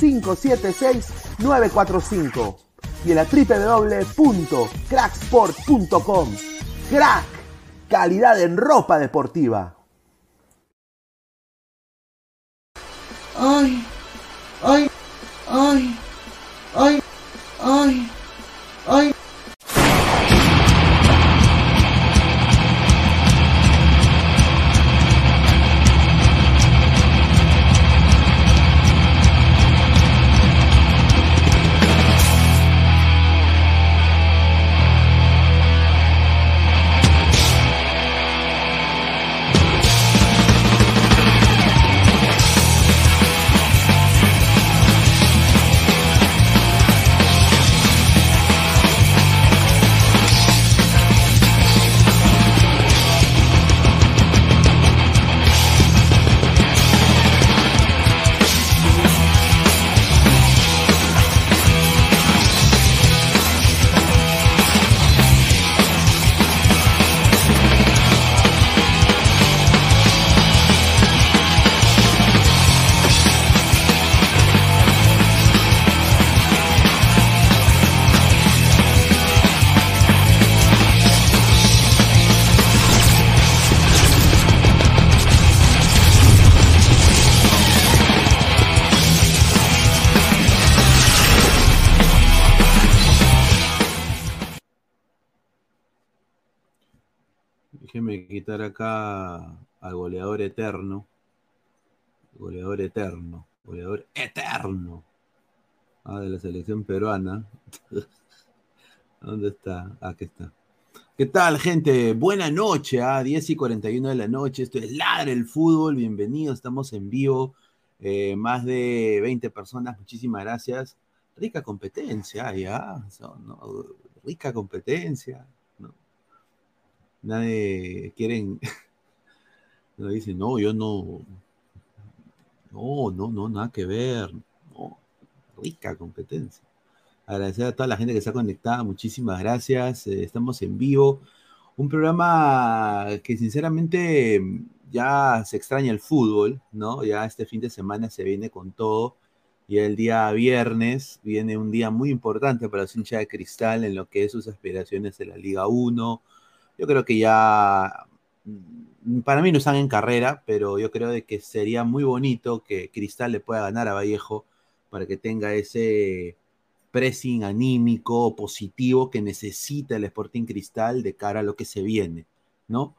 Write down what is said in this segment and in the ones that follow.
933-576-945 y en la www.cracksport.com. Crack, calidad en ropa deportiva. Ay, ay, ay, ay, ay, ay. Al goleador eterno. Goleador eterno. Goleador eterno. Ah, de la selección peruana. ¿Dónde está? Aquí está. ¿Qué tal, gente? Buena noche, a 10 y 41 de la noche. Esto es Ladre el Fútbol. Bienvenidos, estamos en vivo. Eh, más de 20 personas, muchísimas gracias. Rica competencia, ya. ¿no? Rica competencia. Nadie quieren. No dicen, no, yo no. No, no, no, nada que ver. No, rica competencia. Agradecer a toda la gente que está conectada, muchísimas gracias. Eh, estamos en vivo. Un programa que sinceramente ya se extraña el fútbol, ¿no? Ya este fin de semana se viene con todo. Y el día viernes viene un día muy importante para los hinchas de cristal en lo que es sus aspiraciones de la Liga 1. Yo creo que ya, mm, para mí no están en carrera, pero yo creo de que sería muy bonito que Cristal le pueda ganar a Vallejo para que tenga ese pressing anímico positivo que necesita el Sporting Cristal de cara a lo que se viene, ¿no?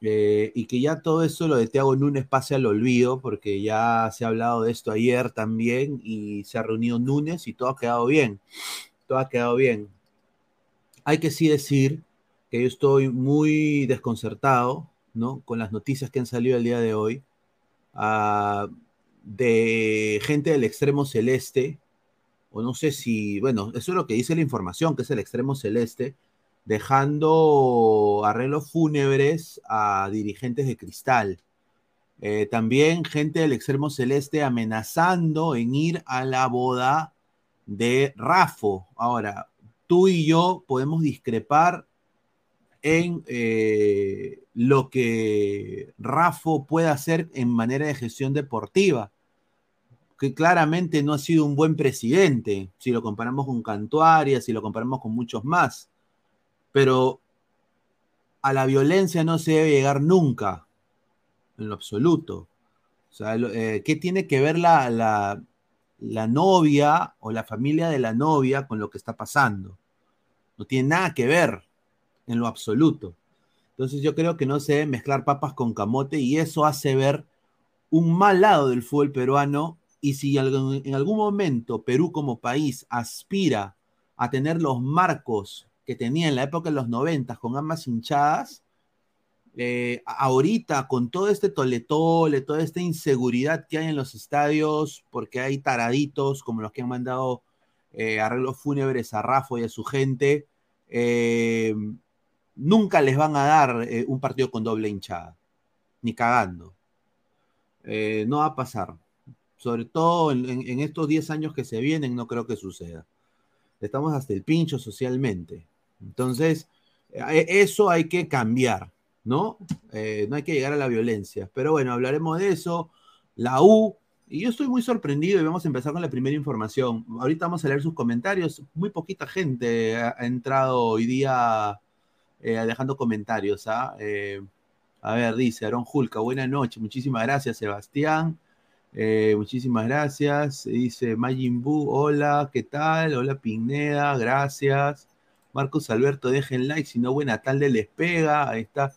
Eh, y que ya todo eso lo de Thiago Núñez pase al olvido, porque ya se ha hablado de esto ayer también y se ha reunido Núñez y todo ha quedado bien, todo ha quedado bien. Hay que sí decir que yo estoy muy desconcertado, ¿no? Con las noticias que han salido el día de hoy, ah, de gente del extremo celeste, o no sé si, bueno, eso es lo que dice la información, que es el extremo celeste, dejando arreglos fúnebres a dirigentes de cristal. Eh, también gente del extremo celeste amenazando en ir a la boda de Rafo. Ahora, tú y yo podemos discrepar en eh, lo que Rafo puede hacer en manera de gestión deportiva, que claramente no ha sido un buen presidente, si lo comparamos con Cantuaria, si lo comparamos con muchos más, pero a la violencia no se debe llegar nunca, en lo absoluto. O sea, eh, ¿qué tiene que ver la, la, la novia o la familia de la novia con lo que está pasando. No tiene nada que ver en lo absoluto. Entonces yo creo que no se debe mezclar papas con camote y eso hace ver un mal lado del fútbol peruano y si en algún momento Perú como país aspira a tener los marcos que tenía en la época de los 90 con ambas hinchadas, eh, ahorita con todo este toletole, toda esta inseguridad que hay en los estadios, porque hay taraditos como los que han mandado eh, arreglos fúnebres a Rafa y a su gente, eh, nunca les van a dar un partido con doble hinchada, ni cagando. no va a pasar. Sobre todo en, estos 10 años que se vienen, no creo que suceda. Estamos hasta el pincho socialmente. Entonces, eso hay que cambiar. ¿no? Eh, no hay que llegar a la violencia. Pero bueno, hablaremos de eso. La U, y yo estoy muy sorprendido y vamos a empezar con la primera información. Ahorita vamos a leer sus comentarios. Muy poquita gente ha, entrado hoy día eh, dejando comentarios. ¿ah? Eh, a ver, dice Aaron Julca, buena noche. Muchísimas gracias, Sebastián. muchísimas gracias. Dice Majin Bu, hola, ¿qué tal? Hola Pineda, gracias. Marcos Alberto, dejen like, si no, buena tarde les pega. Ahí está.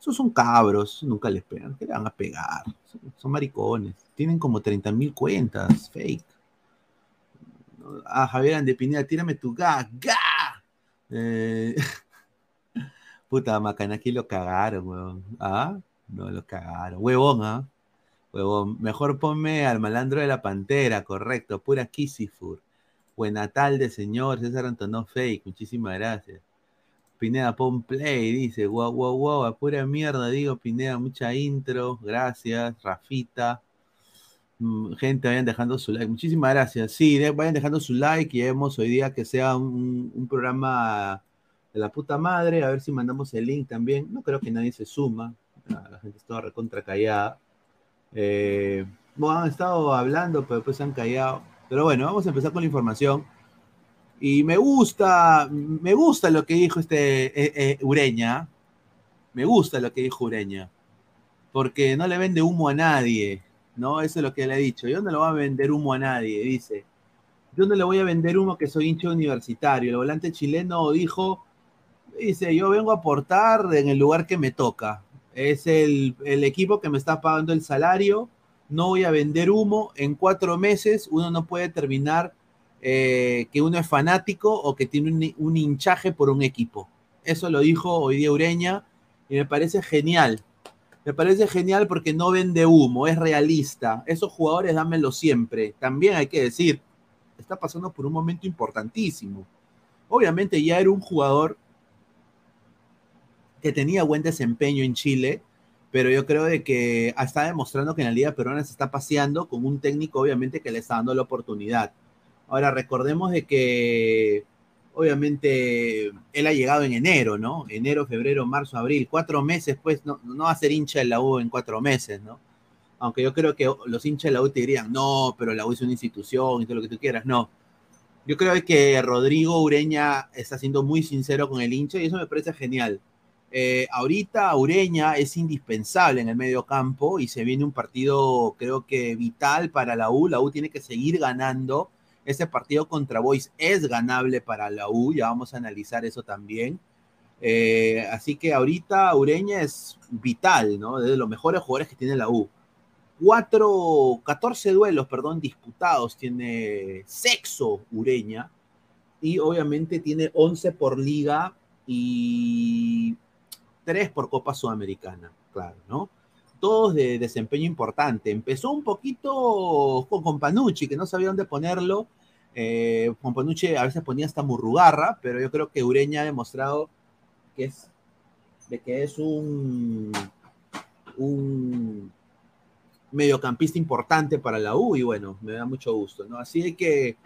Esos son cabros, nunca les pegan. ¿Qué le van a pegar? Son, maricones. Tienen como 30 mil cuentas, fake. Ah, Javier Andepineda, tírame tu ga, ga. Eh, puta, macana, aquí lo cagaron, weón. ¿Ah? No, lo cagaron. Huevón, ¿ah? Huevón. Mejor ponme al malandro de la pantera, correcto. Pura Kisifur. Buena tarde, señor. César Antonó Fake. Muchísimas gracias. Pineda, pon play, dice, wow, wow, wow, a pura mierda, digo, Pineda, mucha intro, gracias, Rafita. Mm, gente, vayan dejando su like. Muchísimas gracias. Sí, vayan dejando su like y vemos hoy día que sea un, programa de la puta madre. A ver si mandamos el link también. No creo que nadie se suma. La gente está recontra callada. Eh, bueno, han estado hablando, pero después se han callado. Pero bueno, vamos a empezar con la información. Y me gusta, me gusta lo que dijo este eh, eh, Ureña. Me gusta lo que dijo Ureña. Porque no le vende humo a nadie. ¿No? Eso es lo que le he dicho. Yo no le voy a vender humo a nadie, dice. Yo no le voy a vender humo que soy hincha universitario. El volante chileno dijo, dice, yo vengo a aportar en el lugar que me toca. Es el, el equipo que me está pagando el salario. No voy a vender humo. En cuatro meses uno no puede terminar eh, que uno es fanático o que tiene un, hinchaje por un equipo. Eso lo dijo hoy día Ureña y me parece genial. Me parece genial porque no vende humo, es realista. Esos jugadores dámelo siempre. También hay que decir, está pasando por un momento importantísimo. Obviamente ya era un jugador que tenía buen desempeño en Chile, pero yo creo de que está demostrando que en la Liga Peruana se está paseando con un técnico obviamente que le está dando la oportunidad. Ahora recordemos de que obviamente él ha llegado en enero, ¿no? Enero, febrero, marzo, abril, cuatro meses, pues no, no va a ser hincha de la U en cuatro meses, ¿no? Aunque yo creo que los hinchas de la U te dirían, no, pero la U es una institución y todo lo que tú quieras, no. Yo creo que Rodrigo Ureña está siendo muy sincero con el hincha y eso me parece genial. Eh, ahorita Ureña es indispensable en el medio campo y se viene un partido creo que vital para la U. La U tiene que seguir ganando ese partido contra Boys es ganable para la U, ya vamos a analizar eso también. Eh, así que ahorita Ureña es vital, ¿no? De los mejores jugadores que tiene la U. Cuatro, 14 duelos, perdón, disputados tiene Sexo Ureña y obviamente tiene 11 por liga y 3 por Copa Sudamericana, claro, ¿no? todos de desempeño importante. Empezó un poquito con, con Panucci, que no sabía dónde ponerlo. Eh, con Panucci a veces ponía hasta Murrugarra, pero yo creo que Ureña ha demostrado que es, de que es un, un mediocampista importante para la U y bueno, me da mucho gusto, ¿no? Así que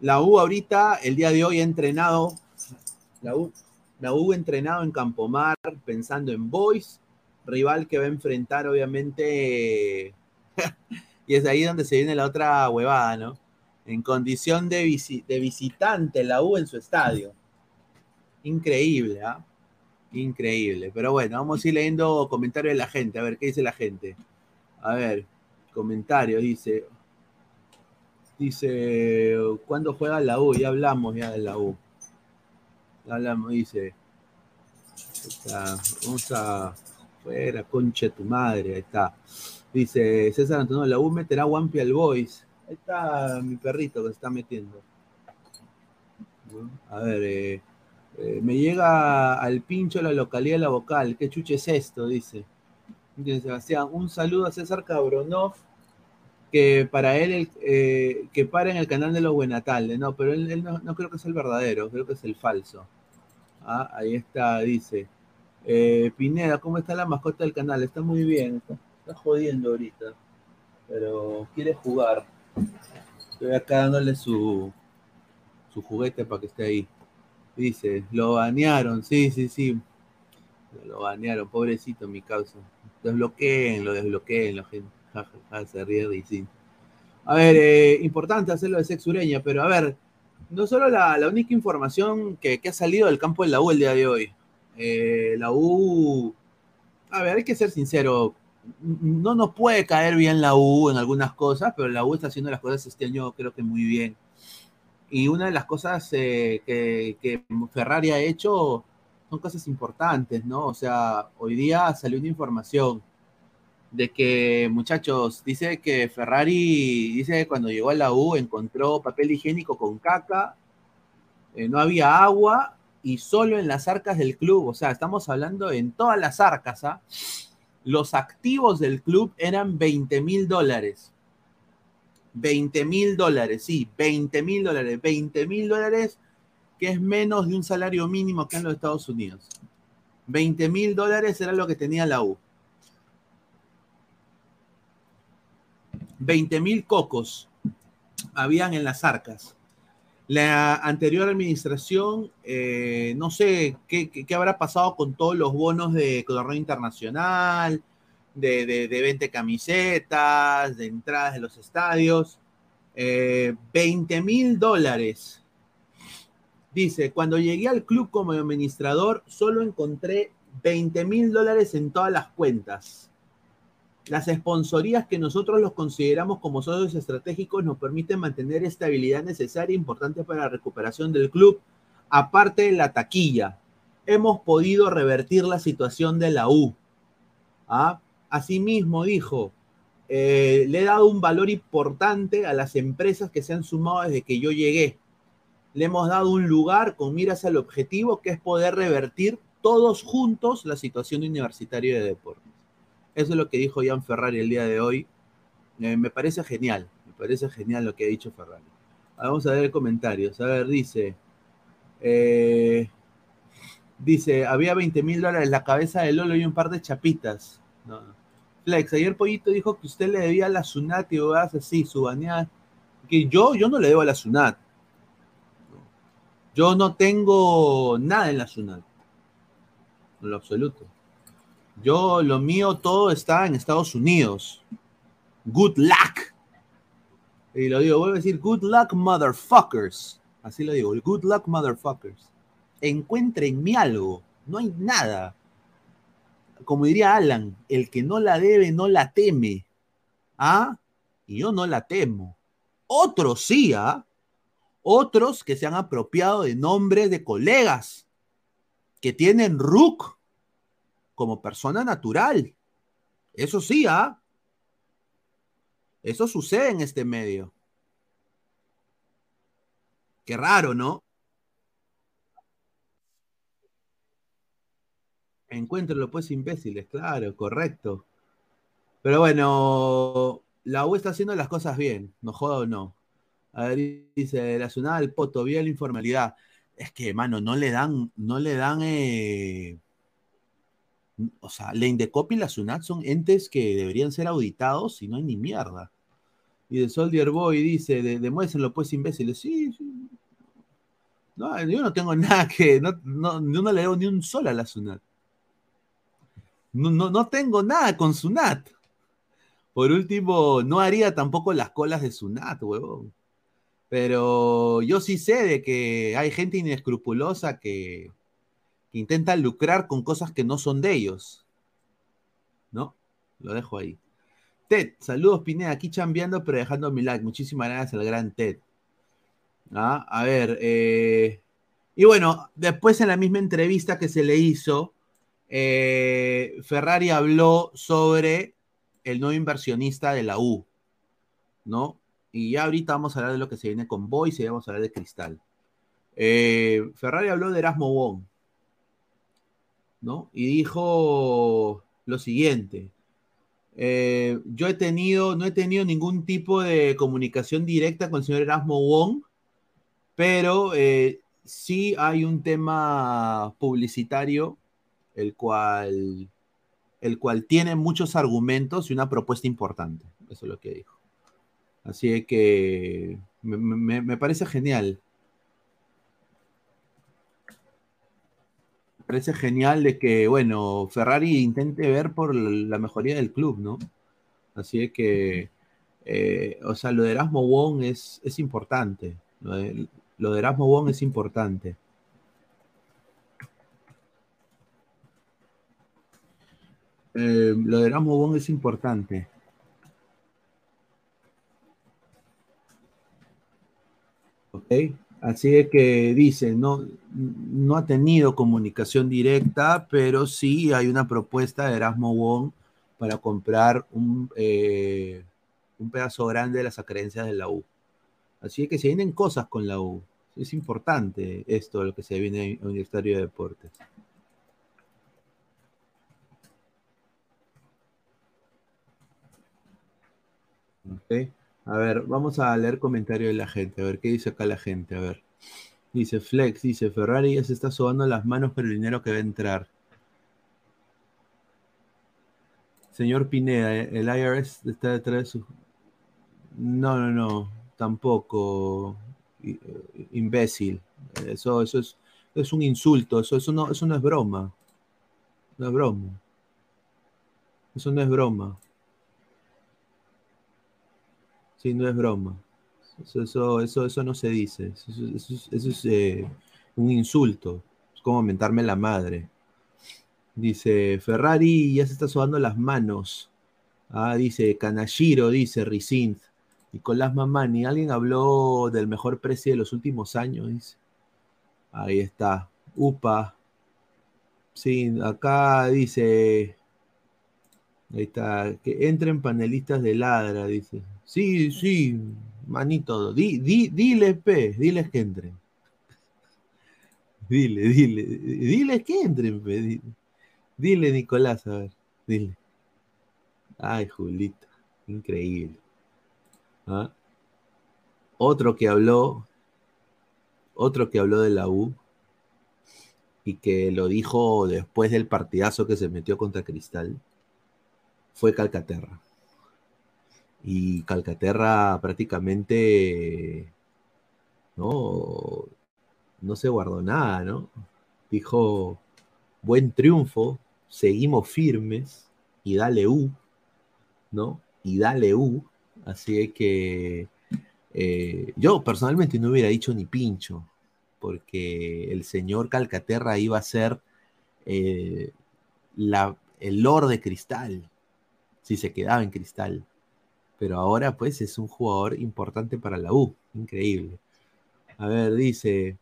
la U ahorita, el día de hoy ha entrenado, la U, la U entrenado en Campomar pensando en Boys, rival que va a enfrentar, obviamente, y es ahí donde se viene la otra huevada, ¿no? En condición de, visitante, la U en su estadio. Increíble, ¿ah? Increíble. Pero bueno, vamos a ir leyendo comentarios de la gente, a ver qué dice la gente. A ver, comentarios, dice. Dice, ¿cuándo juega la U? Ya hablamos ya de la U. Ya hablamos, dice. Vamos a. Fuera, concha tu madre, ahí está. Dice César Antonio, la U meterá Wampi al Boys. Ahí está mi perrito que se está metiendo. A ver, eh, eh, me llega al pincho la localidad de la vocal. ¿Qué chuche es esto? Dice. Dice Sebastián, un saludo a César Cabronov, que para él, eh, que para en el canal de los Buenatales. No, pero él, no, creo que es el verdadero, creo que es el falso. Ah, ahí está, dice. Pineda, ¿cómo está la mascota del canal? Está muy bien, está, jodiendo ahorita, pero quiere jugar. Estoy acá dándole su, su juguete para que esté ahí. Dice, lo banearon, sí, sí, sí. Lo banearon, pobrecito mi causa. Desbloqueen, lo desbloqueen, la gente se ríe y sí. A ver, eh, importante hacerlo de sexureña, pero a ver, no solo la, única información que, ha salido del campo de la U el día de hoy. Eh, la U, a ver, hay que ser sincero, no nos puede caer bien la U en algunas cosas, pero la U está haciendo las cosas este año creo que muy bien. Y una de las cosas eh, que, Ferrari ha hecho son cosas importantes, ¿no? O sea, hoy día salió una información de que, muchachos, dice que Ferrari, dice que cuando llegó a la U encontró papel higiénico con caca, eh, no había agua y solo en las arcas del club, o sea, estamos hablando en todas las arcas, ¿ah? Los activos del club eran 20 mil dólares. 20 mil dólares, sí, 20 mil dólares, 20 mil dólares, que es menos de un salario mínimo acá en los Estados Unidos. 20 mil dólares era lo que tenía la U. 20 mil cocos habían en las arcas. La anterior administración, eh, no sé qué, habrá pasado con todos los bonos de torneo internacional, de, de, de 20 camisetas, de entradas de los estadios. 20 eh, mil dólares. Dice, cuando llegué al club como administrador, solo encontré 20 mil dólares en todas las cuentas. Las sponsorías que nosotros los consideramos como socios estratégicos nos permiten mantener estabilidad necesaria e importante para la recuperación del club, aparte de la taquilla. Hemos podido revertir la situación de la U. ¿Ah? Asimismo, dijo, eh, le he dado un valor importante a las empresas que se han sumado desde que yo llegué. Le hemos dado un lugar con miras al objetivo que es poder revertir todos juntos la situación universitaria de deportes. Eso es lo que dijo Ian Ferrari el día de hoy. Eh, me parece genial, me parece genial lo que ha dicho Ferrari. Vamos a ver comentarios. A ver, dice, eh, dice, había 20 mil dólares la cabeza de Lolo y un par de chapitas. Flex, ayer Pollito dijo que usted le debía a la Sunat y vos así, su baneada. Que yo, yo no le debo a la Sunat. Yo no tengo nada en la Sunat. En lo absoluto. Yo, lo mío, todo está en Estados Unidos. Good luck. Y lo digo, vuelvo a decir, good luck, motherfuckers. Así lo digo, good luck, motherfuckers. Encuéntrenme algo. No hay nada como diría Alan, el que no la debe no la teme. ¿Ah? Y yo no la temo. Otros sí, ¿ah? Otros que se han apropiado de nombres de colegas que tienen RUC como persona natural. Eso sí, ¿ah? Eso sucede en este medio. Qué raro, ¿no? Encuéntralo, pues, imbéciles, claro, correcto. Pero bueno, la U está haciendo las cosas bien, no joda o no. A ver, dice, la Sunada del Poto, vía la informalidad. Es que, mano, no le dan, no le dan, eh, o sea, la Indecop y la SUNAT son entes que deberían ser auditados y no hay ni mierda. Y de Soldier Boy dice, de, demuéstrenlo pues imbéciles. Sí, sí. No, yo no tengo nada que, no, no, no le debo ni un sol a la SUNAT. No, no, tengo nada con Sunat. Por último, no haría tampoco las colas de Sunat, huevón. Pero yo sí sé de que hay gente inescrupulosa que, que intenta lucrar con cosas que no son de ellos. ¿No? Lo dejo ahí. Ted, saludos Pineda, aquí chambeando pero dejando mi like. Muchísimas gracias al gran Ted. Ah, a ver, eh, y bueno, después en la misma entrevista que se le hizo, eh, Ferrari habló sobre el nuevo inversionista de la U, ¿no? Y ya ahorita vamos a hablar de lo que se viene con Boyce y vamos a hablar de Cristal. Eh, Ferrari habló de Erasmo Wong, ¿no? Y dijo lo siguiente. Eh, yo he tenido, no he tenido ningún tipo de comunicación directa con el señor Erasmo Wong, pero eh, sí hay un tema publicitario, el cual, el cual tiene muchos argumentos y una propuesta importante. Eso es lo que dijo. Así que me, parece genial. Parece genial de que, bueno, Ferrari intente ver por la mejoría del club, ¿no? Así que, eh, o sea, lo de Erasmo Wong es, es importante. Lo de Erasmo Wong es importante. Eh, lo de Erasmo Wong es importante. Ok, así es que dice, no, no ha tenido comunicación directa, pero sí hay una propuesta de Erasmo Wong para comprar un, eh, un pedazo grande de las acreencias de la U. Así que se vienen cosas con la U. Es importante esto, lo que se viene en Universitario de Deportes. A ver, vamos a leer comentarios de la gente. A ver, ¿qué dice acá la gente? A ver. Dice Flex, dice Ferrari ya se está sobando las manos por el dinero que va a entrar. Señor Pineda, el IRS está detrás de su... No, no, no, tampoco. Eh, imbécil. Eso, eso es, es un insulto, eso, eso, no, eso no es broma. No es broma. Eso no es broma. Sí, no es broma. Eso, eso, eso, no se dice. Eso, es eh, un insulto. Es como mentarme la madre. Dice, Ferrari ya se está sobando las manos. Ah, dice, Kanashiro, dice Rizinth. Nicolás Mamani, ¿alguien habló del mejor precio de los últimos años? Ahí está. UPA. Sí, acá dice. Ahí está. Que entren panelistas de ladra, dice. Sí, sí, manito. Di, di, dile, P, diles que entren. Dile, dile. Diles que entren, P. Dile, Nicolás, a ver. Dile. Ay, Julita. Increíble. ¿Ah? Otro que habló, otro que habló de la U y que lo dijo después del partidazo que se metió contra Cristal, fue Calcaterra. Y Calcaterra prácticamente no, no se guardó nada, ¿no? Dijo, buen triunfo, seguimos firmes y dale U, ¿no? Y dale U, Así que eh, yo personalmente no hubiera dicho ni pincho, porque el señor Calcaterra iba a ser eh, el Lord de Cristal, si se quedaba en Cristal. Pero ahora pues es un jugador importante para la U, increíble. A ver, dice,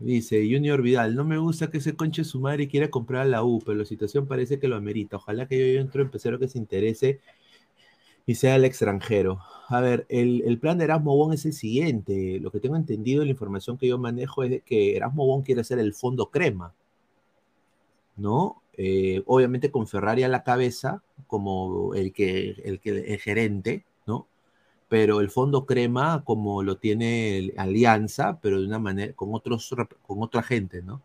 dice Junior Vidal, no me gusta que se conche su madre y quiera comprar a la U, pero la situación parece que lo amerita. Ojalá que yo, entro empecero que se interese y sea el extranjero. A ver, el, plan de Erasmo Bon es el siguiente. Lo que tengo entendido, la información que yo manejo es que Erasmo Bon quiere ser el fondo crema, ¿no? Eh, obviamente con Ferrari a la cabeza, como el que, el que el gerente, ¿no? Pero el fondo crema, como lo tiene Alianza, pero de una manera, con otros, con otra gente, ¿no?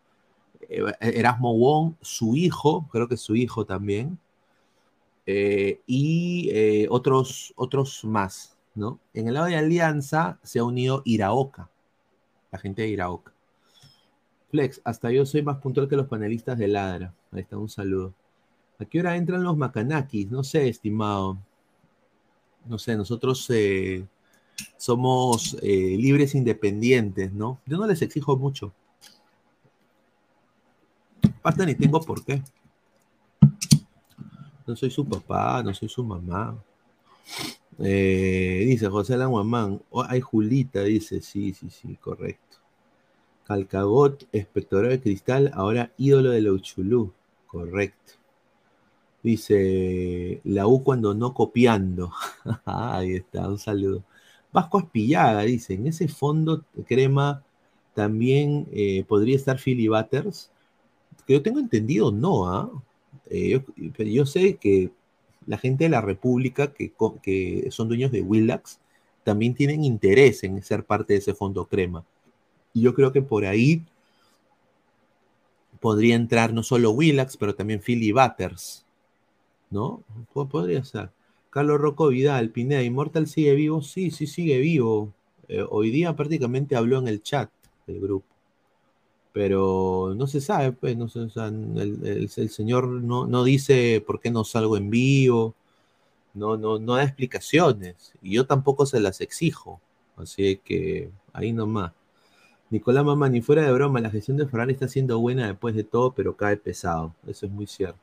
Eh, Erasmo Wong, su hijo, creo que su hijo también, eh, y otros, otros más, ¿no? En el lado de Alianza se ha unido Iraoka, la gente de Iraoka. Flex, hasta yo soy más puntual que los panelistas de Ladra. Ahí está, un saludo. ¿A qué hora entran los Macanakis? No sé, estimado. No sé, nosotros eh, somos libres independientes, ¿no? Yo no les exijo mucho. Aparte ni tengo por qué. No soy su papá, no soy su mamá. Eh, dice José Languamán, oh, hay Julita, dice, sí, sí, sí, correcto. Calcagot, espectador de cristal, ahora ídolo de Uchulú, correcto. Dice, la U cuando no copiando. Ahí está, un saludo. Vasco Aspillaga, dice, en ese fondo crema también eh, podría estar Philly Butters. Que yo tengo entendido, no, ¿ah? Eh, yo, sé que la gente de la República que, que son dueños de Willax también tienen interés en ser parte de ese fondo crema. Y yo creo que por ahí podría entrar no solo Willax, pero también Philly Butters, ¿no? Podría ser. Carlos Rocco Vidal, Pineda, ¿Immortal sigue vivo? Sí, sí, sigue vivo. Eh, hoy día prácticamente habló en el chat del grupo pero no se sabe, pues, no el, señor no, no, dice por qué no salgo en vivo, no, no, no da explicaciones, y yo tampoco se las exijo, así que ahí nomás. Nicolás Mamá, ni fuera de broma, la gestión de Ferrari está siendo buena después de todo, pero cae pesado, eso es muy cierto.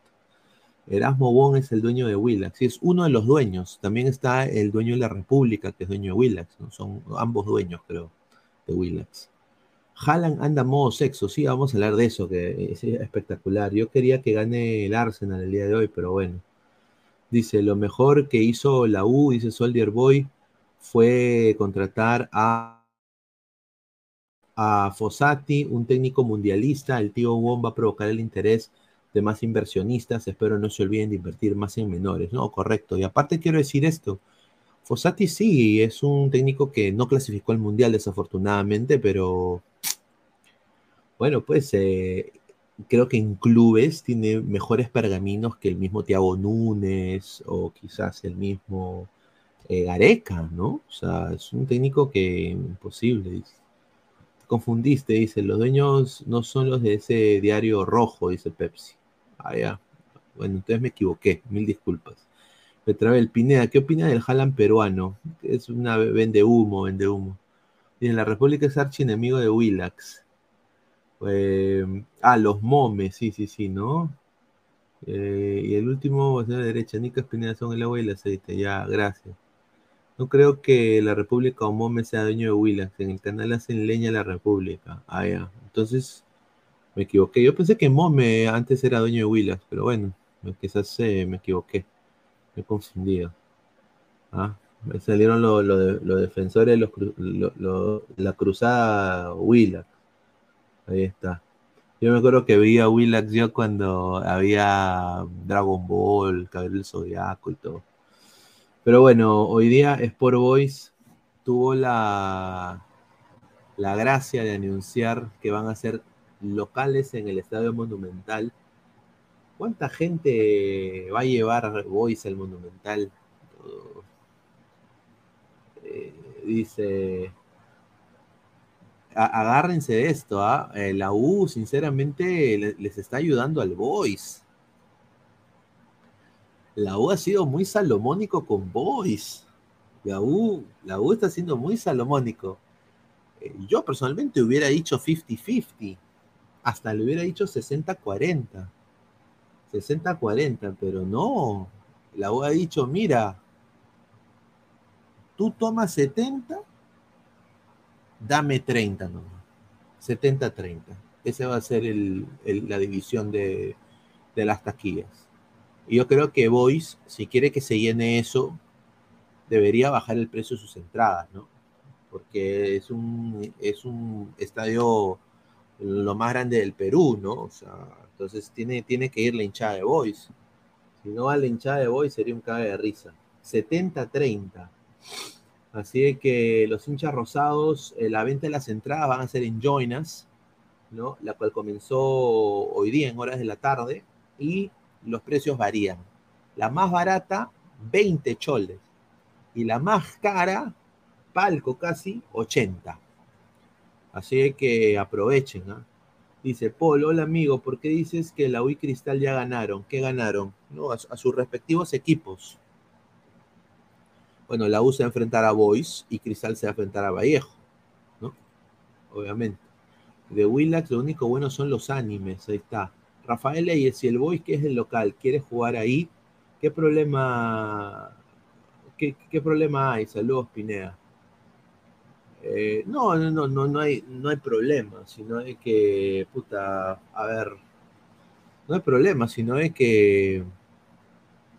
Erasmo Bon es el dueño de Willax, sí, es uno de los dueños, también está el dueño de la República, que es dueño de Willax, son ambos dueños, creo, de Willax. Haaland anda modo sexo, sí, vamos a hablar de eso, que es espectacular. Yo quería que gane el Arsenal el día de hoy, pero bueno. Dice, lo mejor que hizo la U, dice Soldier Boy, fue contratar a, a Fossati, un técnico mundialista. El tío Wong va a provocar el interés de más inversionistas. Espero no se olviden de invertir más en menores. No, correcto. Y aparte quiero decir esto. Fossati sí, es un técnico que no clasificó al mundial desafortunadamente, pero bueno, pues eh, creo que en clubes tiene mejores pergaminos que el mismo Thiago Núñez o quizás el mismo eh, Gareca, ¿no? O sea, es un técnico que imposible, dice. Te confundiste, dice, los dueños no son los de ese diario rojo, dice Pepsi. Ah, ya. Bueno, entonces me equivoqué, mil disculpas. Petravel Pineda, ¿qué opina del Jalan peruano? Es una vende humo, vende humo. Dice, la República es archienemigo de Willax. Eh, ah, los momes, sí, sí, sí, ¿no? Eh, y el último va a ser la derecha, Nica Espineda son el agua y el aceite, ya, gracias. No creo que la República o Mome sea dueño de Willax, en el canal hacen leña la República. Ah, ya, entonces me equivoqué. Yo pensé que Mome antes era dueño de Willax, pero bueno, quizás eh, me equivoqué, me he confundido. Ah, me salieron los defensores, los, la cruzada Willax. Ahí está. Yo me acuerdo que vi a Willax yo cuando había Dragon Ball, Cabello Zodiaco y todo. Pero bueno, hoy día Sport Boys tuvo la, la gracia de anunciar que van a ser locales en el Estadio Monumental. ¿Cuánta gente va a llevar Boys al Monumental? Eh, dice agárrense de esto, ¿ah? Eh, la U sinceramente les está ayudando al Boys. La U ha sido muy salomónico con Boys. La U, la U está siendo muy salomónico. Eh, yo personalmente hubiera dicho 50-50. Hasta le hubiera dicho 60-40. 60-40, pero no. La U ha dicho, mira, tú tomas 70 dame 30 nomás. 70-30. Esa va a ser la división de, las taquillas. Y yo creo que Boys, si quiere que se llene eso, debería bajar el precio de sus entradas, ¿no? Porque es un, es un estadio lo más grande del Perú, ¿no? O sea, entonces tiene, tiene que ir la hinchada de Boys. Si no va la hinchada de Boys, sería un cabe de risa. 70-30. Así que los hinchas rosados, eh, la venta de las entradas van a ser en Joinas, ¿no? La cual comenzó hoy día en horas de la tarde y los precios varían. La más barata, 20 choles. Y la más cara, palco casi, 80. Así que aprovechen. ¿ah? Dice Paul, hola amigo, ¿por qué dices que la UI Cristal ya ganaron? ¿Qué ganaron? No, a sus respectivos equipos. Bueno, la U se va a enfrentar a Boys y Cristal se va a enfrentar a Vallejo, ¿no? Obviamente. De Willax lo único bueno son los animes, ahí está. Rafael Leyes, si el Boys que es el local quiere jugar ahí, ¿qué problema, ¿qué, qué problema hay? Saludos, Pineda. Eh, no, no, no, no, hay, no hay problema, sino de que, puta, a ver, no hay problema, sino de que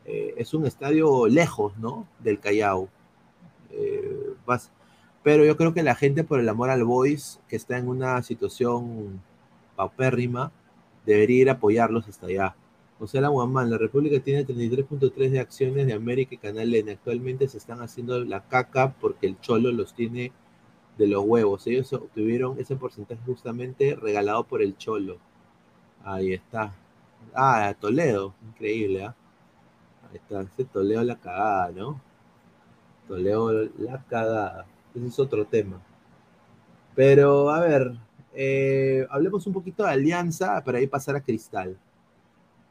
eh, es un estadio lejos, ¿no? Del Callao. Eh, pero yo creo que la gente, por el amor al Boys, que está en una situación paupérrima, debería ir a apoyarlos hasta allá. José Guamán, la República tiene 33.3 de acciones de América y Canal N. Actualmente se están haciendo la caca porque el Cholo los tiene de los huevos. Ellos obtuvieron ese porcentaje justamente regalado por el Cholo. Ahí está. Ah, Toledo. Increíble, ¿ah? Ahí está. Ese Toledo la cagada, ¿no? Toledo la cagada. Ese es otro tema. Pero, a ver, eh, hablemos un poquito de Alianza para ahí pasar a Cristal.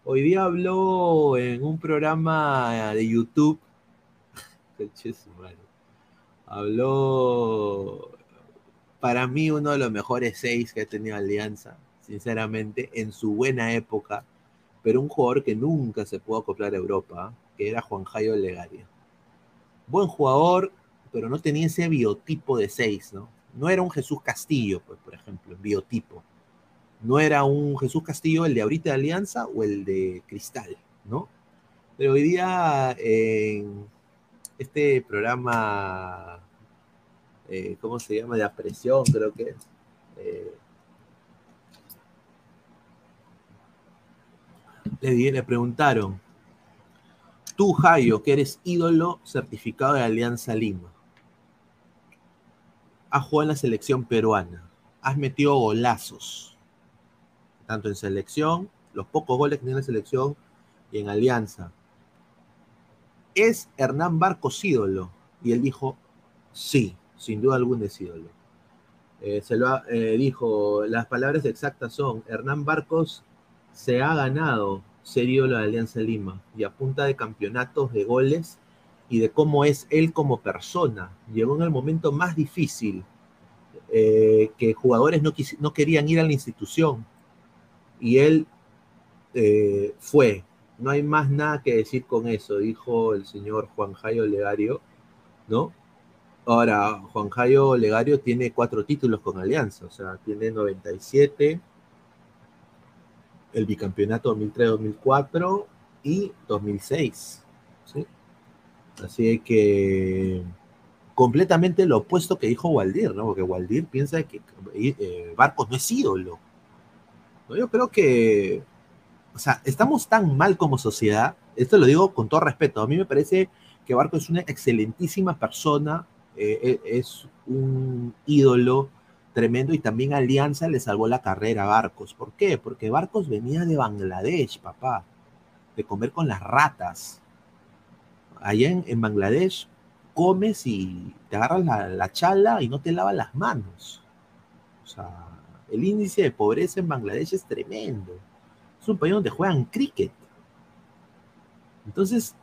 Hoy día habló en un programa de YouTube. Habló para mí uno de los mejores seis que ha tenido Alianza, sinceramente, en su buena época, pero un jugador que nunca se pudo acoplar a Europa, que era Juan Jairo Legaria. Buen jugador, pero no tenía ese biotipo de seis, ¿no? No era un Jesús Castillo, pues, por ejemplo, en biotipo. No era un Jesús Castillo el de ahorita de Alianza o el de Cristal, ¿no? Pero hoy día en este programa, eh, ¿cómo se llama? De apresión, creo que es. eh, le, preguntaron, tú, Jayo, que eres ídolo certificado de Alianza Lima, has jugado en la selección peruana, has metido golazos, tanto en selección, los pocos goles que tiene la selección y en Alianza. ¿Es Hernán Barcos ídolo? Y él dijo, sí, sin duda alguna es ídolo. Eh, se lo ha- eh, dijo, las palabras exactas son, Hernán Barcos se ha ganado ser ídolo de Alianza Lima y a punta de campeonatos, de goles y de cómo es él como persona. Llegó en el momento más difícil, eh, que jugadores no, no querían ir a la institución y él eh, fue. No hay más nada que decir con eso, dijo el señor Juan Jairo Legario, ¿no? Ahora, Juan Jairo Legario tiene cuatro títulos con Alianza, o sea, tiene 97, el bicampeonato 2003-2004 y 2006, ¿sí? Así que completamente lo opuesto que dijo Waldir, ¿no? Porque Waldir piensa que eh, Barcos no es ídolo. Yo creo que, o sea, estamos tan mal como sociedad, esto lo digo con todo respeto, a mí me parece que Barcos es una excelentísima persona, eh, es un ídolo tremendo y también Alianza le salvó la carrera a Barcos. ¿Por qué? Porque Barcos venía de Bangladesh, papá, de comer con las ratas. Allá en, en Bangladesh comes y te agarras la, la chala y no te lavas las manos. O sea, el índice de pobreza en Bangladesh es tremendo. Es un país donde juegan cricket. Entonces,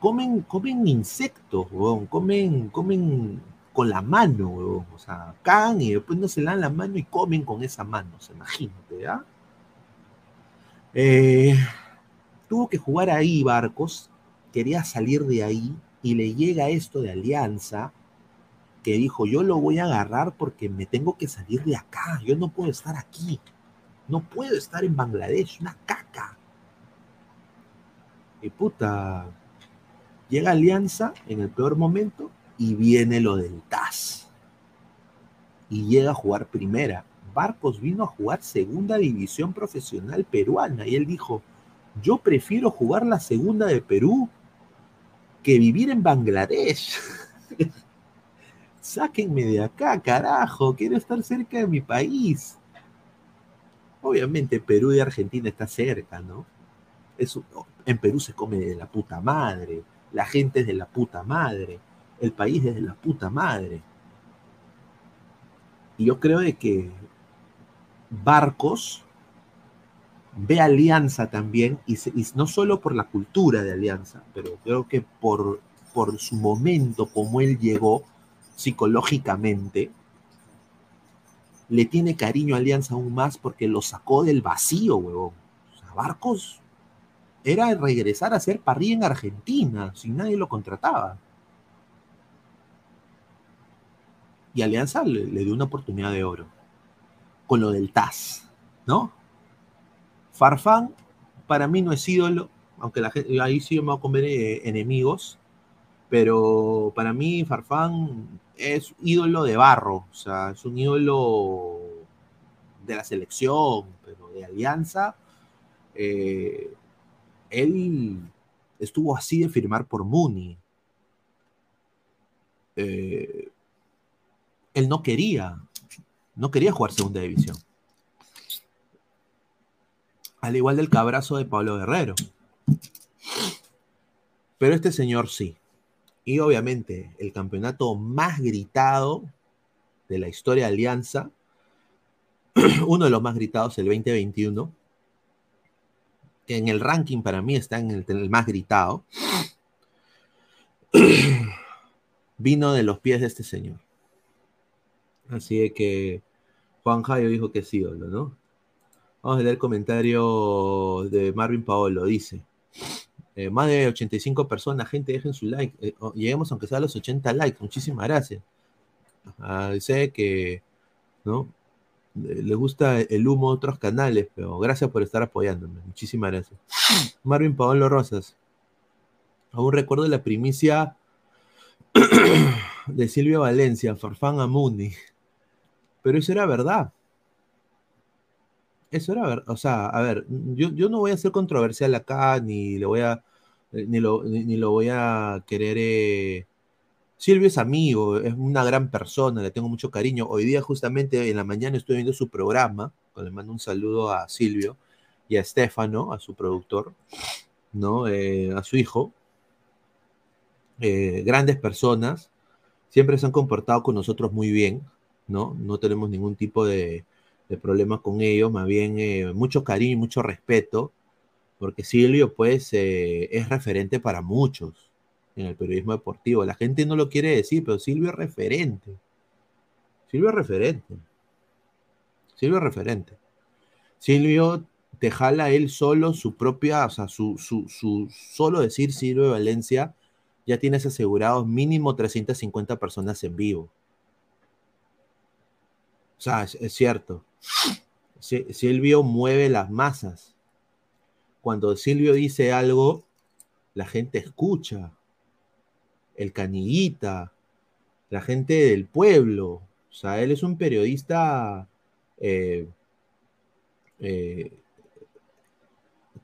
comen, comen insectos, weón. Comen, comen con la mano, weón. O sea, cagan y después no se lavan la mano y comen con esa mano. O sea, imagínate, ¿ya? Eh, tuvo que jugar ahí Barcos, quería salir de ahí y le llega esto de Alianza, que dijo, yo lo voy a agarrar porque me tengo que salir de acá, yo no puedo estar aquí, no puedo estar en Bangladesh, una caca. Y puta, llega Alianza en el peor momento y viene lo del TAS. Y llega a jugar primera. Barcos vino a jugar segunda división profesional peruana y él dijo, yo prefiero jugar la segunda de Perú que vivir en Bangladesh. Sáquenme de acá, carajo, quiero estar cerca de mi país. Obviamente Perú y Argentina está cerca, ¿no? Eso, en Perú se come de la puta madre, la gente es de la puta madre, el país es de la puta madre. Y yo creo de que Barcos ve Alianza también, y, no solo por la cultura de Alianza, pero creo que por, por su momento, como él llegó psicológicamente, le tiene cariño a Alianza aún más porque lo sacó del vacío, huevón. O sea, Barcos era regresar a ser parrilla en Argentina, si nadie lo contrataba. Y Alianza le, le dio una oportunidad de oro. Con lo del TAS, ¿no? Farfán, para mí no es ídolo, aunque la gente, ahí sí me voy a comer eh, enemigos, pero para mí Farfán es ídolo de barro, o sea, es un ídolo de la selección, pero de Alianza, eh, él estuvo así de firmar por Muni. Eh, él no quería, no quería jugar segunda división. Al igual del cabrazo de Pablo Guerrero. Pero este señor sí. Y obviamente el campeonato más gritado de la historia de Alianza, uno de los más gritados, el 2021, que en el ranking para mí está en el, más gritado, vino de los pies de este señor. Así que Juan Jairo dijo que sí, ¿no? Vamos a leer el comentario de Marvin Paolo. Dice: eh, Más de 85 personas, gente, dejen su like. Eh, lleguemos aunque sea a los 80 likes. Muchísimas gracias. dice que, ¿no? Le gusta el humo de otros canales, pero gracias por estar apoyándome. Muchísimas gracias. Marvin Paolo Rosas. Aún recuerdo la primicia de Silvia Valencia, Farfán Amundi. Pero eso era verdad. Eso era. O sea, a ver, yo, yo no voy a ser controversial acá, ni le voy a, eh, ni lo, ni, lo voy a querer. Eh, Silvio es amigo, es una gran persona, le tengo mucho cariño. Hoy día, justamente en la mañana, estoy viendo su programa. Le mando un saludo a Silvio y a Estefano, a su productor, ¿no? Eh, a su hijo. grandes personas, siempre se han comportado con nosotros muy bien, ¿no? No tenemos ningún tipo de, de problema con ellos, más bien eh, mucho cariño y mucho respeto, porque Silvio pues eh, es referente para muchos en el periodismo deportivo. La gente no lo quiere decir, pero Silvio es referente. Silvio es referente. Silvio es referente. Silvio te jala él solo su propia, o sea, su, su, su solo decir Silvio Valencia, ya tienes asegurados mínimo 350 personas en vivo. O sea, es, cierto. Silvio mueve las masas. Cuando Silvio dice algo, la gente escucha. El canillita, la gente del pueblo. O sea, él es un periodista eh, eh,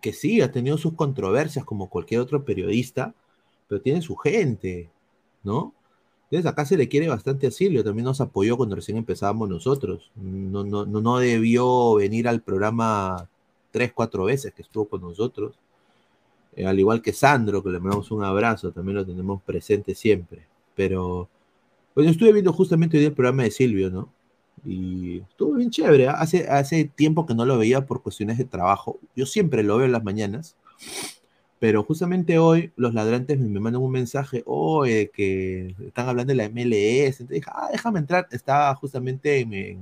que sí, ha tenido sus controversias como cualquier otro periodista, pero tiene su gente, ¿no? Entonces acá se le quiere bastante a Silvio, también nos apoyó cuando recién empezábamos nosotros. No, no, no debió venir al programa tres, cuatro veces que estuvo con nosotros. Eh, al igual que Sandro, que le mandamos un abrazo, también lo tenemos presente siempre. Pero, bueno, estuve viendo justamente hoy el programa de Silvio, ¿no? Y estuvo bien chévere. Hace, hace tiempo que no lo veía por cuestiones de trabajo. Yo siempre lo veo en las mañanas. Pero justamente hoy los ladrantes me, mandan un mensaje, oh, que están hablando de la MLS. Entonces dije, ah, déjame entrar. Estaba justamente en,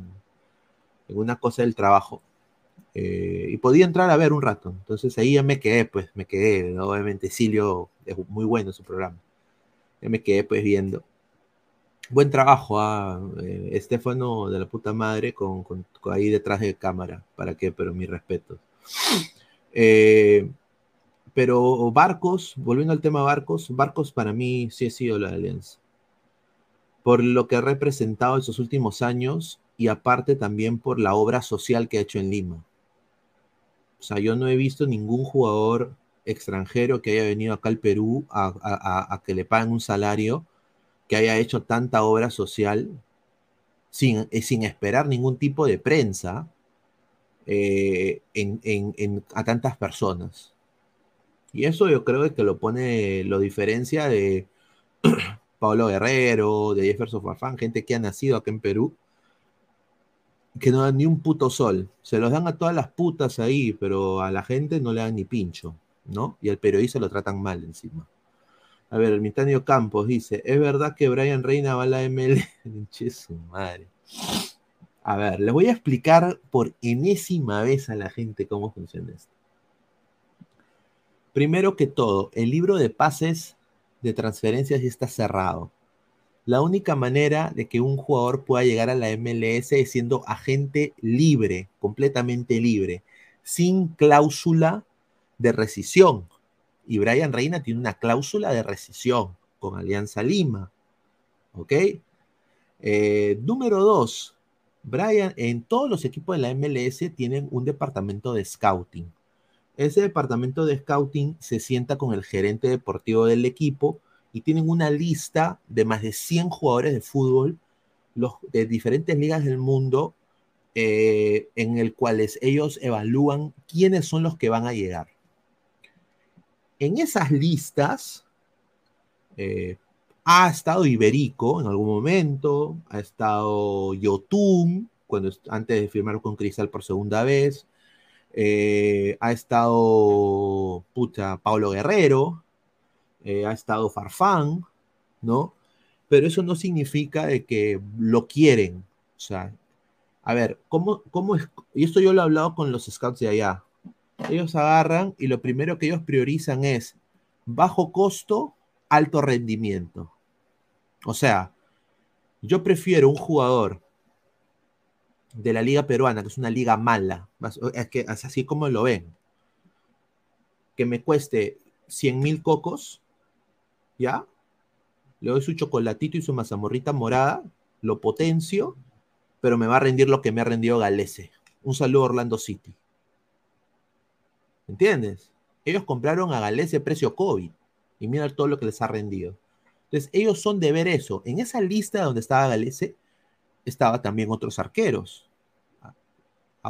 una cosa del trabajo. Eh, y podía entrar a ver un rato. Entonces ahí ya me quedé, pues me quedé. Obviamente Silio es muy bueno su programa. Ya me quedé pues viendo. Buen trabajo a ah, eh, Estefano de la puta madre con, con, ahí detrás de cámara. ¿Para qué? Pero mi respeto. Eh, pero Barcos, volviendo al tema Barcos, Barcos para mí sí ha sido la Alianza. Por lo que ha representado esos últimos años y aparte también por la obra social que ha hecho en Lima. O sea, yo no he visto ningún jugador extranjero que haya venido acá al Perú a, que le paguen un salario, que haya hecho tanta obra social sin, eh, sin esperar ningún tipo de prensa eh, a tantas personas. Y eso yo creo que lo pone, lo diferencia de Pablo Guerrero, de Jefferson Farfán, gente que ha nacido acá en Perú, que no dan ni un puto sol. Se los dan a todas las putas ahí, pero a la gente no le dan ni pincho, ¿no? Y al periodista lo tratan mal encima. A ver, Ermitanio Campos dice, ¿es verdad que Brian Reina va a la ML? che, su madre. A ver, les voy a explicar por enésima vez a la gente cómo funciona esto. Primero que todo, el libro de pases de transferencias ya está cerrado. La única manera de que un jugador pueda llegar a la MLS es siendo agente libre, completamente libre, sin cláusula de rescisión. Y Brian Reina tiene una cláusula de rescisión con Alianza Lima. ¿Ok? Eh, número dos, Brian, en todos los equipos de la MLS tienen un departamento de scouting. Ese departamento de scouting se sienta con el gerente deportivo del equipo y tienen una lista de más de 100 jugadores de fútbol los, de diferentes ligas del mundo eh, en el cuales ellos evalúan quiénes son los que van a llegar. En esas listas eh, ha estado Iberico en algún momento, ha estado Yotun, cuando, antes de firmar con Cristal por segunda vez, eh, ha estado pucha, Pablo Guerrero, eh, ha estado Farfán, ¿no? Pero eso no significa de que lo quieren. O sea, a ver, ¿cómo, cómo es? Y esto yo lo he hablado con los scouts de allá. Ellos agarran y lo primero que ellos priorizan es bajo costo, alto rendimiento. O sea, yo prefiero un jugador de la liga peruana, que es una liga mala, es que así como lo ven, que me cueste 100 mil cocos, ¿ya? Le doy su chocolatito y su mazamorrita morada, lo potencio, pero me va a rendir lo que me ha rendido Galese. Un saludo a Orlando City. ¿Entiendes? Ellos compraron a Galese precio COVID y mira todo lo que les ha rendido. Entonces, ellos son de ver eso. En esa lista donde estaba Galese, estaba también otros arqueros.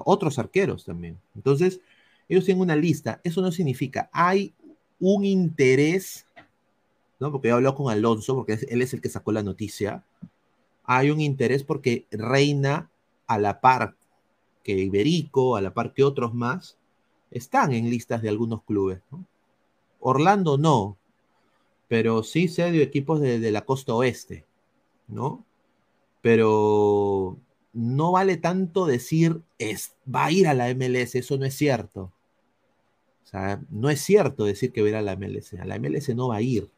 Otros arqueros también. Entonces, ellos tienen una lista. Eso no significa, hay un interés, ¿no? Porque yo hablado con Alonso, porque él es el que sacó la noticia. Hay un interés porque Reina, a la par que Iberico, a la par que otros más, están en listas de algunos clubes. Orlando no, pero sí sé de equipos de, de la costa oeste, ¿no? pero no vale tanto decir es, va a ir a la MLS, eso no es cierto. O sea, no es cierto decir que va a ir a la MLS, a la MLS no va a ir.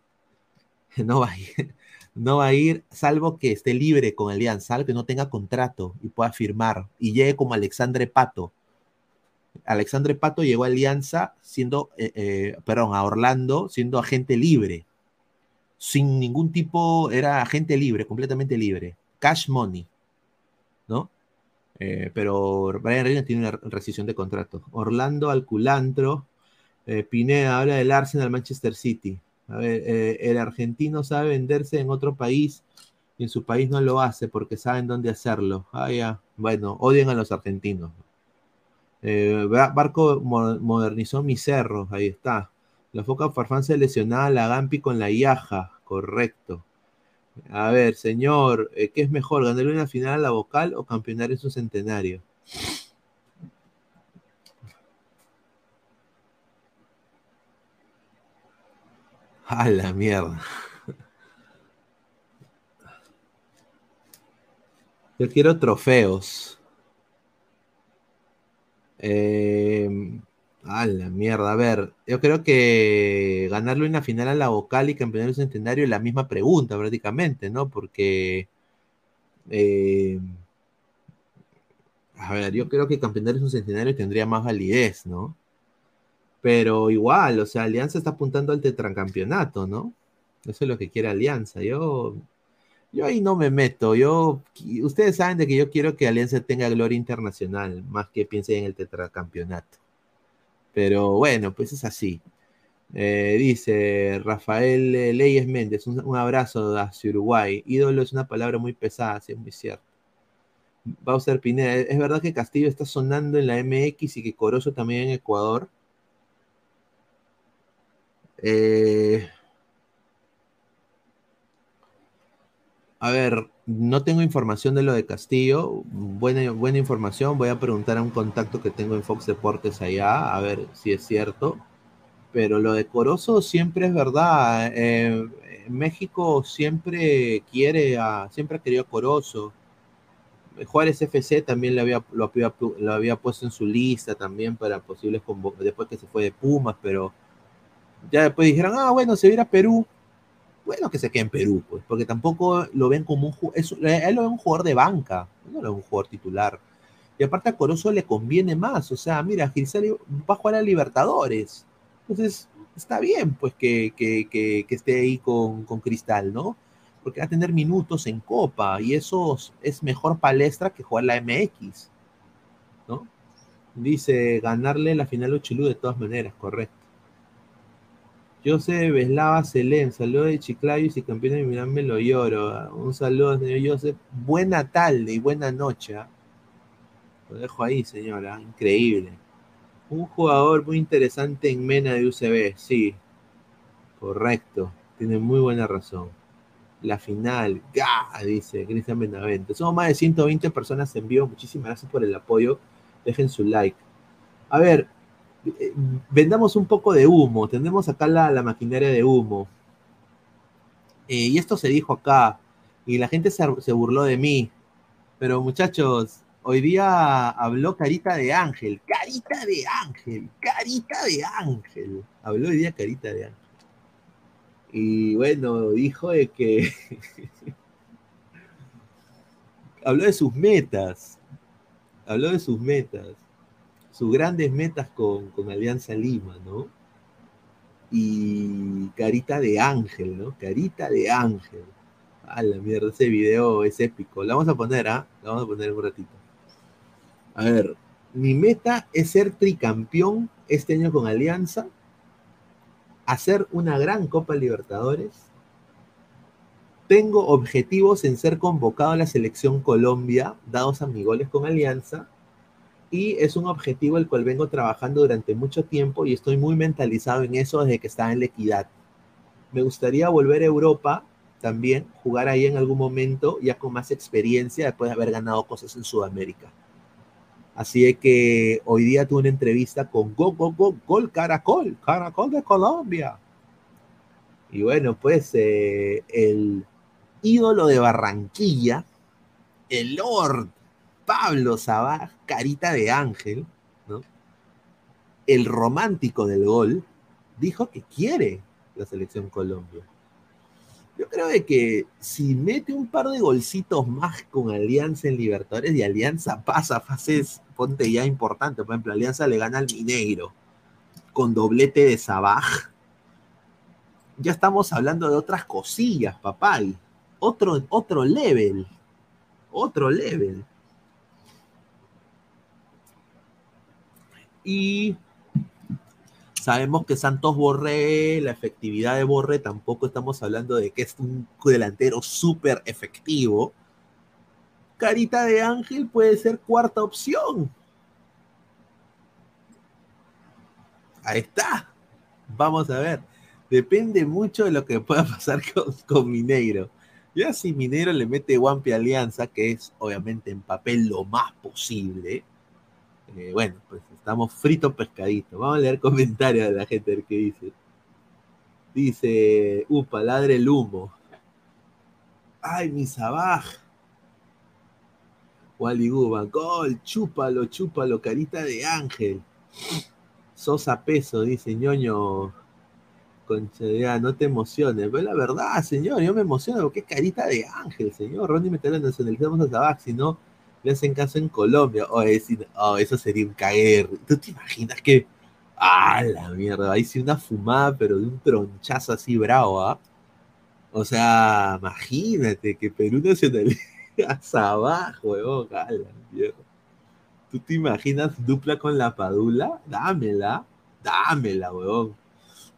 No va a ir, no va a ir, salvo que esté libre con Alianza, salvo que no tenga contrato y pueda firmar y llegue como Alexandre Pato. Alexandre Pato llegó a Alianza siendo, eh, eh, perdón, a Orlando siendo agente libre. Sin ningún tipo, era agente libre, completamente libre cash money, ¿no? Eh, pero Brian Reynolds tiene una rescisión de contrato. Orlando Alculantro, eh, Pineda habla del Arsenal Manchester City. A ver, eh, el argentino sabe venderse en otro país y en su país no lo hace porque saben dónde hacerlo. Ah, ya. Bueno, odian a los argentinos. Barco modernizó mis cerros, ahí está. La foca Farfán se lesionaba a la Gampi con la Iaja, correcto. A ver, señor, eh, ¿qué es mejor, ganarle una final a la vocal o campeonar en su centenario? A la mierda. Yo quiero trofeos. Eh, a la mierda, a ver, yo creo que ganarle una final a la vocal y campeonar el centenario es la misma pregunta prácticamente, ¿no? Porque, eh, a ver, yo creo que campeonar un centenario tendría más validez, ¿no? Pero igual, o sea, Alianza está apuntando al tetracampeonato, ¿no? Eso es lo que quiere Alianza. Yo, yo ahí no me meto. Yo, ustedes saben de que yo quiero que Alianza tenga gloria internacional, más que piense en el tetracampeonato. Pero bueno, pues es así. Eh, dice Rafael Leyes Méndez, un, abrazo hacia Uruguay. Ídolo es una palabra muy pesada, sí, es muy cierto. Bowser Pineda, ¿es verdad que Castillo está sonando en la MX y que Corozo también en Ecuador? Eh, a ver, no tengo información de lo de Castillo. Buena, buena información. Voy a preguntar a un contacto que tengo en Fox Deportes allá, a ver si es cierto. Pero lo de Corozo siempre es verdad. Eh, México siempre quiere a, siempre ha querido a Corozo. Juárez FC también lo había, lo, había, puesto en su lista también para posibles después que se fue de Pumas, pero ya después dijeron, ah, bueno, se viera a Perú bueno que se quede en Perú, pues, porque tampoco lo ven como un jugador, él lo ve un jugador de banca, no lo ve un jugador titular. Y aparte a Corozo le conviene más, o sea, mira, Gilsari va a jugar a Libertadores. Entonces, está bien, pues, que, que, esté ahí con, con, Cristal, ¿no? Porque va a tener minutos en Copa y eso es mejor palestra que jugar la MX, ¿no? Dice, ganarle la final a Chilú de todas maneras, correcto. José Veslava Selén, saludo de Chiclayo y si campeón de Milán me lo lloro. Un saludo, señor José. Buena tarde y buena noche. ¿ah? Lo dejo ahí, señora. Increíble. Un jugador muy interesante en Mena de UCB, sí. Correcto. Tiene muy buena razón. La final, ¡gah! dice Cristian Benavente. Somos más de 120 personas en vivo. Muchísimas gracias por el apoyo. Dejen su like. A ver, vendamos un poco de humo. Tenemos acá la, maquinaria de humo. Eh, y esto se dijo acá. Y la gente se, burló de mí. Pero muchachos, hoy día habló Carita de Ángel. Carita de Ángel. Carita de Ángel. Habló hoy día Carita de Ángel. Y bueno, dijo de que... habló de sus metas. Habló de sus metas sus grandes metas con, Alianza Lima, ¿no? Y Carita de Ángel, ¿no? Carita de Ángel. A la mierda, ese video es épico. La vamos a poner, ¿ah? La vamos a poner un ratito. A ver, mi meta es ser tricampeón este año con Alianza, hacer una gran Copa Libertadores. Tengo objetivos en ser convocado a la selección Colombia, dados a mis goles con Alianza y es un objetivo el cual vengo trabajando durante mucho tiempo y estoy muy mentalizado en eso desde que estaba en la equidad. Me gustaría volver a Europa también, jugar ahí en algún momento, ya con más experiencia después de haber ganado cosas en Sudamérica. Así que hoy día tuve una entrevista con Go, Go, Go, Gol Caracol, Caracol de Colombia. Y bueno, pues eh, el ídolo de Barranquilla, el Lord Pablo Sabaj, carita de ángel, ¿no? el romántico del gol, dijo que quiere la selección Colombia. Yo creo que si mete un par de golcitos más con Alianza en Libertadores y Alianza pasa fases, ponte ya importante, por ejemplo, Alianza le gana al Mineiro con doblete de Sabaj, ya estamos hablando de otras cosillas, papá. Otro, otro level. Otro level. Y sabemos que Santos Borré, la efectividad de Borré, tampoco estamos hablando de que es un delantero súper efectivo. Carita de Ángel puede ser cuarta opción. Ahí está. Vamos a ver. Depende mucho de lo que pueda pasar con, con Mineiro. Ya si Mineiro le mete Guampi Alianza, que es obviamente en papel lo más posible, eh, bueno, pues estamos fritos pescaditos. Vamos a leer comentarios de la gente que dice. Dice, upa, ladre el humo. Ay, mi sabaj. Wally Guba, gol, chúpalo, chúpalo, carita de ángel. Sosa peso, dice ñoño. Concha, no te emociones. Pero la verdad, señor, yo me emociono porque es carita de ángel, señor. Ronnie me nacionalizamos a Sabaj, si no le hacen caso en Colombia. O decir, oh, eso sería un caer. ¿Tú te imaginas que, ah, la mierda, ahí sí una fumada, pero de un tronchazo así bravo, ¿ah? O sea, imagínate que Perú nacionaliza abajo, weón, la mierda. ¿Tú te imaginas dupla con la Padula? Dámela, dámela, weón.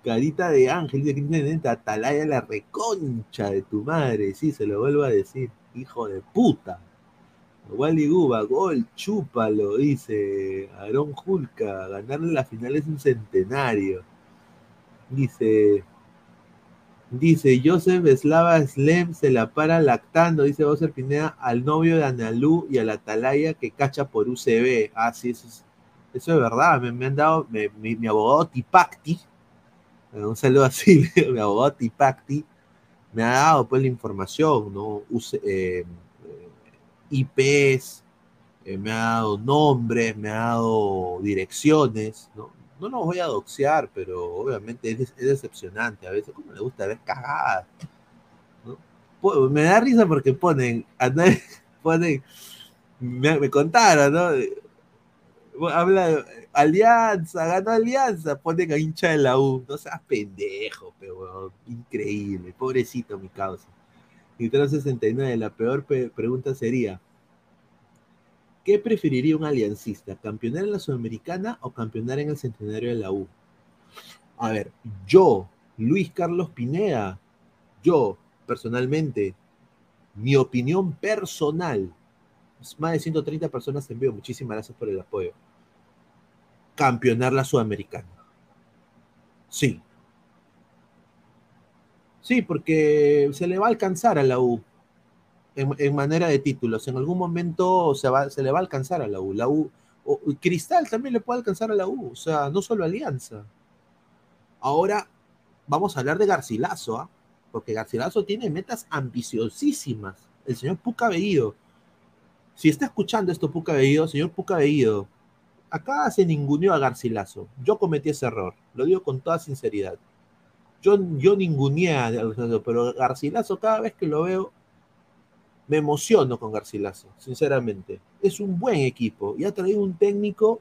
Carita de ángel, dice que Atalaya la reconcha de tu madre. Sí, se lo vuelvo a decir, hijo de puta. Wally Guba, gol, chúpalo, dice Aaron Julka, ganarle la final es un centenario. Dice, dice Joseph Slava Slem se la para lactando, dice José Pineda, al novio de Analú y al Atalaya que cacha por UCB. Ah, sí, eso es, eso es verdad, me, han dado, mi, abogado Tipacti, un saludo así, mi abogado Tipacti, me ha dado pues la información, ¿no? eh, IPs, eh, me ha dado nombres, me ha dado direcciones, ¿no? No los voy a doxear, pero obviamente es, decepcionante. A veces, como le gusta ver cagadas. me da risa porque ponen, ponen, me, me contaron, ¿no? Habla de Alianza, ganó Alianza, ponen a hincha de la U. No seas pendejo, pero increíble, pobrecito mi causa. Y 69, la peor pregunta sería, ¿qué preferiría un aliancista? ¿Campeonar en la Sudamericana o campeonar en el centenario de la U? A ver, yo, Luis Carlos Pineda, yo, personalmente, mi opinión personal, más de 130 personas en vivo, muchísimas gracias por el apoyo. Campeonar la Sudamericana. Sí, Sí, porque se le va a alcanzar a la U en, manera de títulos. En algún momento se, va, se le va a alcanzar a la U. La U o, Cristal también le puede alcanzar a la U. O sea, no solo Alianza. Ahora vamos a hablar de Garcilaso, ¿ah? porque Garcilaso tiene metas ambiciosísimas. El señor Puca Bellido. Si está escuchando esto, Puca Bellido, señor Puca Bellido, acá se ninguneó a Garcilaso. Yo cometí ese error. Lo digo con toda sinceridad yo, yo ningunea pero Garcilaso cada vez que lo veo me emociono con Garcilaso, sinceramente. Es un buen equipo y ha traído un técnico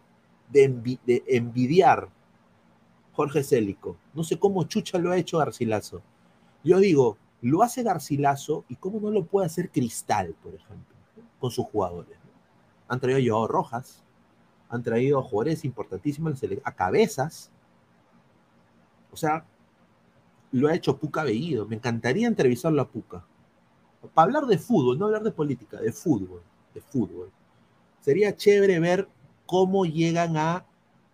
de, envidiar Jorge Célico. No sé cómo Chucha lo ha hecho Garcilaso. Yo digo, lo hace Garcilaso y cómo no lo puede hacer Cristal, por ejemplo, con sus jugadores. Han traído a Joao Rojas, han traído a jugadores importantísimos a cabezas. O sea, lo ha hecho Puca Bellido. Me encantaría entrevistarlo a Puca. Para hablar de fútbol, no hablar de política, de fútbol. De fútbol. Sería chévere ver cómo llegan a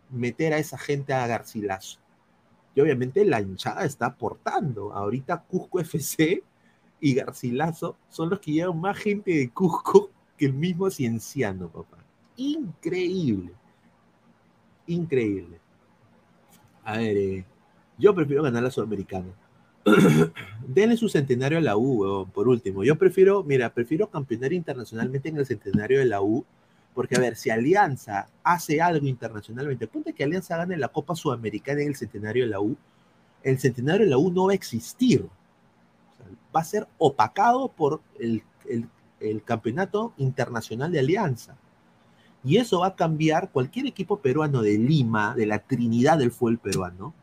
meter a esa gente a Garcilaso. Y obviamente la hinchada está aportando. Ahorita Cusco FC y Garcilaso son los que llevan más gente de Cusco que el mismo Cienciano, papá. Increíble. Increíble. A ver, eh, yo prefiero ganar la Sudamericana. Denle su centenario a la U, por último. Yo prefiero, mira, prefiero campeonar internacionalmente en el centenario de la U, porque a ver, si Alianza hace algo internacionalmente, ponte que Alianza gane la Copa Sudamericana en el centenario de la U, el centenario de la U no va a existir. va a ser opacado por el, el campeonato internacional de Alianza. Y eso va a cambiar cualquier equipo peruano de Lima, de la Trinidad del fútbol peruano,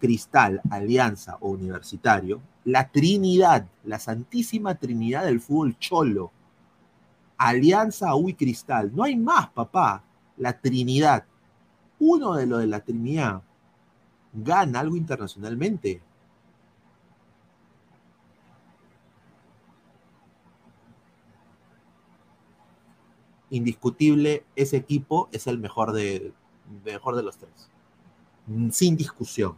Cristal, Alianza o Universitario, la Trinidad, la Santísima Trinidad del fútbol cholo. Alianza, U y Cristal. No hay más, papá. La Trinidad. Uno de los de la Trinidad gana algo internacionalmente. Indiscutible, ese equipo es el mejor de, mejor de los tres. Sin discusión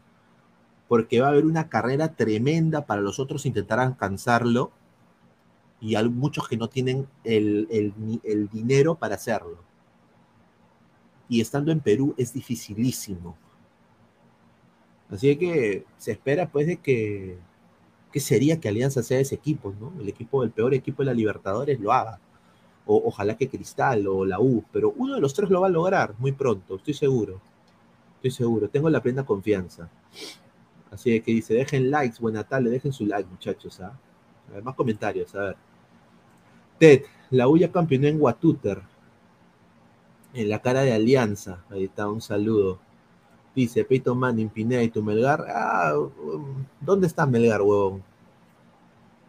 porque va a haber una carrera tremenda para los otros intentar alcanzarlo y hay muchos que no tienen el, dinero para hacerlo. Y estando en Perú es dificilísimo. Así que se espera pues de que, que sería que Alianza sea ese equipo, ¿no? El equipo, el peor equipo de la Libertadores lo haga. O, ojalá que Cristal o la U, pero uno de los tres lo va a lograr muy pronto, estoy seguro. Estoy seguro, tengo la plena confianza. Así que dice, dejen likes, buena tarde, dejen su like, muchachos. ¿ah? A ver, más comentarios, a ver. Ted, la ya campeonó en Watuter. En la cara de Alianza. Ahí está, un saludo. Dice Peito Manning, Pineda y tu Melgar. Ah, um, ¿dónde está Melgar, huevón?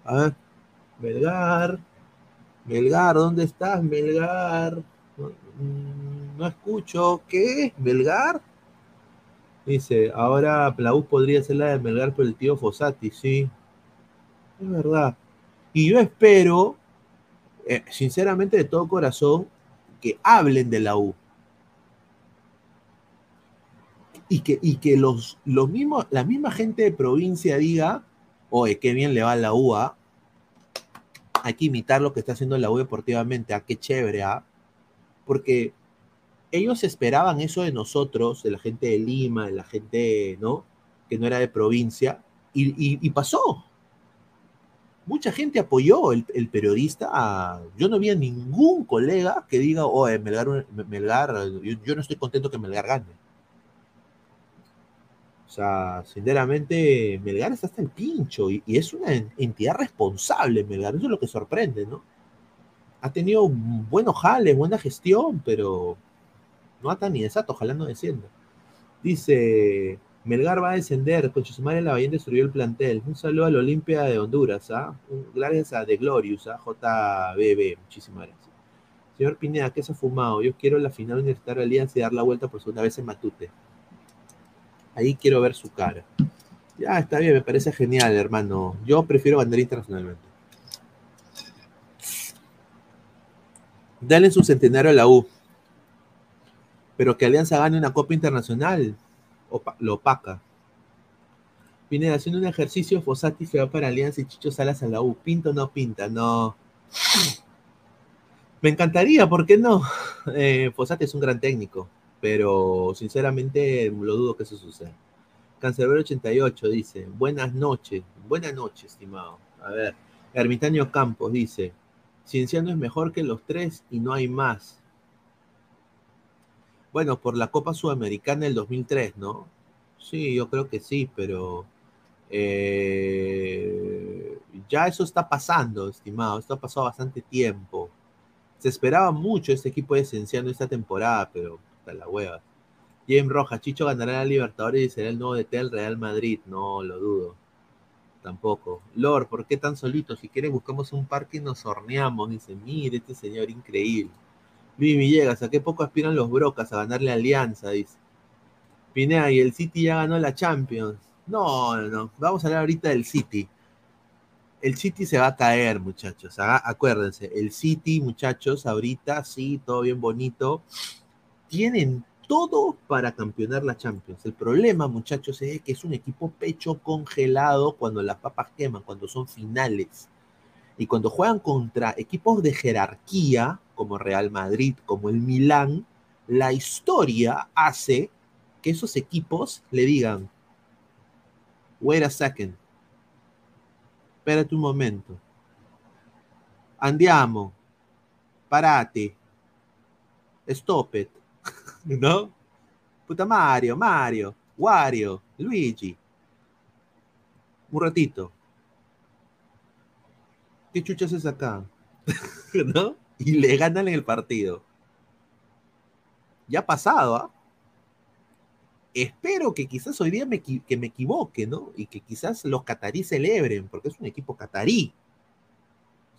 A ver. Melgar. Melgar, ¿dónde estás, Melgar? No, mm, no escucho. ¿Qué? ¿Melgar? Dice, ahora la podría ser la de Melgar por el tío Fossati, sí. Es verdad. Y yo espero, eh, sinceramente de todo corazón, que hablen de la U. Y que, y que los, los mismos, la misma gente de provincia diga, oye, qué bien le va la U, ¿ah? Hay que imitar lo que está haciendo la U deportivamente, ¿ah? Qué chévere, ¿ah? Porque ellos esperaban eso de nosotros, de la gente de Lima, de la gente, ¿no? Que no era de provincia, y, pasó. Mucha gente apoyó el, periodista. yo no vi ningún colega que diga, oh, Melgar, Melgar yo, no estoy contento que Melgar gane. sea, sinceramente, Melgar está hasta el pincho y es una entidad responsable, Melgar. Eso es lo que sorprende, ¿no? Ha tenido buenos jales, buena gestión, pero no ata ni desato, ojalá no descienda. Dice, Melgar va a descender, con madre la Bahía destruyó el plantel. Un saludo al Olimpia de Honduras, ¿ah? Gracias a The Glorious, ¿ah? JBB, muchísimas gracias. Señor Pineda, ¿qué se ha fumado? Yo quiero la final universitaria Alianza y dar la vuelta por segunda vez en Matute. Ahí quiero ver su cara. Ya, está bien, me parece genial, hermano. Yo prefiero bandera internacionalmente. Dale su centenario a la U. Pero que Alianza gane una Copa Internacional, lo opaca. Pineda, haciendo un ejercicio, Fosati se va para Alianza y Chicho Salas a la U. ¿Pinta o no pinta? No. Me encantaría, ¿por qué no? Eh, Fosati es un gran técnico, pero sinceramente lo dudo que eso suceda. Cancerbero 88 dice, buenas noches, buenas noches, estimado. A ver, Ermitaño Campos dice, Cienciano es mejor que los tres y no hay más. Bueno, por la Copa Sudamericana del 2003, ¿no? Sí, yo creo que sí, pero eh, ya eso está pasando, estimado. Esto ha pasado bastante tiempo. Se esperaba mucho este equipo de Cienciano esta temporada, pero está la hueva. James Rojas, Chicho ganará la Libertadores y será el nuevo DT del Real Madrid. No, lo dudo. Tampoco. Lord, ¿por qué tan solito? Si quieres buscamos un parque y nos horneamos. Dice, mire, este señor increíble. Luis Villegas, ¿a qué poco aspiran los Brocas a ganarle Alianza? Dice. Pinea, y el City ya ganó la Champions. No, no, no. Vamos a hablar ahorita del City el City se va a caer, muchachos. Acuérdense, el City, muchachos, ahorita sí, todo bien bonito. Tienen todo para campeonar la Champions. El problema, muchachos, es que es un equipo pecho congelado cuando las papas queman, cuando son finales. Y cuando juegan contra equipos de jerarquía, como Real Madrid, como el Milán, la historia hace que esos equipos le digan, wait a second, espérate un momento. Andiamo, parate, stop it, ¿no? Puta Mario, Mario, Wario, Luigi. Un ratito. ¿Qué chuchas es acá? ¿No? Y le ganan en el partido. Ya ha pasado, ¿ah? espero que quizás hoy día me, que me equivoque, ¿no? Y que quizás los catarí celebren, porque es un equipo catarí.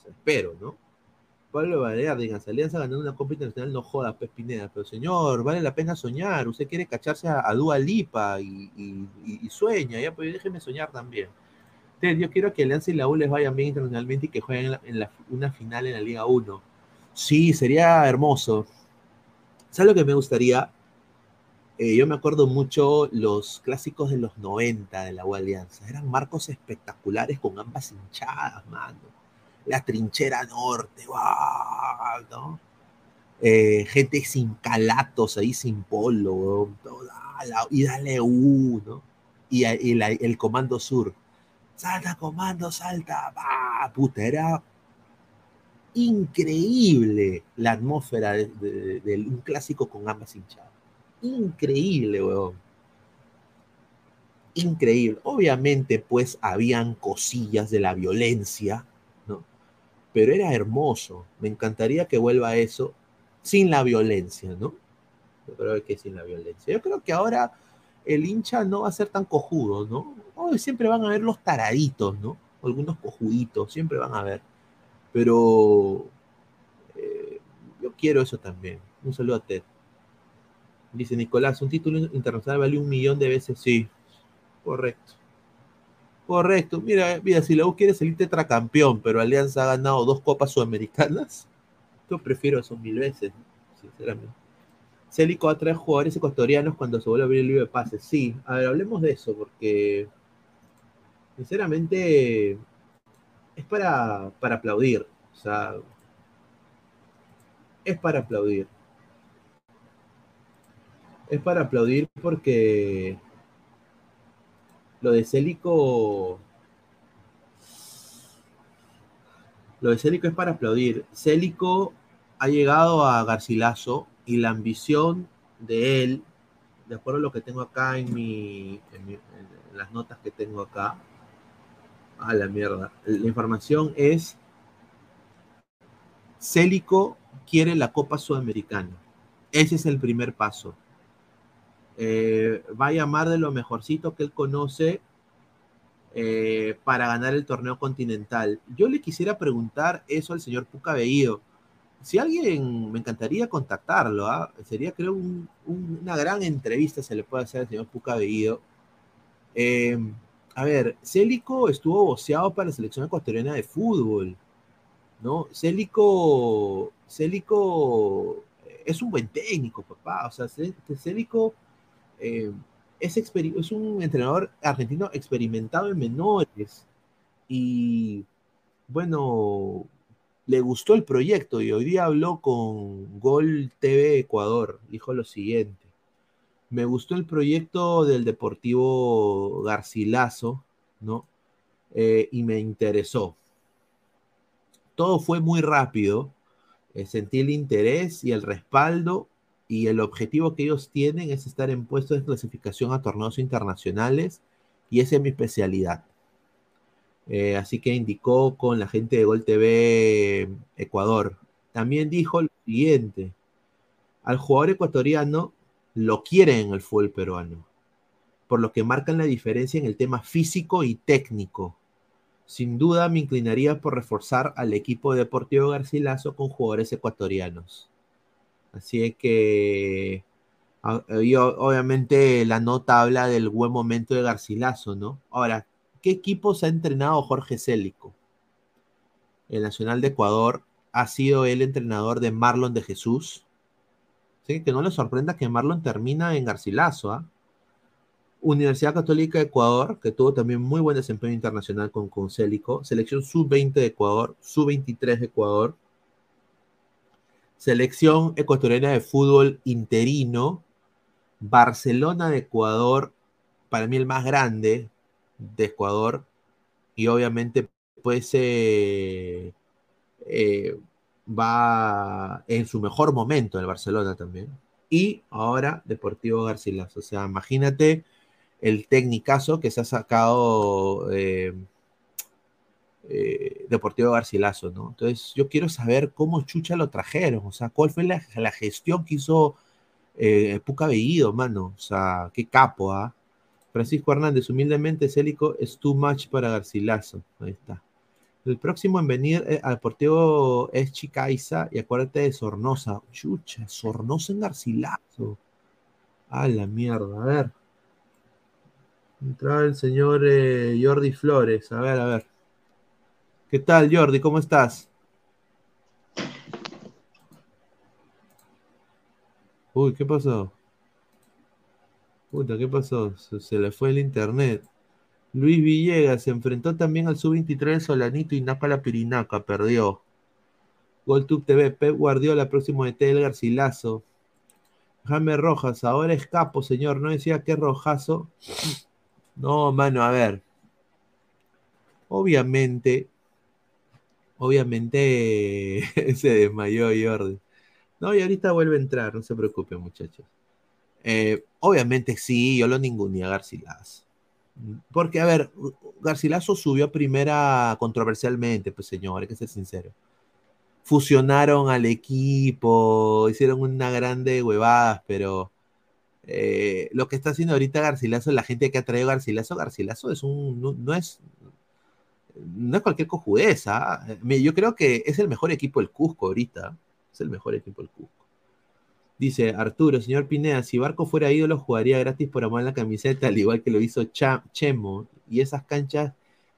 espero, ¿no? Pablo Valera, digas, Alianza ganando una Copa Internacional, no joda, Pespineda, pero señor, vale la pena soñar, usted quiere cacharse a, Dua Lipa y, sueña, ya, pues déjeme soñar también. Entonces, yo quiero que Alianza y la U les vayan bien internacionalmente y que jueguen en, una final en la Liga 1. Sí, sería hermoso. ¿Sabes lo que me gustaría? Eh, yo me acuerdo mucho los clásicos de los 90 de la U Alianza. Eran marcos espectaculares con ambas hinchadas, mano. La trinchera norte, ¿no? Eh, gente sin calatos ahí, sin polo, y dale U, ¿no? Y, el comando sur. Salta, comando, salta, va, puta, era increíble la atmósfera de un clásico con ambas hinchadas increíble, weón. Increíble. Obviamente, pues, habían cosillas de la violencia, ¿no? Pero era hermoso. Me encantaría que vuelva eso sin la violencia, ¿no? Yo creo que sin la violencia. Yo creo que ahora el hincha no va a ser tan cojudo, ¿no? siempre van a haber los taraditos, ¿no? Algunos cojuditos, siempre van a haber. Pero eh, yo quiero eso también. Un saludo a Ted. Dice Nicolás, un título internacional vale un millón de veces. Sí, correcto. Correcto. Mira, mira, si la U quiere salir tetracampeón, pero Alianza ha ganado dos copas sudamericanas, yo prefiero eso mil veces, sinceramente. Célico a tres jugadores ecuatorianos cuando se vuelve a abrir el libro de pases. Sí, a ver, hablemos de eso, porque sinceramente es para, para aplaudir. O sea, es para aplaudir es para aplaudir porque lo de Célico. Lo de Célico es para aplaudir. Célico ha llegado a Garcilaso y la ambición de él de acuerdo a lo que tengo acá en, mi, en, las notas que tengo acá, a la mierda, la información es Célico quiere la Copa Sudamericana. Ese es el primer paso. Eh, va a llamar de lo mejorcito que él conoce eh, para ganar el torneo continental. Yo le quisiera preguntar eso al señor Puca Veído. Si alguien, me encantaría contactarlo, ¿ah? sería creo un, un, una gran entrevista se le puede hacer al señor Puca Veído. Eh, a ver, Célico estuvo voceado para la selección ecuatoriana de fútbol. ¿no? Célico, Célico es un buen técnico, papá. O sea, Célico eh, es, es, un entrenador argentino experimentado en menores. Y bueno, le gustó el proyecto y hoy día habló con Gol TV Ecuador. Dijo lo siguiente. Me gustó el proyecto del Deportivo Garcilaso, ¿no? Eh, y me interesó todo fue muy rápido. Eh, sentí el interés y el respaldo y el objetivo que ellos tienen es estar en puestos de clasificación a torneos internacionales y esa es mi especialidad. Eh, así que indicó con la gente de Gol TV Ecuador. También dijo lo siguiente, al jugador ecuatoriano lo quieren en el fútbol peruano, por lo que marcan la diferencia en el tema físico y técnico sin duda me inclinaría por reforzar al equipo Deportivo Garcilaso con jugadores ecuatorianos. Así que obviamente la nota habla del buen momento de Garcilaso, ¿no? Ahora, ¿qué equipos ha entrenado Jorge Célico? El Nacional de Ecuador ha sido el entrenador de Marlon de Jesús. Así que no le sorprenda que Marlon termina en Garcilaso, ¿ah? Universidad Católica de Ecuador, que tuvo también muy buen desempeño internacional con Concélico, selección sub-20 de Ecuador, sub-23 de Ecuador, selección ecuatoriana de fútbol interino, Barcelona de Ecuador, para mí el más grande de Ecuador, y obviamente pues eh, eh, va en su mejor momento el Barcelona también. Y ahora Deportivo Garcilaso. O sea, imagínate el técnicazo que se ha sacado eh, eh, Deportivo Garcilaso, ¿no? Entonces, yo quiero saber cómo Chucha lo trajeron, o sea, cuál fue la, gestión que hizo eh, Puca Bellido, mano, o sea, qué capo, ¿ah? Francisco Hernández, humildemente, Célico es too much para Garcilaso, ahí está. El próximo en venir eh, al Deportivo es Chicaiza y acuérdate de Sornosa. Chucha, Sornosa en Garcilaso. A la mierda, a ver. Entraba el señor eh, Jordi Flores. A ver, a ver. ¿Qué tal, Jordi? ¿Cómo estás? Uy, ¿qué pasó? Puta, ¿qué pasó? Se, le fue el internet. Luis Villegas se enfrentó también al sub-23 Solanito y Nápala Pirinaca, perdió. GolTube TV, Pep Guardiola, próximo de del Garcilaso. Jaime Rojas, ahora es capo, señor. No decía que rojazo. No, mano, a ver. Obviamente, obviamente se desmayó Jordi. No, y ahorita vuelve a entrar, no se preocupen, muchachos. Eh, obviamente sí, yo lo ninguneé a Garcilaso. Porque, a ver, Garcilaso subió a primera controversialmente, pues señor, hay que ser sincero. Fusionaron al equipo, hicieron una grande huevadas, pero eh, lo que está haciendo ahorita Garcilaso, la gente que ha traído Garcilaso, Garcilaso es un, no, es, no es cualquier cojudeza. ¿ah? Yo creo que es el mejor equipo del Cusco ahorita. Es el mejor equipo del Cusco. Dice Arturo, señor Pineda, si Barco fuera ídolo, jugaría gratis por amar la camiseta, al igual que lo hizo Chemo. Y esas canchas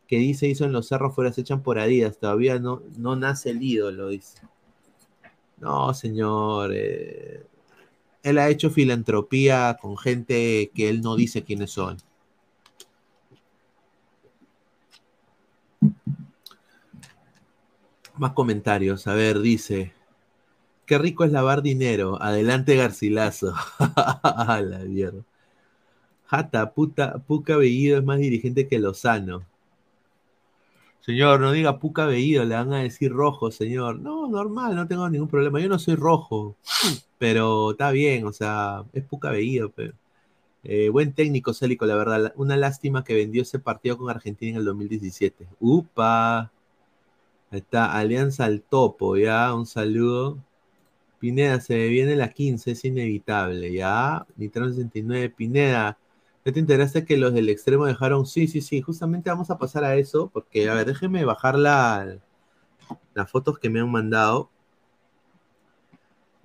que dice hizo en los cerros fuera se echan por Adidas. Todavía no, no nace el ídolo, dice. No, señor. Eh, él ha hecho filantropía con gente que él no dice quiénes son. Más comentarios. A ver, dice. Qué rico es lavar dinero. Adelante, Garcilaso. A la mierda. Jata, puta, Puca Bellido es más dirigente que Lozano. Señor, no diga Puca Bellido, le van a decir rojo, señor. No, normal, no tengo ningún problema. Yo no soy rojo, pero está bien, o sea, es Puca Bellido. Pero... Eh, buen técnico, Célico, la verdad. Una lástima que vendió ese partido con Argentina en el 2017. ¡Upa! Ahí está, Alianza al Topo, ya, un saludo. Pineda, se viene la 15, es inevitable, ya. Nitron 69, Pineda. ¿Ya te enteraste que los del extremo dejaron? Sí, sí, sí, justamente vamos a pasar a eso, porque, a ver, déjenme bajar la, las fotos que me han mandado.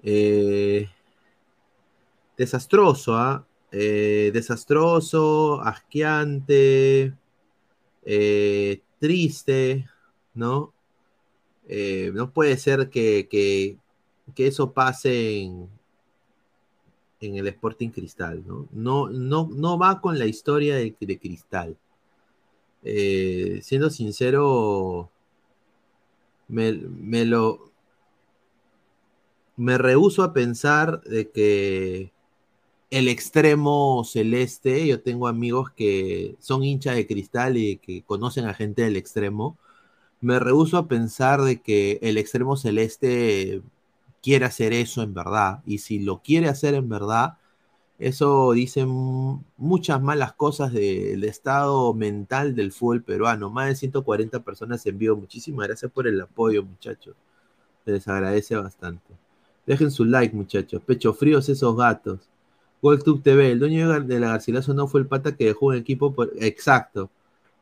Eh, desastroso, ¿ah? Eh, desastroso, asqueante, eh, triste, ¿no? No puede ser que, eso pase en, el Sporting Cristal, ¿no? No, no, va con la historia de, Cristal. siendo sincero, me, me lo... Me rehuso a pensar de que el extremo celeste, yo tengo amigos que son hinchas de cristal y que conocen a gente del extremo. Me rehuso a pensar de que el extremo celeste quiere hacer eso en verdad. Y si lo quiere hacer en verdad, eso dice muchas malas cosas del estado mental del fútbol peruano. Más de 140 personas en vivo. Muchísimas gracias por el apoyo, muchachos. les agradece bastante. Dejen su like, muchachos. Pecho fríos esos gatos. GolTube TV, el dueño de la Garcilaso no fue el pata que dejó un equipo por... Exacto.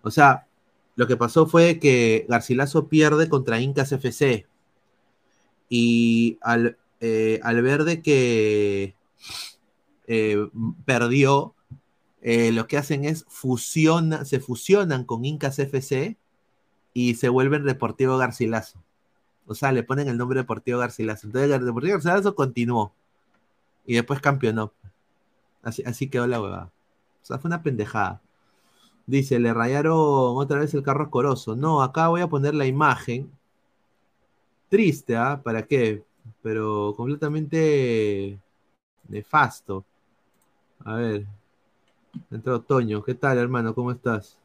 O sea, lo que pasó fue que Garcilaso pierde contra Incas FC. Y al, eh, al ver de que eh, perdió, eh, lo que hacen es fusiona, se fusionan con Incas FC y se vuelven Deportivo Garcilaso. O sea, le ponen el nombre Deportivo Garcilaso. Entonces, el Deportivo Garcilaso continuó. Y después campeonó. Así, quedó la huevada. O sea, fue una pendejada. Dice, le rayaron otra vez el carro escoroso. No, acá voy a poner la imagen. Triste, ¿ah? ¿Para qué? Pero completamente nefasto. A ver. Entró Otoño. ¿Qué tal, hermano? ¿Cómo estás?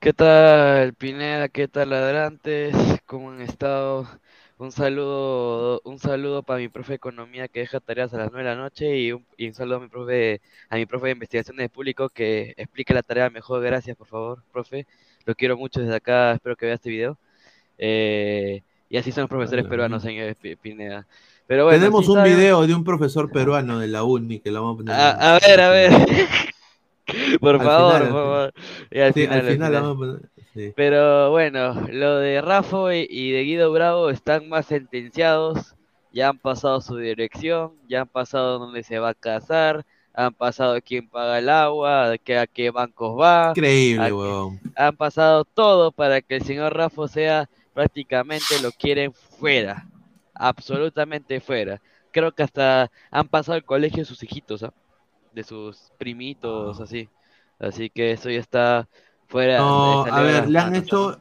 ¿Qué tal, Pineda? ¿Qué tal, ladrantes? ¿Cómo han estado? Un saludo, un saludo para mi profe de economía que deja tareas a las 9 de la noche y un, saludo a mi profe, a mi profe de investigaciones de público que explique la tarea mejor. Gracias, por favor, profe. Lo quiero mucho desde acá, espero que vea este video. Eh, y así son los profesores peruanos, señor Pineda. Pero Tenemos un video de un profesor peruano de la UNI que lo vamos a poner. A, ver, a ver. por favor, por favor. al final, vamos a poner. Pero bueno, lo de Rafa y de Guido Bravo están más sentenciados, ya han pasado su dirección, ya han pasado dónde se va a casar, han pasado quién paga el agua, a qué, bancos va. Increíble, weón. Han pasado todo para que el señor Rafa sea prácticamente lo quieren fuera, absolutamente fuera. Creo que hasta han pasado el colegio de sus hijitos, ¿ah? de sus primitos, ah. así. Así que eso ya está no, a ver, le han hecho.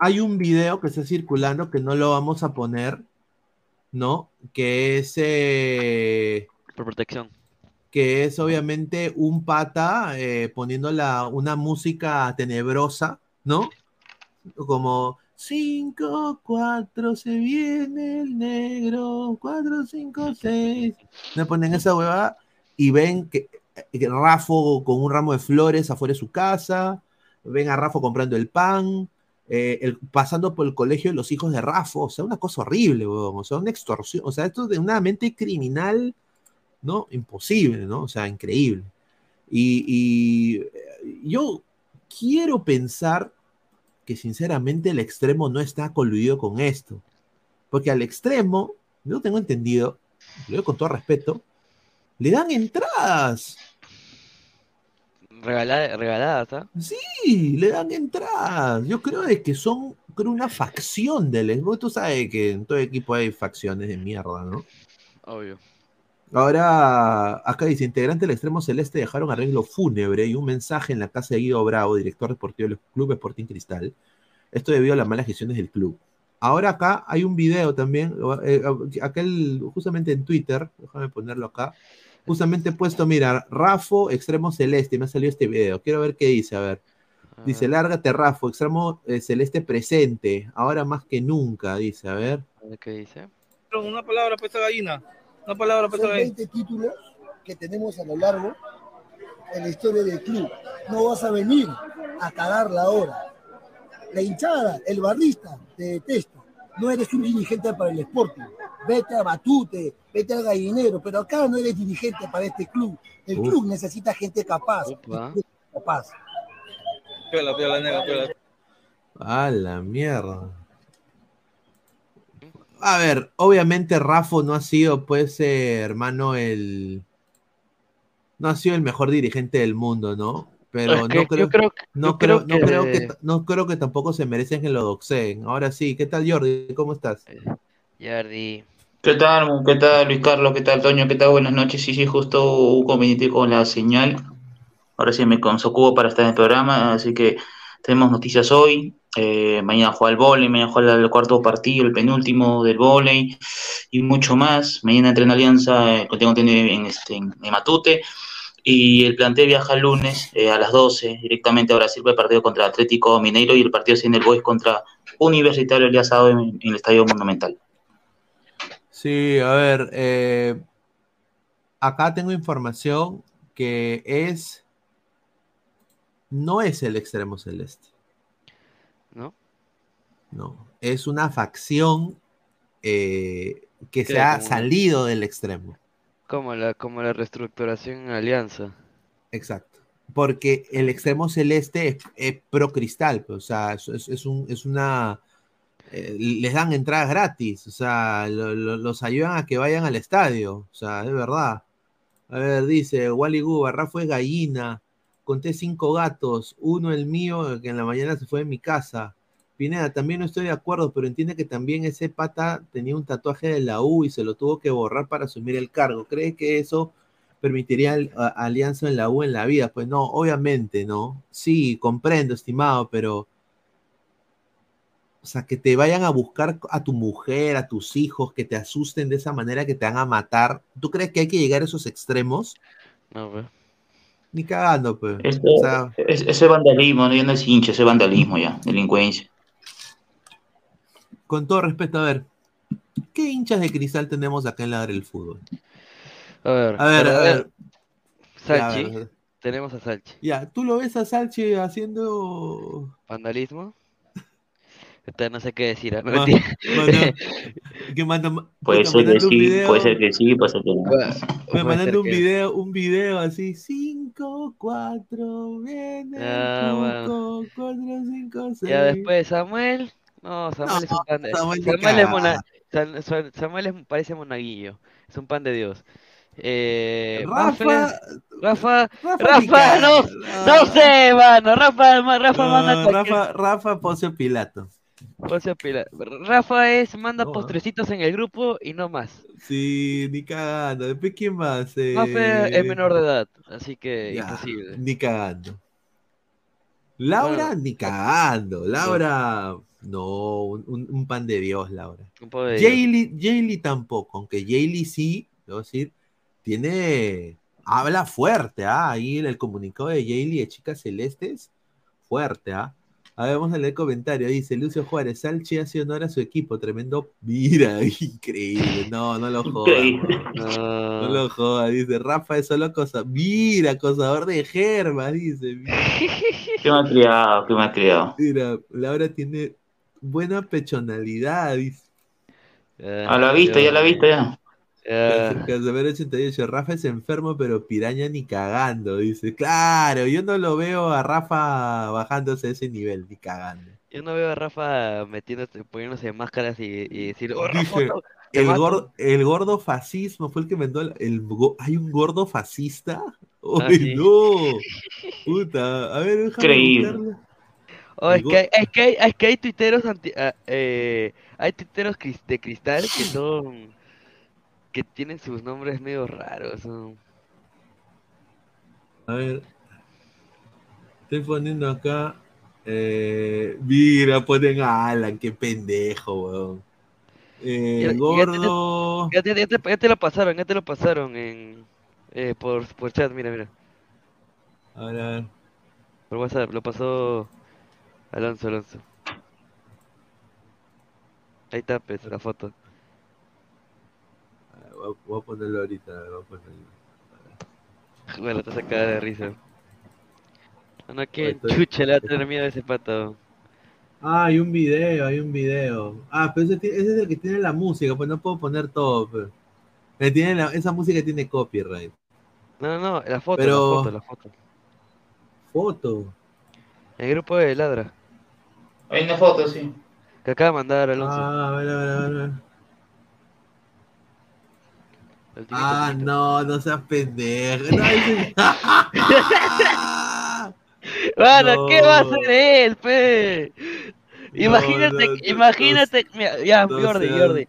Hay un video que está circulando que no lo vamos a poner, ¿no? Que es. Eh, Por protección. Que es obviamente un pata eh, poniendo una música tenebrosa, ¿no? Como 5, 4, se viene el negro, 4, 5, 6. Me ponen esa hueva y ven que, que Rafo con un ramo de flores afuera de su casa, ven a Rafa comprando el pan, eh, pasando por el colegio de los hijos de Rafa, o sea, una cosa horrible, o sea, una extorsión, o sea, esto de una mente criminal, ¿no? Imposible, ¿no? O sea, increíble. Y, eh, yo quiero pensar que sinceramente el extremo no está coludido con esto, porque al extremo, yo tengo entendido, lo digo con todo respeto, le dan entradas Regalada, regaladas, ¿ah? Sí, le dan entradas. Yo creo que son creo una facción del equipo. Tú sabes que en todo equipo hay facciones de mierda, ¿no? Obvio. Ahora, acá dice, integrante del extremo celeste dejaron arreglo fúnebre y un mensaje en la casa de Guido Bravo, director deportivo del Club Sporting Cristal. Esto debido a las malas gestiones del club. Ahora acá hay un video también, eh, aquel justamente en Twitter, déjame ponerlo acá, justamente he puesto, mira, Rafo, extremo celeste, me ha salido este video. Quiero ver qué dice, a ver. Dice, lárgate, Rafo, extremo eh, celeste presente, ahora más que nunca, dice, a ver. ¿Qué dice? Una palabra para esta gallina. Una palabra gallina. 20 títulos que tenemos a lo largo en la historia del club. No vas a venir a cagarla ahora. La hinchada, el barrista, te detesta. No eres un dirigente para el Sporting. Vete a Batute, vete al gallinero, pero acá no eres dirigente para este club. El Uf. club necesita gente capaz. Capaz. Piola, piola, negra, piola. A la mierda. A ver, obviamente Rafa no ha sido, pues, eh, hermano, el. No ha sido el mejor dirigente del mundo, ¿no? Pero no creo, que- no creo, creo no creo que que t- no creo que tampoco se merecen que lo doxeen. Ahora sí, ¿qué tal Jordi? ¿Cómo estás? Yardi, ¿Qué tal? ¿Qué tal Luis Carlos? ¿Qué tal Toño? ¿Qué tal? Buenas noches. Sí, sí, justo hubo un conveniente con la señal. Ahora sí me consocubo para estar en el programa, así que tenemos noticias hoy. Eh, mañana juega el vóley, mañana juega el cuarto partido, el penúltimo del vóley y mucho más. Mañana entra en Alianza, eh, tengo entendido en, este, en, Matute. Y el plantel viaja el lunes eh, a las 12 directamente a Brasil para el partido contra Atlético Mineiro y el partido en el Boys contra Universitario el día sábado en, el Estadio Monumental. Sí, a ver, eh, acá tengo información que es, no es el extremo celeste. No, es una facción eh, que se ha Como- salido del extremo, Como la, como la reestructuración en Alianza. exacto, porque el extremo celeste es, es pro cristal, pues, o sea, es, es- es un, es una, eh, les dan entradas gratis, o sea, lo- lo- los ayudan a que vayan al estadio, o sea, es verdad. A ver, dice Wally Guba, Rafa es gallina, conté cinco gatos, uno el mío, que en la mañana se fue de mi casa. Pineda, también no estoy de acuerdo, pero entiende que también ese pata tenía un tatuaje de la U y se lo tuvo que borrar para asumir el cargo. ¿Cree que eso permitiría al- a- alianza en la U en la vida? Pues no, obviamente, ¿no? Sí, comprendo, estimado, pero... O sea, que te vayan a buscar a tu mujer, a tus hijos, que te asusten de esa manera, que te van a matar. ¿Tú crees que hay que llegar a esos extremos? No, pues. Ni cagando, pues. Este- O sea, es- ese vandalismo, ¿no? ya no es hincha, ese vandalismo ya, delincuencia. Con todo respeto, a ver, ¿qué hinchas de cristal tenemos acá en la del fútbol? A ver, A ver, a ver. Ya, a Salchi, ver, tenemos a Salchi. Ya, ¿tú lo ves a Salchi haciendo... Vandalismo. Ahorita no sé qué decir. ¿ah? No, Ma- mentira. manda- que manda, Puede ser que sí, video, puede ser que sí, puede ser que no. Me mandando un que- video, un video así, 5, 4, viene Ah, el bueno. Cuco, 4, 5, 6. Ya después Samuel. No, Samuel es un pan de Samuel Samuel, es mona- Samuel es- parece monaguillo. Es un pan de Dios. Eh, Rafa, Rafa, Rafa, Rafa, cagada. no, no sé, mano. Rafa, Rafa No, manda cualquier- Rafa, Rafa Poncio Pilato. Poncio Pilato. Rafa es manda No, ah. postrecitos en el grupo y no más. Sí, ni cagando. Después, ¿quién más? Eh, Mafe es menor de edad, así que ya, imposible. Ni cagando. Laura, Bueno. ni cagando. Laura, no, un, pan de Dios, Laura. Un poco de Dios. Jaylee, Jaylee tampoco, aunque Jaylee sí, debo decir, tiene, habla fuerte, ¿ah? Ahí en el comunicado de Jaylee de Chicas Celestes, fuerte, ¿ah? A ver, vamos a leer el comentario. Dice Lucio Juárez, Salchi hace honor a su equipo, tremendo. Mira, increíble. No, no lo. Increíble. No No. lo jodas. Dice, Rafa es solo cosa. Mira, acosador de germas, dice. Mira, Qué mal criado, qué mal criado. mira, Laura tiene buena pechonalidad, dice. Ya, A la vista, ya la vista, ya. ya. Casemiro 88, Rafa es enfermo, pero piraña ni cagando, dice. Claro, yo no lo veo a Rafa bajándose a ese nivel, ni cagando. Yo no veo a Rafa metiéndose, poniéndose máscaras y, y decir, oh, Rafa, Dice, no, te el mato". gordo, el gordo fascismo fue el que mandó el, ¿Hay un gordo fascista? ¡Uy, Ah, sí. no! Puta, a ver, déjame buscarlo. Oh, es que, hay- es que hay, es que hay tuiteros anti, ah, eh, hay tuiteros de cristal que son que tienen sus nombres medio raros. A ver. Estoy poniendo acá. eh, mira, ponen a Alan, qué pendejo, weón. Eh, Ya- gordo. Ya te, ya te- ya te lo pasaron, ya te lo pasaron en eh, por, por chat, mira, mira. A ver, a ver. Por WhatsApp, lo pasó Alonso, Alonso. Ahí está, pues, la foto. Voy a, voy a ponerlo ahorita. Voy a ponerlo. Bueno, te saca de risa. No, que Estoy- chucha le va a tener miedo a ese pato. Ah, hay un video, hay un video. Ah, pero ese, es el que tiene la música, pues no puedo poner todo. Pues. Eh, tiene la- esa música tiene copyright. No, no, no, la foto, Pero- la foto, la foto. Foto. El grupo de Ladra, Hay una foto, sí. que acaba de mandar Alonso. Ah, a ver, a ver, a ver, a ver. El tiquito, Ah, no, no seas pendejo. No, ese- Bueno, ¿qué va a hacer él, pe? Imagínate, no, no, imagínate, mira, ya, no Jordi, Jordi,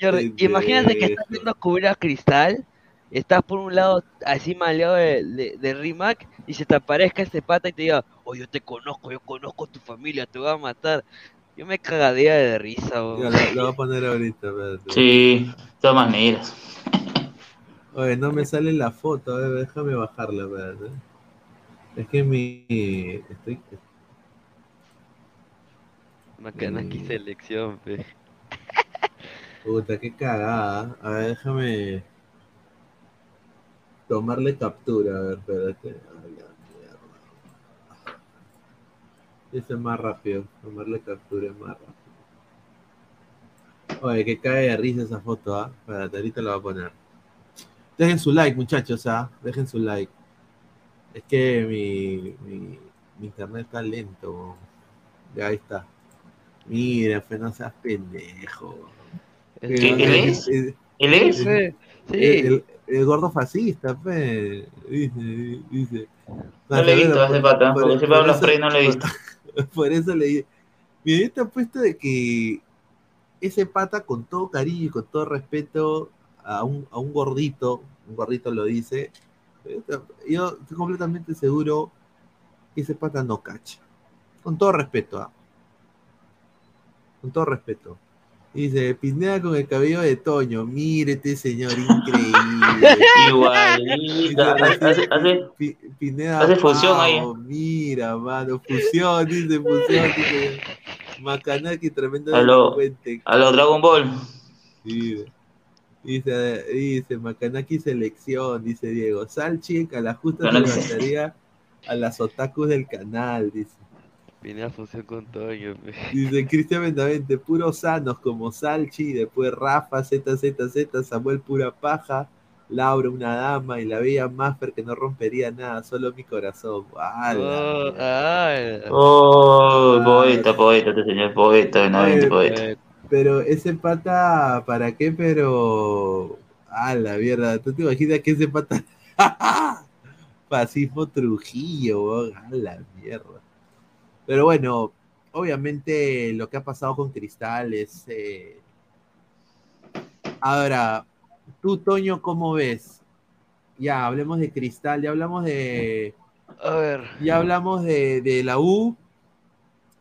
Jordi, imagínate que estás viendo cubrir a Cristal, estás por un lado así maleado de, de, de Rimac y se te aparezca este pata y te diga, oh, yo te conozco, yo conozco a tu familia, te voy a matar. Yo me cagaría de risa, Ya, bo. lo, lo voy a poner ahorita, espérate. Sí, de todas maneras. Oye, no me sale la foto, a ver, déjame bajarla, espérate. Es que mi. Estoy. Macanaki Mm. selección, pe. Puta, qué cagada. A ver, déjame. Tomarle captura, a ver, espérate. Ay, la mierda. Ese es más rápido. Tomarle captura es más rápido. Oye, que cae de risa esa foto, ¿ah? Espérate, ahorita la voy a poner. Dejen su like, muchachos, ¿ah? Dejen su like. Es que mi, mi, mi internet está lento. Ya ahí está. Mira, pues no seas pendejo. Es- ¿Qué- él es? El, ¿Él es? Sí, sí. el- el gordo fascista, pe. Dice, dice. No le he visto a ese pata, Por- porque si Pablo eso- Frey no le he visto. Por eso le dije. Yo te apuesto de que ese pata, con todo cariño y con todo respeto a un, a un gordito, un gordito lo dice, yo estoy completamente seguro que ese pata no cacha. Con todo respeto, ¿ah? Con todo respeto. Dice, Pineda con el cabello de Toño, mírete señor, increíble. Igualita. Hace, hace, Pi- Pineda Hace fusión ahí, Mira, mano, fusión, dice, fusión, dice. Macanaki, tremendo A lo- a los Dragon Ball. Dice, dice, dice, Macanaki selección, dice Diego. Salchi, a la justa se levantaría a las otakus del canal, dice. Vine a fusión con Toño. Dice Cristian Benavente, puros sanos como Salchi, después Rafa, ZZZ, Samuel pura paja, Laura una dama y la bella Maffer que no rompería nada, solo mi corazón. ¡Hala! Oh, ay. Oh, poeta, poeta, este señor poeta, Benavente, Oye, poeta. Pero ese pata, ¿para qué? Pero. A la mierda, ¿tú te imaginas que ese pata. Fascismo Trujillo, a la mierda. Pero bueno, obviamente lo que ha pasado con Cristal es. eh, Ahora, tú, Toño, ¿cómo ves? Ya, hablemos de Cristal, ya hablamos de. A ver. Ya hablamos de, de la U,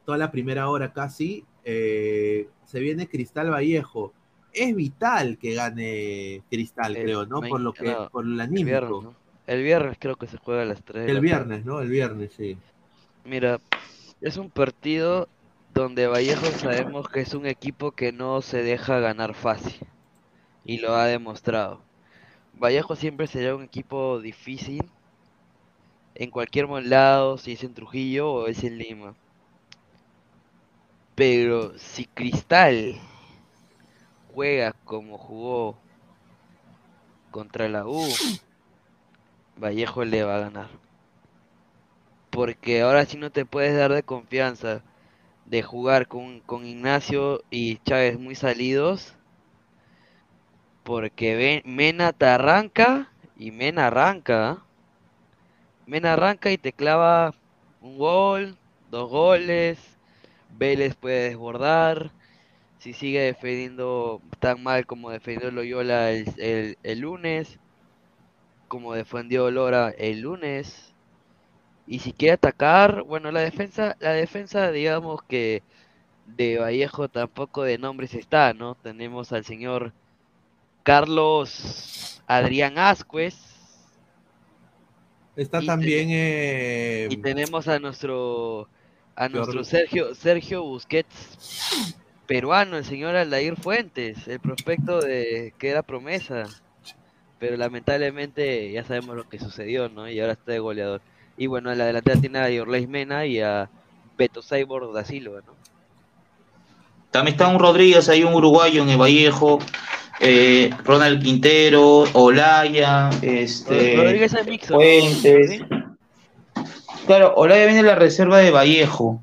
toda la primera hora casi. eh, se viene Cristal Vallejo. Es vital que gane Cristal, El creo, ¿no? Por lo que, no, por el El viernes, anímico. ¿no? El viernes creo que se juega a las 3. El viernes, ¿no? El viernes, sí. Mira, es un partido donde Vallejo sabemos que es un equipo que no se deja ganar fácil. Y lo ha demostrado. Vallejo siempre será un equipo difícil. En cualquier lado, si es en Trujillo o es en Lima. Pero si Cristal juega como jugó contra la U, Vallejo le va a ganar. Porque ahora sí no te puedes dar de confianza de jugar con, con Ignacio y Chávez muy salidos. Porque Mena te arranca y Mena arranca. ¿ah? Mena arranca y te clava un gol, dos goles. Vélez puede desbordar. Si sigue defendiendo tan mal como defendió Loyola el, el, el lunes, como defendió Lora el lunes. Y si quiere atacar, bueno, la defensa, la defensa, digamos que de Vallejo tampoco de nombres está, ¿no? Tenemos al señor Carlos Adrián Ascuez Está Y también. eh, y tenemos a nuestro a nuestro. Sergio Sergio Busquets peruano, el señor Aldair Fuentes, el prospecto de que era promesa. pero lamentablemente ya sabemos lo que sucedió, ¿no? Y ahora está de goleador. Y bueno, en la delantera tiene a Yorlais Mena y a Beto Cyborg da Silva, ¿no? También está un Rodríguez, hay un uruguayo en el Vallejo, eh, Ronald Quintero, Olaya, este, Rodríguez es mixto. Fuentes. Claro, Olaya viene de la reserva de Vallejo.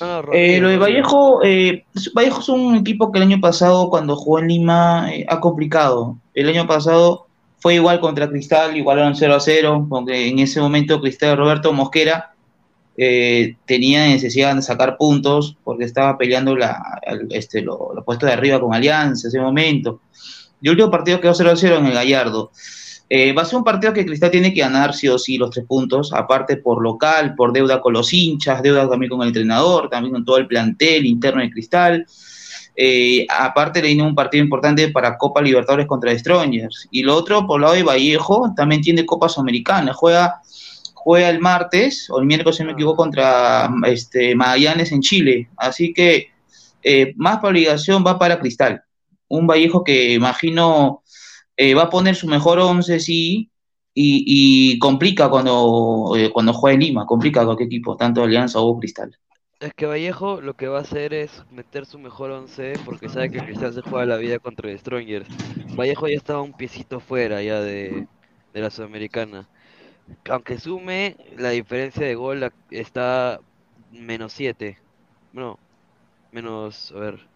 No, Eh, lo de. Vallejo, eh, Vallejo es un equipo que el año pasado, cuando jugó en Lima, eh, ha complicado. El año pasado fue igual contra Cristal, igualaron 0 a 0, porque en ese momento Cristal Roberto Mosquera eh, tenía necesidad de sacar puntos porque estaba peleando la, este, lo, lo puesto de arriba con Alianza en ese momento. Y el último partido quedó 0 a 0 en el Gallardo. Eh, va a ser un partido que Cristal tiene que ganar sí o sí los tres puntos, aparte por local, por deuda con los hinchas, deuda también con el entrenador, también con todo el plantel interno de Cristal. Eh, aparte le viene un partido importante para Copa Libertadores contra Strongers. Y lo otro, por el lado de Vallejo, también tiene Copa Sudamericana. Juega, juega el martes o el miércoles, si me equivoco, contra este, Magallanes en Chile. Así que eh, más para obligación va para Cristal. Un Vallejo que imagino eh, va a poner su mejor once, sí, y, y complica cuando, cuando juega en Lima, complica a cualquier equipo, tanto Alianza o Cristal. Es que Vallejo lo que va a hacer es meter su mejor once porque sabe que Cristal se juega la vida contra The Strongers. Vallejo ya estaba un piecito fuera ya de, de la Sudamericana. Aunque sume, la diferencia de gol está menos 7. No, menos, a ver.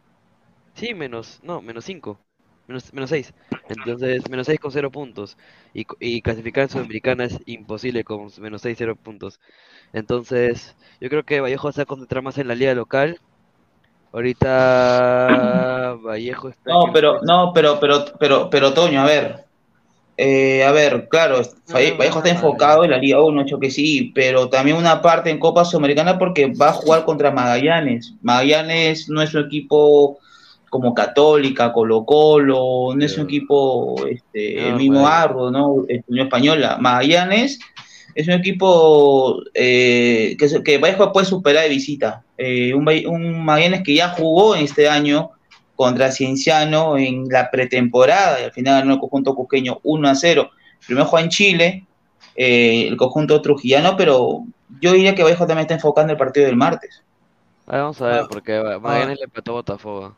Sí, menos, no, menos 5. Menos, menos 6. Entonces, menos 6 con 0 puntos. Y, y clasificar en Sudamericana es imposible con menos 6, 0 puntos. Entonces, yo creo que Vallejo se va a concentrar más en la liga local. Ahorita Vallejo está No, pero, no, pero, pero, pero, pero, Toño, a ver. Eh, a ver, claro, Valle- Vallejo está enfocado en la Liga 1, hecho que sí, pero también una parte en Copa Sudamericana porque va a jugar contra Magallanes. Magallanes no es un equipo como Católica, Colo Colo, no es un equipo este, el mismo pues. Arro, ¿no? Unión Española. Magallanes es un equipo eh, que, se- que Vallejo puede superar de visita. Eh, un, un Magallanes que ya jugó en este año contra Cienciano en la pretemporada y al final ganó el conjunto cusqueño 1 a 0. Primero juega en Chile, eh, el conjunto trujillano, pero yo diría que Vallejo también está enfocando el partido del martes. Ahí vamos a ver, Ah, porque Magallanes le empató a Botafogo.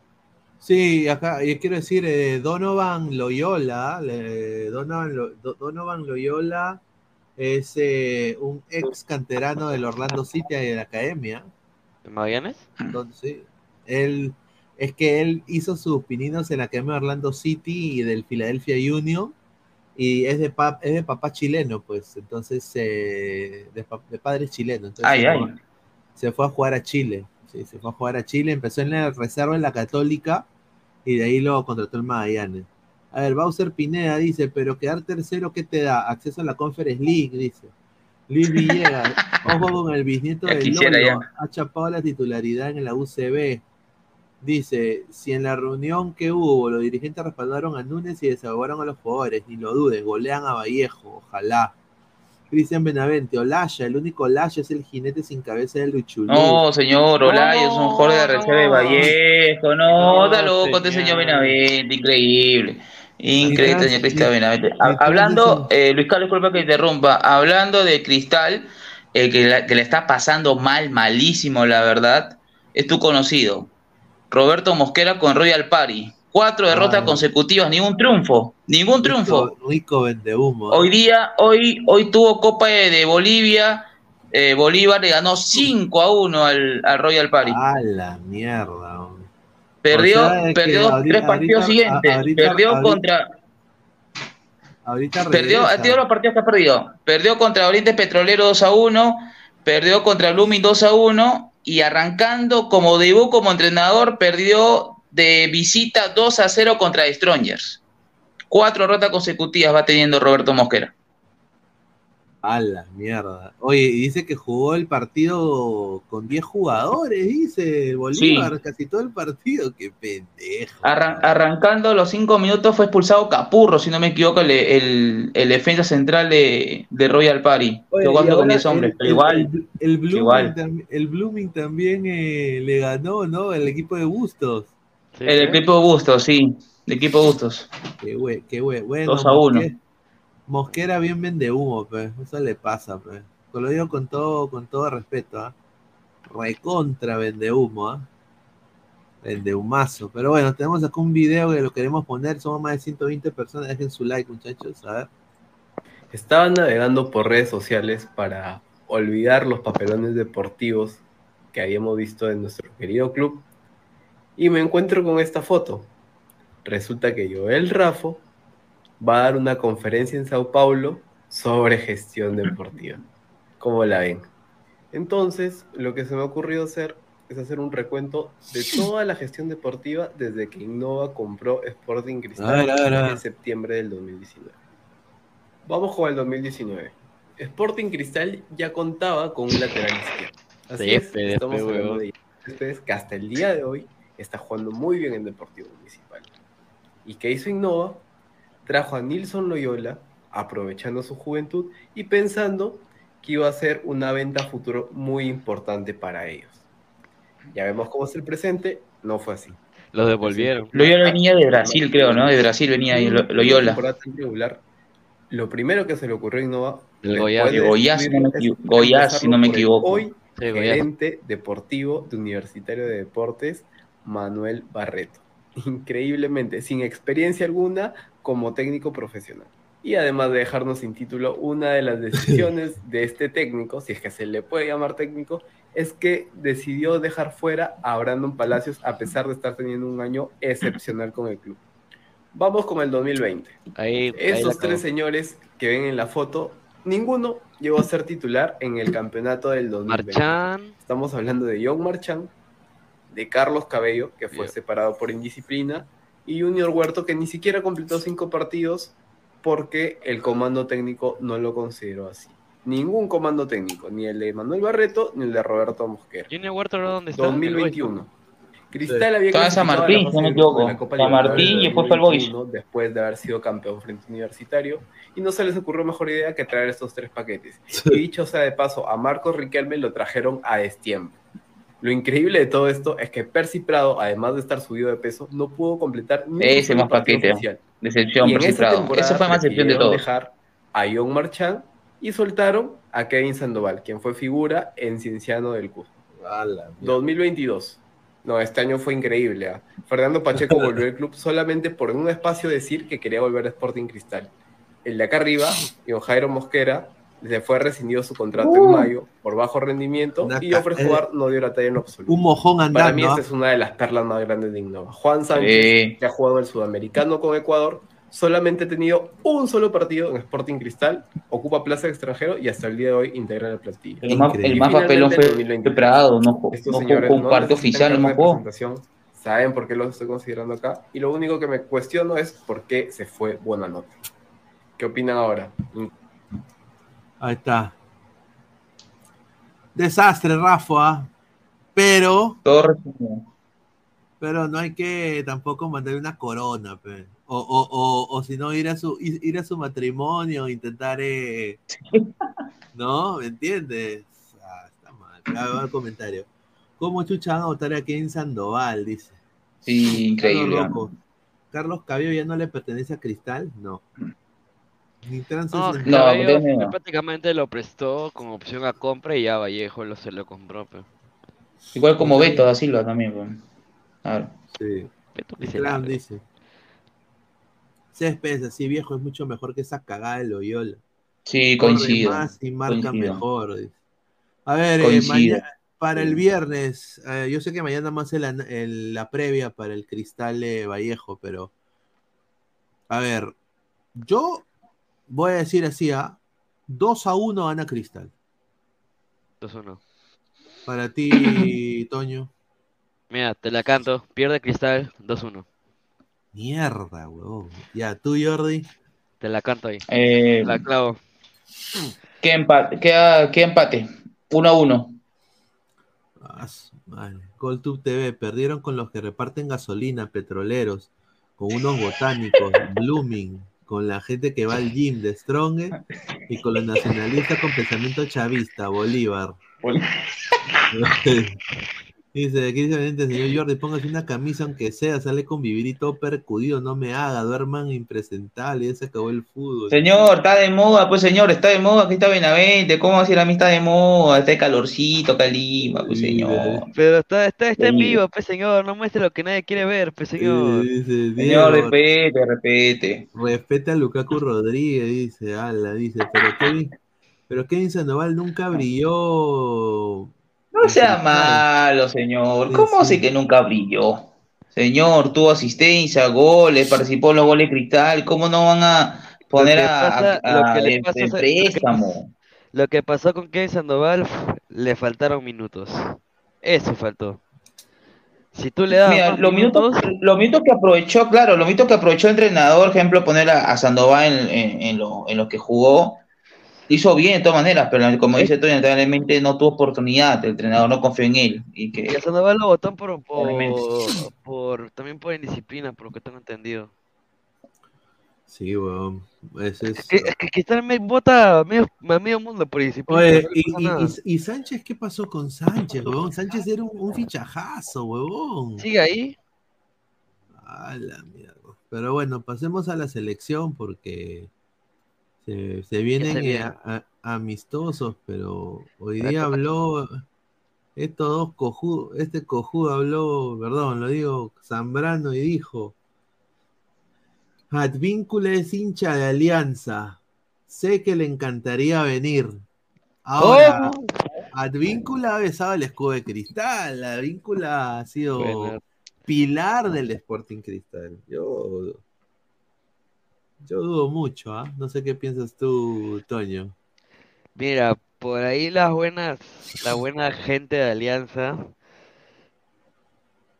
Sí, acá y quiero decir, eh, Donovan Loyola, Donovan, Lo- Donovan Loyola es eh, un ex canterano del Orlando City de la academia. ¿En Magallanes? Entonces, él es que él hizo sus pininos en la academia de Orlando City y del Philadelphia Union y es de, pa- es de papá chileno, pues, entonces, eh, de, pa- de padre chileno. Entonces, Ay, se ay. fue- se fue a jugar a Chile. Sí, se fue a jugar a Chile, empezó en la reserva en la Católica y de ahí lo contrató el Magallanes. A ver, Bowser Pineda dice, pero quedar tercero, ¿qué te da? Acceso a la Conference League, dice. Luis Villegas, ojo con el bisnieto Ya de quisiera, Lolo, ya. ha chapado la titularidad en la UCB. Dice, si en la reunión que hubo los dirigentes respaldaron a Núñez y desahogaron a los jugadores, ni lo dudes, golean a Vallejo, ojalá. Cristian Benavente, Olaya, el único Olaya es el jinete sin cabeza del Luchulú. No, señor, Olaya es un jugador de la reserva de Vallejo. No, está loco este señor Benavente, increíble. Increíble, señor Cristian Benavente. Hablando, eh, Luis Carlos, disculpa que interrumpa. Hablando de Cristal, eh, que, la- que le está pasando mal, malísimo, la verdad, es tu conocido. Roberto Mosquera con Royal Party. Cuatro derrotas Ah. consecutivas, ningún triunfo. Ningún triunfo. Rico, rico vende humo. Hoy día, hoy, hoy tuvo Copa de, de Bolivia. eh, Bolívar le ganó 5 a 1 al, al Royal Party. A la mierda. Perdió o sea, es perdió ahorita- tres partidos ahorita- siguientes. ahorita- perdió contra. Ahorita Perdió, ha tenido los partidos que ha perdido. Perdió contra Oriente Petrolero 2 a 1. Perdió contra Blooming 2 a 1. Y arrancando como debut como entrenador, perdió de visita 2 a 0 contra Strongers. Cuatro rotas consecutivas va teniendo Roberto Mosquera. A la mierda. Oye, y dice que jugó el partido con 10 jugadores, dice el Bolívar, casi todo el partido. Qué pendejo. Arran- arrancando los cinco minutos fue expulsado Capurro, si no me equivoco, el, el- el defensa central de, de Royal Party, Oye, jugando con ahora 10 hombres, el- pero el- igual. El, el Blooming, igual. tam- el Blooming también eh, le ganó, ¿no? El equipo de Bustos. Sí, El equipo Bustos, sí, el equipo Bustos. Qué güey, qué güey. Bueno, Dos a uno. Mosquera, Mosquera bien vende humo, pues. Eso le pasa, pues. Lo digo con todo, con todo respeto, ¿ah? Recontra vende humo, ¿ah? Vende humazo. Pero bueno, tenemos acá un video que lo queremos poner. Somos más de 120 personas. Dejen su like, muchachos. A ver. Estaba navegando por redes sociales para olvidar los papelones deportivos que habíamos visto en nuestro querido club y me encuentro con esta foto. Resulta que Joel Rafo va a dar una conferencia en Sao Paulo sobre gestión deportiva. ¿Cómo la ven? Entonces, lo que se me ha ocurrido hacer es hacer un recuento de toda la gestión deportiva desde que Innova compró Sporting Cristal en septiembre del 2019. Vamos con el 2019. Sporting Cristal ya contaba con un lateral izquierdo. Así es, estamos hablando de que hasta el día de hoy está jugando muy bien en Deportivo Municipal. ¿Y qué hizo Innova? Trajo a Nilson Loyola, aprovechando su juventud y pensando que iba a ser una venta futuro muy importante para ellos. Ya vemos cómo es el presente, no fue así. Lo devolvieron. Loyola venía de Brasil, creo, ¿no? De Brasil venía ahí, Loyola. Lo primero que se le ocurrió a Innova. Goya, si no me equivoco. Hoy, gerente deportivo de Universitario de Deportes, Manuel Barreto. Increíblemente, sin experiencia alguna como técnico profesional. Y además de dejarnos sin título, una de las decisiones de este técnico, si es que se le puede llamar técnico, es que decidió dejar fuera a Brandon Palacios a pesar de estar teniendo un año excepcional con el club. Vamos con el 2020. Ahí, Esos tres señores que ven en la foto, ninguno llegó a ser titular en el campeonato del 2020. Marchán. Estamos hablando de John Marchán, de Carlos Cabello, que fue separado por indisciplina, y Junior Huerto, que ni siquiera completó cinco partidos porque el comando técnico no lo consideró así. Ningún comando técnico, ni el de Manuel Barreto, ni el de Roberto Mosquera. Junior Huerto, ¿dónde está? 2021. Cristal había Estaba en San Martín, no me equivoco. San Martín y después fue el Boys. Después de haber sido campeón frente universitario. Y no se les ocurrió mejor idea que traer estos tres paquetes. Y dicho sea de paso, a Marcos Riquelme lo trajeron a destiempo. Lo increíble de todo esto es que Percy Prado, además de estar subido de peso, no pudo completar ni Ese más paquete. Oficial. Decepción, y Percy Prado. Eso fue más decepción de todo. dejar a John Marchand y soltaron a Kevin Sandoval, quien fue figura en Cienciano del Cusco. 2022. No, este año fue increíble. ¿ah? Fernando Pacheco volvió al club solamente por un espacio decir que quería volver a Sporting Cristal. El de acá arriba, John Jairo Mosquera, le fue rescindido su contrato en mayo por bajo rendimiento y ofrece jugar no dio la talla en absoluto. Un mojón andando. Para mí esta es una de las perlas más grandes de Innova. Juan Sánchez, que ha jugado el sudamericano con Ecuador, solamente ha tenido un solo partido en Sporting Cristal, ocupa plaza de extranjero y hasta el día de hoy integra la plantilla. El más, el más papelón fue Prado, no, no jugó un parte oficial, no jugó. Saben por qué lo estoy considerando acá. Y lo único que me cuestiono es por qué se fue buena nota. ¿Qué opinan ahora? Ahí está. Desastre, Rafa. Pero. Pero no hay que tampoco mandarle una corona, O, o, o, o si no, ir a su, ir a su matrimonio, intentar. Eh, ¿No? ¿Me entiendes? Ah, está mal. A el comentario. ¿Cómo chucha van a votar aquí en Sandoval? Dice. Sí, increíble. Carlos, Carlos Cabello ya no le pertenece a Cristal, no. No, no, prácticamente lo prestó con opción a compra y ya Vallejo lo, se lo compró. Pero. Igual como Beto da Silva también. Pues. Claro. Sí. Beto Clan dice. Céspedes así viejo es mucho mejor que esa cagada de Loyola. Sí, coincido. más y marca mejor. Dice. A ver, eh, para el viernes, eh, yo sé que mañana más el, el, la previa para el Cristal de Vallejo, pero a ver, yo voy a decir así, a 2 a 1 gana Cristal. 2 a 1. Para ti, Toño. Mira, te la canto. Pierde Cristal 2 a 1. Mierda, weón. Ya, tú, Jordi. Te la canto ahí. Eh, la clavo. ¿Qué empate? ¿Qué, qué empate? 1 a 1. Ah, vale. GolTube TV. Perdieron con los que reparten gasolina, petroleros, con unos botánicos, Blooming, con la gente que va al gym de Strong y con los nacionalistas con pensamiento chavista, Bolívar. Dice, aquí dice Benítez, señor Jordi, póngase una camisa aunque sea, sale con vivir y todo percudido, no me haga, duerman impresentable, ya se acabó el fútbol. Señor, está de moda, pues señor, está de moda, aquí está Benavente, ¿cómo va a decir a mí está de moda? Está de calorcito, calima, pues señor. Pero está, está, está en vivo, pues señor, no muestre lo que nadie quiere ver, pues señor. Dice, Señor, respete, respete. respeta a Lukaku Rodríguez, dice, ala, dice, pero Kevin, pero Kevin Sandoval nunca brilló. No sea malo, señor. ¿Cómo sé que nunca brilló? Señor, tuvo asistencia, goles, participó en los goles cristal. ¿Cómo no van a poner a, lo que le en- pasa en es- préstamo? Lo que pasó con Kevin Sandoval, le faltaron minutos. Eso faltó. Si tú le das Mira, los minutos, los minutos que aprovechó, claro, los minutos que aprovechó el entrenador, ejemplo, poner a, a Sandoval en, en, en lo, en lo que jugó, hizo bien de todas maneras, pero como dice Tony, lamentablemente no tuvo oportunidad, el entrenador no confió en él. Y Y que, a Sandoval lo votaron por, por, por- también por indisciplina, por lo que tengo entendido. Sí, weón. Es... Es que, es que Cristal me vota a medio, medio mundo por indisciplina. Oye, no le y, y- y- y Sánchez, ¿qué pasó con Sánchez, weón? Sánchez era un, un fichajazo, weón. ¿Sigue ahí? A la mierda. Pero bueno, pasemos a la selección porque se, se vienen se eh, viene? a- a- amistosos, pero hoy día habló estos dos cojudos, este cojudo habló, perdón, lo digo, Zambrano y dijo, Advíncula es hincha de Alianza, sé que le encantaría venir. Ahora, ¿Cómo? Advíncula ha besado el escudo de cristal, Advíncula ha sido Bueno. pilar del Sporting Cristal. Yo, yo dudo mucho, ¿ah? No sé qué piensas tú, Toño. Mira, por ahí las buenas, la buena gente de Alianza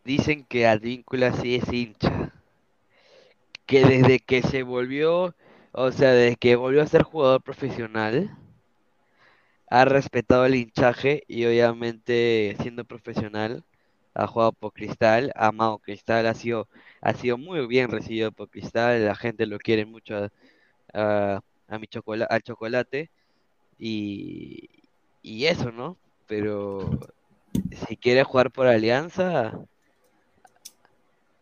dicen que Advíncula sí es hincha. Que desde que se volvió, o sea, desde que volvió a ser jugador profesional, ha respetado el hinchaje y obviamente siendo profesional, ha jugado por Cristal, ha amado Cristal, ha sido, ha sido muy bien recibido por Cristal, la gente lo quiere mucho a, a- a mi chocola- al chocolate y, y eso, ¿no? Pero si quiere jugar por Alianza,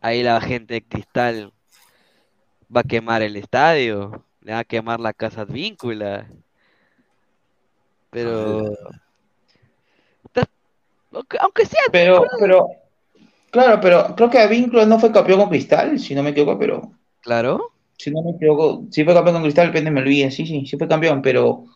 ahí la gente de Cristal va a quemar el estadio, le va a quemar la casa Advíncula. Pero ta- aunque, sea pero, claro, pero creo que Advíncula no fue campeón con Cristal, si no me equivoco, pero claro, si no me equivoco, sí fue campeón con Cristal, pende me sí, sí, sí fue campeón, pero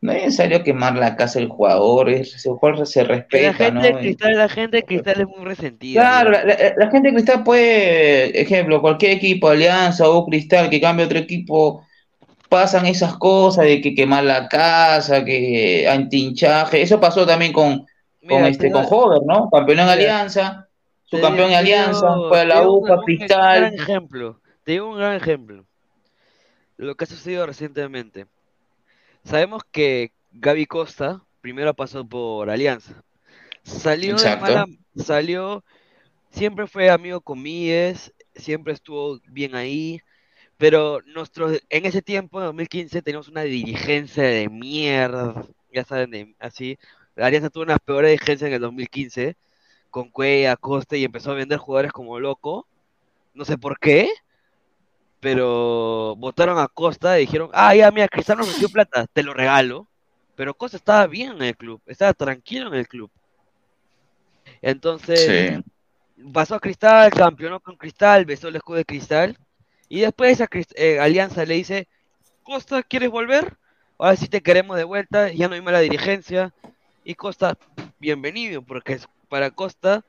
no es necesario quemar la casa del jugador, el jugador se que la respeta, gente de ¿no? Cristal, la gente de Cristal es muy resentida, Claro, la, la- la gente de Cristal puede, ejemplo, cualquier equipo, Alianza o Cristal que cambie otro equipo, pasan esas cosas de que quemar la casa, que antinchaje, eso pasó también con, con este, te con Hover, ¿no? Campeón en Alianza, te su campeón di- en te Alianza, fue a la UPA, un gran Cristal, ejemplo, te digo un gran ejemplo, lo que ha sucedido recientemente. Sabemos que Gaby Costa primero pasó por Alianza. Salió de mala, salió, siempre fue amigo con Mies, siempre estuvo bien ahí, pero nosotros en ese tiempo, en 2015, teníamos una dirigencia de mierda, ya saben, de- así. La Alianza tuvo una peor dirigencia en el 2015, con Cuella, Costa, y empezó a vender jugadores como loco, no sé por qué, pero votaron a Costa y dijeron, ah, ya, mira, Cristiano dio plata, te lo regalo. Pero Costa estaba bien en el club, estaba tranquilo en el club. Entonces, Sí. pasó a Cristal, campeonó con Cristal, besó el escudo de Cristal. Y después esa Crist- eh, Alianza le dice, Costa, ¿quieres volver? Ahora sí te queremos de vuelta, ya no hay mala dirigencia. Y Costa, bienvenido, porque es- para Costa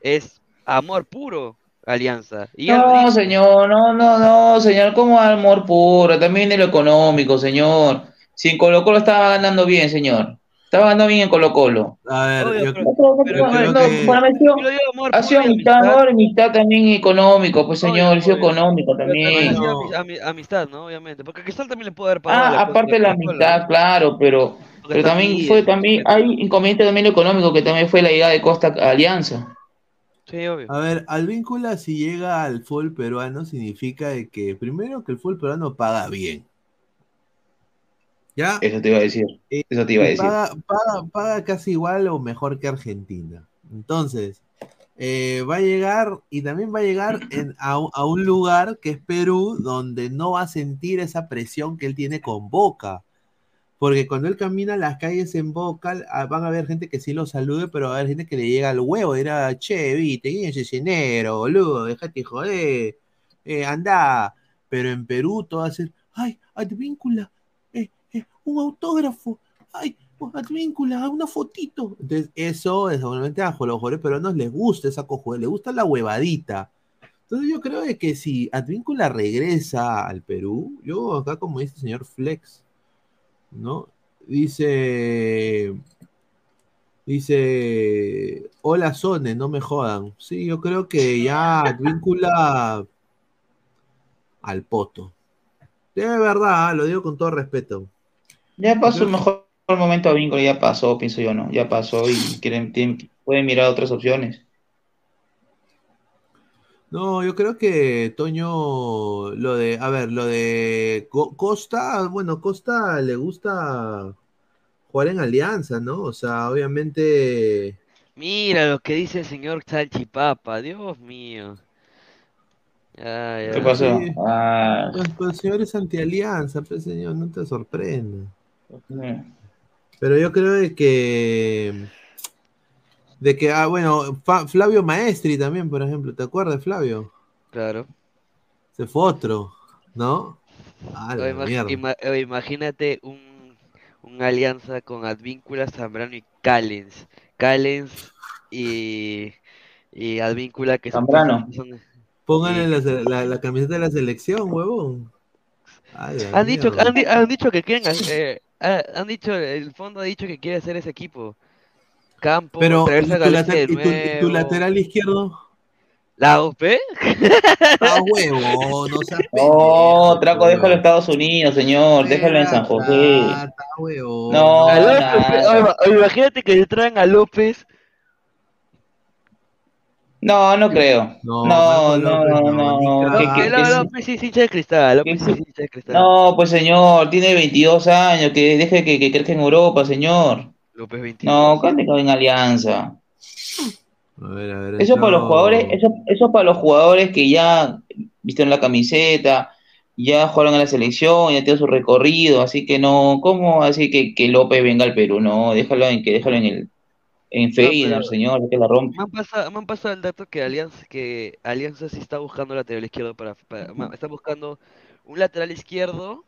es amor puro Alianza. Y No, señor, no, no, no, señor, como amor puro, también de lo económico, señor. Si en Colo Colo estaba ganando bien, señor. Estaba ganando bien en Colo Colo. A ver, Obvio, yo, pero- No, no, pero no, no, para ha sido- amistad. amor y mitad también económico, pues señor, ha sido económico también No. amistad, ¿no? Obviamente. Porque Cristal también le puede haber pagado Ah, aparte de la ¿no? claro, pero, pero también fue también, hay inconveniente también lo económico, que también fue la llegada de Costa a Alianza. Sí, obvio. a ver, Advíncula si llega al fútbol peruano significa de que primero que el fútbol peruano paga bien. ¿Ya? Eso te iba a decir, Eh, eso te iba a decir. paga, paga, paga casi igual o mejor que Argentina. Entonces, eh, va a llegar y también va a llegar en- a, a un lugar que es Perú, donde no va a sentir esa presión que él tiene con Boca. Porque cuando él camina las calles en Boca, ah, van a haber gente que sí lo salude, pero va a haber gente que le llega al huevo, dirá, che, viste, ¿quién es ese negro, boludo? Dejate joder, eh. Pero en Perú todo va a ser, ay, Advíncula, eh, eh, un autógrafo, ay, Advíncula, una fotito. Entonces, eso es obviamente a los jugadores peruanos les gusta esa cojuela, les gusta la huevadita. Entonces yo creo que si Advíncula regresa al Perú, yo acá como dice el señor Flex, ¿no? Dice, dice, hola Sone, no me jodan. Sí, yo creo que ya Advíncula al poto. De verdad, lo digo con todo respeto. Ya pasó el mejor momento a vínculo, ya pasó, pienso yo, ¿no? Ya pasó y quieren, tienen- pueden mirar otras opciones. No, yo creo que Toño, lo de, a ver, lo de Co- Costa, bueno, Costa le gusta jugar en alianza, ¿no? O sea, obviamente, Mira lo que dice el señor Salchipapa, Dios mío. ¿Qué pasó? Sí. Ah, pues, pues, el señor es antialianza, pues señor, no te sorprenda. Pero yo creo de que, de que, ah, bueno, Fa- Flavio Maestri también, por ejemplo, ¿te acuerdas, Flavio? Claro. Se fue otro, ¿no? Ah, la O ima- imagínate un, un alianza con Advíncula, Zambrano y Callens. Callens y, y Advíncula que son, Zambrano. son- Pónganle la, la- la camiseta de la selección, huevón. Ay, han dicho, han, di- han dicho que quieren hacer- eh, han dicho, el fondo ha dicho que quiere hacer ese equipo. Campo, Pero, ¿y tu, later- y tu- y tu nuevo. lateral izquierdo? ¿La OP? Ah, huevo, no seas No, Traco, déjalo en Estados Unidos, señor. Déjalo en San José. huevo. No, López, imagínate que le traen a López. No, no creo. No, No, no, no, no, López sí es hincha de cristal. López sí es hincha de cristal. No, pues señor, tiene 22 años, que deje que, que crezca en Europa, señor. López 22. No, cante en alianza. A ver, a ver. Eso para los jugadores, eso, eso para los jugadores que ya vistieron la camiseta, ya jugaron a la selección, ya tienen su recorrido, así que no, ¿cómo así que, que López venga al Perú? No, déjalo en que déjalo en el en Feyenoord, señor, que la rompe. Me han pasado, me han pasado el dato que Alianza, que Alianza sí está buscando lateral izquierdo para, está buscando un lateral izquierdo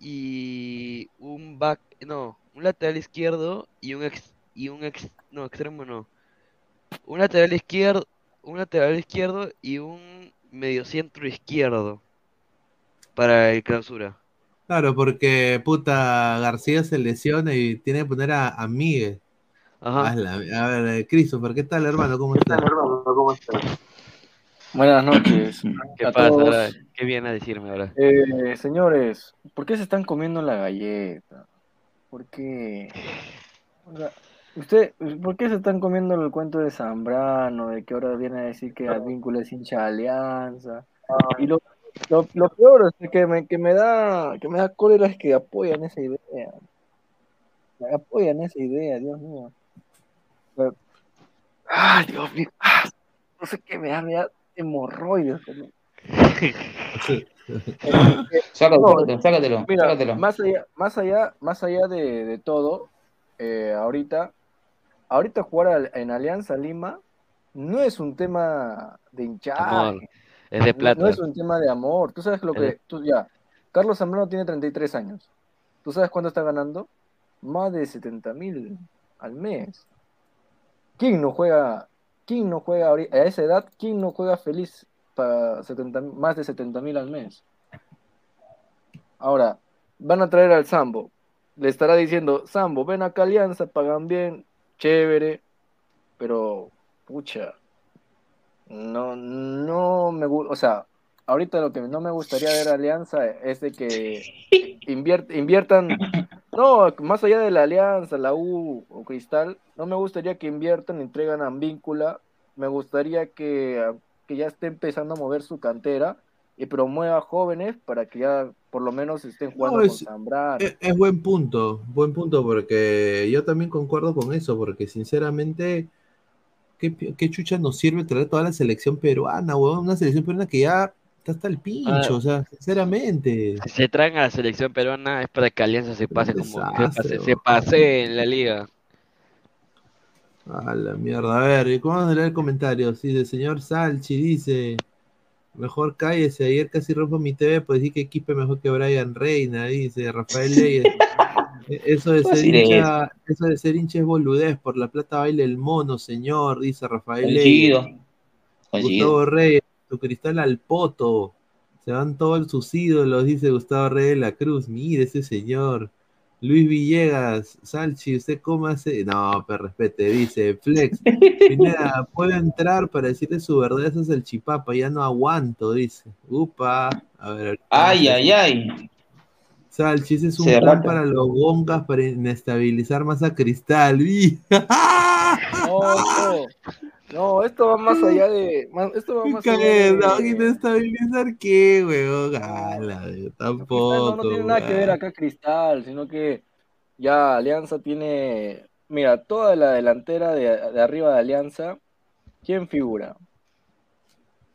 y un back, no, un lateral izquierdo y un ex, y un ex, no, extremo no. Un lateral izquierdo, un lateral izquierdo y un mediocentro izquierdo para el clausura. Claro, porque puta García se lesiona y tiene que poner a, a Miguel. Ajá. A, la- a ver, eh, Christopher, ¿qué tal, hermano? ¿Cómo estás? Buenas noches. ¿Qué a pasa todos. ¿Qué viene a decirme ahora? Eh, señores, ¿por qué se están comiendo la galleta? ¿Por qué? O sea, usted, ¿por qué se están comiendo el cuento de Zambrano, de que ahora viene a decir que Advíncula es hincha de Alianza? Y lo, lo, lo peor es que me, que me da que me da cólera es que apoyan esa idea. Apoyan esa idea, Dios mío. Pero- Ay, Dios mío. Ah, no sé qué me da, me da hemorroides. Sácatelo, No, sácatelo, Mira, sácatelo. más allá, más allá, más allá de, de todo, eh, ahorita, ahorita jugar al- en Alianza Lima no es un tema de hinchaje, Amor, es de no- plata. no es un tema de amor. Tú sabes lo de- que, tú ya, Carlos Zambrano tiene 33 años. ¿Tú sabes cuánto está ganando? Más de 70 mil al mes. ¿Quién no juega, quién no juega a esa edad, quién no juega feliz 70, más de 70 mil al mes? Ahora, van a traer al Sambo. Le estará diciendo, Sambo, ven acá Alianza, pagan bien, chévere, pero, pucha, no, no me gusta, o sea, ahorita lo que no me gustaría ver Alianza es de que invier- inviertan, no, más allá de la Alianza, la U o Cristal, no me gustaría que inviertan, entregan a Víncula, me gustaría que, que ya esté empezando a mover su cantera y promueva jóvenes para que ya por lo menos estén jugando No, con es- Zambrano. Es, es buen punto, buen punto, porque yo también concuerdo con eso, porque sinceramente, ¿qué, qué chucha nos sirve traer toda la selección peruana, weón? Una selección peruana que ya está hasta el pincho, Ah. o sea, sinceramente. Si se traen a la selección peruana es para que Alianza se pase como se pase en la liga. A la mierda, a ver, ¿y ¿cómo vamos a leer comentarios? Dice, señor Salchi, dice, mejor cállese, ayer casi rompo mi TV, pues decir que equipe mejor que Brian Reina, dice Rafael Leyes. E- Eso de ¿Cómo ser hincha, eso de ser hincha es boludez, por la plata baila el mono, señor, dice Rafael Leyes. Gustavo. Reyes, tu cristal al poto. Se van todos sus ídolos, dice Gustavo Reyes de la Cruz. Mire ese señor. Luis Villegas, Salchi, ¿usted cómo hace? No, pero respete, dice Flex. Pineda, puede entrar para decirle su verdad, eso es el chipapa, ya no aguanto, dice. Upa, a ver. Ay, ay, ay. Salchi, ese es un plan para los gongas para inestabilizar más a Cristal. ¡Vi! No, no, no, esto va más allá de. esto va más allá de. No, ¿Inestabilizar qué, weón? Ala, Cristal tampoco. no, no tiene nada que ver acá Cristal, sino que ya Alianza tiene. Mira, toda la delantera de, de arriba de Alianza, ¿quién figura?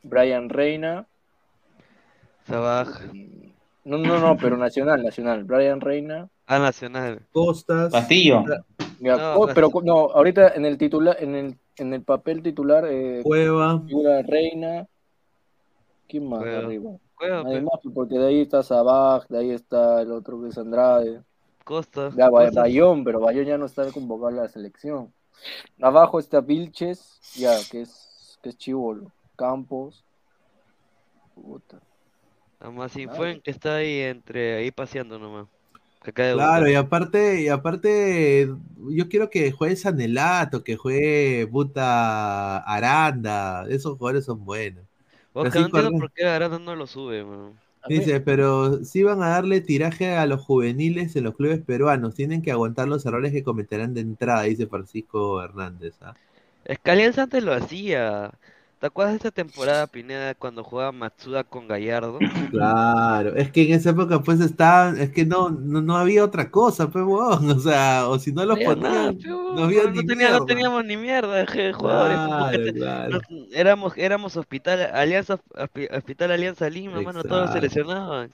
Brian Reina. Sabaj. No, no, no, pero nacional, nacional. Brian Reina. A Nacional. Costas. Castillo. Mira, No, Co- pero no, ahorita en el titular, en el, en el papel titular, eh, Cueva. figura Reina. ¿Quién más Cueva. arriba? Cueva, Nadie pe. más, pues, porque de ahí está Sabaj, de ahí está el otro que es Andrade. Costa. Ya, Costa. Bayón, pero Bayón ya no está convocado a la selección. Abajo está Vilches, ya, que es, que es chivolo. Campos. Puta. Además, fue que está ahí entre ahí paseando nomás. Claro, y aparte, y aparte, yo quiero que juegue Sanelato, que juegue puta Aranda, esos jugadores son buenos. Así no entiendo por qué Aranda no lo sube, man. Dice, pero si van a darle tiraje a los juveniles en los clubes peruanos, tienen que aguantar los errores que cometerán de entrada, dice Francisco Hernández. ¿ah? Es que Alianza antes lo hacía. ¿Te acuerdas de esta temporada, Pineda, cuando jugaba Matsuda con Gallardo? Claro, es que en esa época pues estaban, es que no, no, no había otra cosa, pues, huevón, o sea, o si no No los ponían, no había no, ni tenía- no mierda. teníamos ni mierda de jugadores. Claro, claro. nos- éramos, éramos hospital, Alianza, hospi- Hospital Alianza Lima, mano, todos Exacto. se lesionaban.